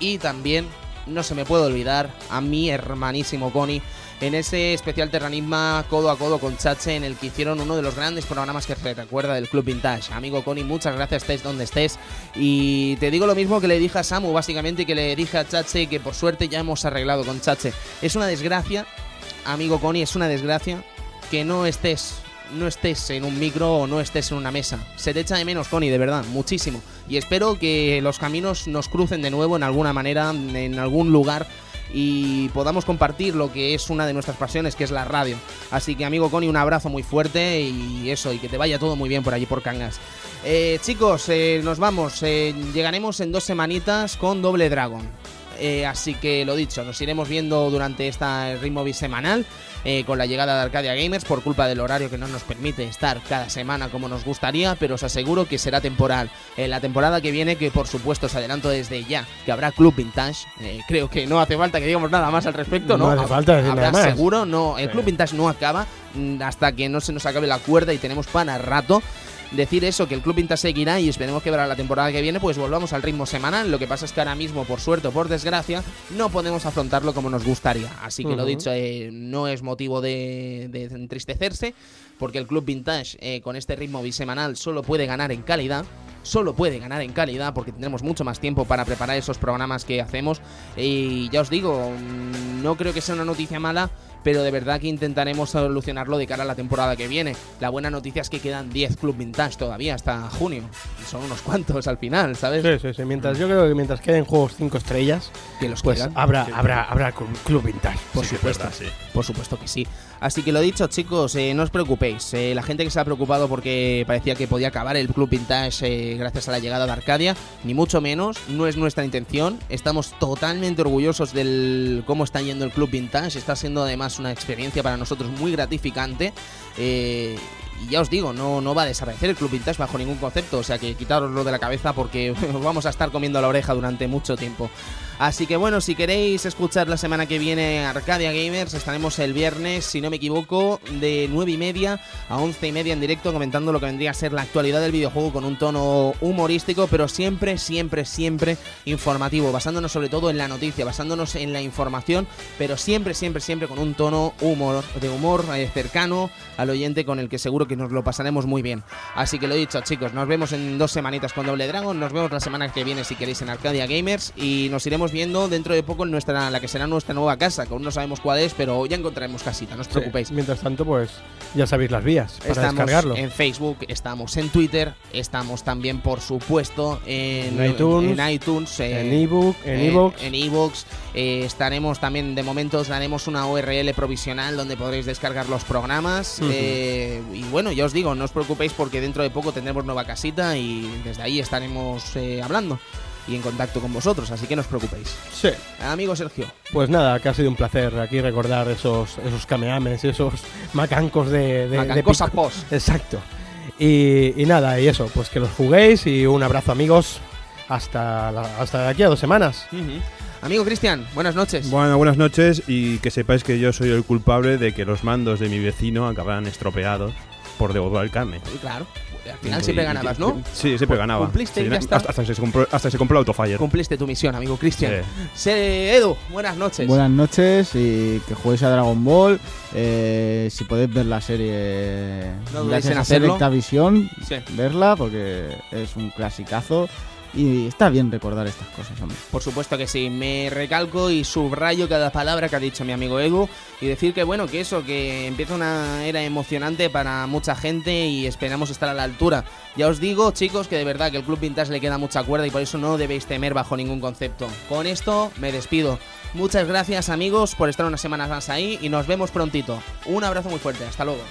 Y también, no se me puede olvidar, a mi hermanísimo Connie en ese especial Terranisma codo a codo con Chache en el que hicieron uno de los grandes programas que recuerda del Club Vintage. Amigo Connie, muchas gracias, estés donde estés. Y te digo lo mismo que le dije a Samu, básicamente, que le dije a Chache, que por suerte ya hemos arreglado con Chache. Es una desgracia, amigo Connie, es una desgracia que no estés no estés en un micro o no estés en una mesa. Se te echa de menos, Connie, de verdad, muchísimo. Y espero que los caminos nos crucen de nuevo en alguna manera, en algún lugar y podamos compartir lo que es una de nuestras pasiones, que es la radio. Así que, amigo Connie, un abrazo muy fuerte y eso, y que te vaya todo muy bien por allí por Cangas. Eh, chicos, eh, nos vamos. eh, llegaremos en dos semanitas con Doble Dragon. Así que lo dicho, nos iremos viendo durante esta ritmo bisemanal eh, con la llegada de Arcadia Gamers por culpa del horario que no nos permite estar cada semana como nos gustaría, pero os aseguro que será temporal. En la temporada que viene, que por supuesto os adelanto desde ya, que habrá Club Vintage. eh, creo que no hace falta que digamos nada más al respecto, ¿no? No hace falta decir Habrá nada más. seguro, no. El. Club Vintage no acaba mm, hasta que no se nos acabe la cuerda y tenemos para rato decir eso, que el Club Vintage seguirá y esperemos que para la temporada que viene pues volvamos al ritmo semanal. Lo que pasa es que ahora mismo, por suerte o por desgracia, no podemos afrontarlo como nos gustaría. Así que lo dicho, eh, no es motivo de, de entristecerse, porque el Club Vintage eh, con este ritmo bisemanal solo puede ganar en calidad. Solo puede ganar en calidad porque tendremos mucho más tiempo para preparar esos programas que hacemos. Y ya os digo, no creo que sea una noticia mala, pero de verdad que intentaremos solucionarlo de cara a la temporada que viene. La buena noticia es que quedan 10 Club Vintage todavía hasta junio. Y son unos cuantos al final, ¿sabes? Sí, sí, sí. Mientras, yo creo que mientras queden juegos 5 estrellas, Que los pues quedan. habrá, habrá, habrá cl- Club Vintage. Por supuesto, por supuesto que sí. Así que lo dicho, chicos, eh, no os preocupéis. Eh, la gente que se ha preocupado porque parecía que podía acabar el Club Vintage eh, gracias a la llegada de Arcadia, ni mucho menos, no es nuestra intención. Estamos totalmente orgullosos del cómo está yendo el Club Vintage. Está siendo además una experiencia para nosotros muy gratificante. Eh, y ya os digo, no, no va a desaparecer el Club Vintage bajo ningún concepto. O sea que quitároslo de la cabeza porque os vamos a estar comiendo la oreja durante mucho tiempo. Así que bueno, si queréis escuchar la semana que viene Arcadia Gamers, estaremos el viernes, si no me equivoco, de 9 y media a 11 y media en directo comentando lo que vendría a ser la actualidad del videojuego con un tono humorístico, pero siempre, siempre, siempre informativo, basándonos sobre todo en la noticia, basándonos en la información, pero siempre, siempre, siempre con un tono humor, de humor eh, cercano al oyente con el que seguro que nos lo pasaremos muy bien. Así que lo dicho, chicos, nos vemos en dos semanitas con Doble Dragon, nos vemos la semana que viene si queréis en Arcadia Gamers y nos iremos viendo dentro de poco en nuestra la que será nuestra nueva casa, que aún no sabemos cuál es, pero ya encontraremos casita, no os Sí. preocupéis. Mientras tanto, pues ya sabéis las vías para Estamos descargarlo. en Facebook, estamos en Twitter, estamos también, por supuesto, en, En iTunes, en iTunes, eh, En ebook, en eh, en iVoox. Eh, estaremos también, de momento, os daremos una URL provisional donde podréis descargar los programas. Eh, y bueno, ya os digo, no os preocupéis porque dentro de poco tendremos nueva casita y desde ahí estaremos eh, hablando y en contacto con vosotros, así que no os preocupéis. Sí. Amigo Sergio, Pues nada, que ha sido un placer aquí recordar esos, esos kamehames, esos macancos de, de, de Macancosa pico. Post. Exacto. Y, y nada, y eso, pues que los juguéis y un abrazo amigos hasta, la- hasta de aquí a dos semanas. Amigo Cristian, buenas noches. Bueno, buenas noches y que sepáis que yo soy el culpable de que los mandos de mi vecino acabaran estropeados por devolver el carne. Claro, al final siempre Y- ganabas, ¿no? Sí, siempre ganaba. cumpliste y Sí, ya está. Hasta, hasta que se compró, hasta que se compró el Autofire. Cumpliste tu misión, amigo Cristian. Sí. Se- Edu, buenas noches. Buenas noches y que juguéis a Dragon Ball. Eh, si podéis ver la serie No dudéis en hacerlo. Visión, Sí. verla porque es un clasicazo y está bien recordar estas cosas, hombre. Por supuesto que sí, me recalco y subrayo cada palabra que ha dicho mi amigo Edu y decir que bueno, que eso, que empieza una era emocionante para mucha gente y esperamos estar a la altura. Ya os digo, chicos, que de verdad que el Club Vintage le queda mucha cuerda y por eso no debéis temer bajo ningún concepto. Con esto me despido. Muchas gracias amigos por estar unas semanas más ahí y nos vemos prontito. Un abrazo muy fuerte, hasta luego.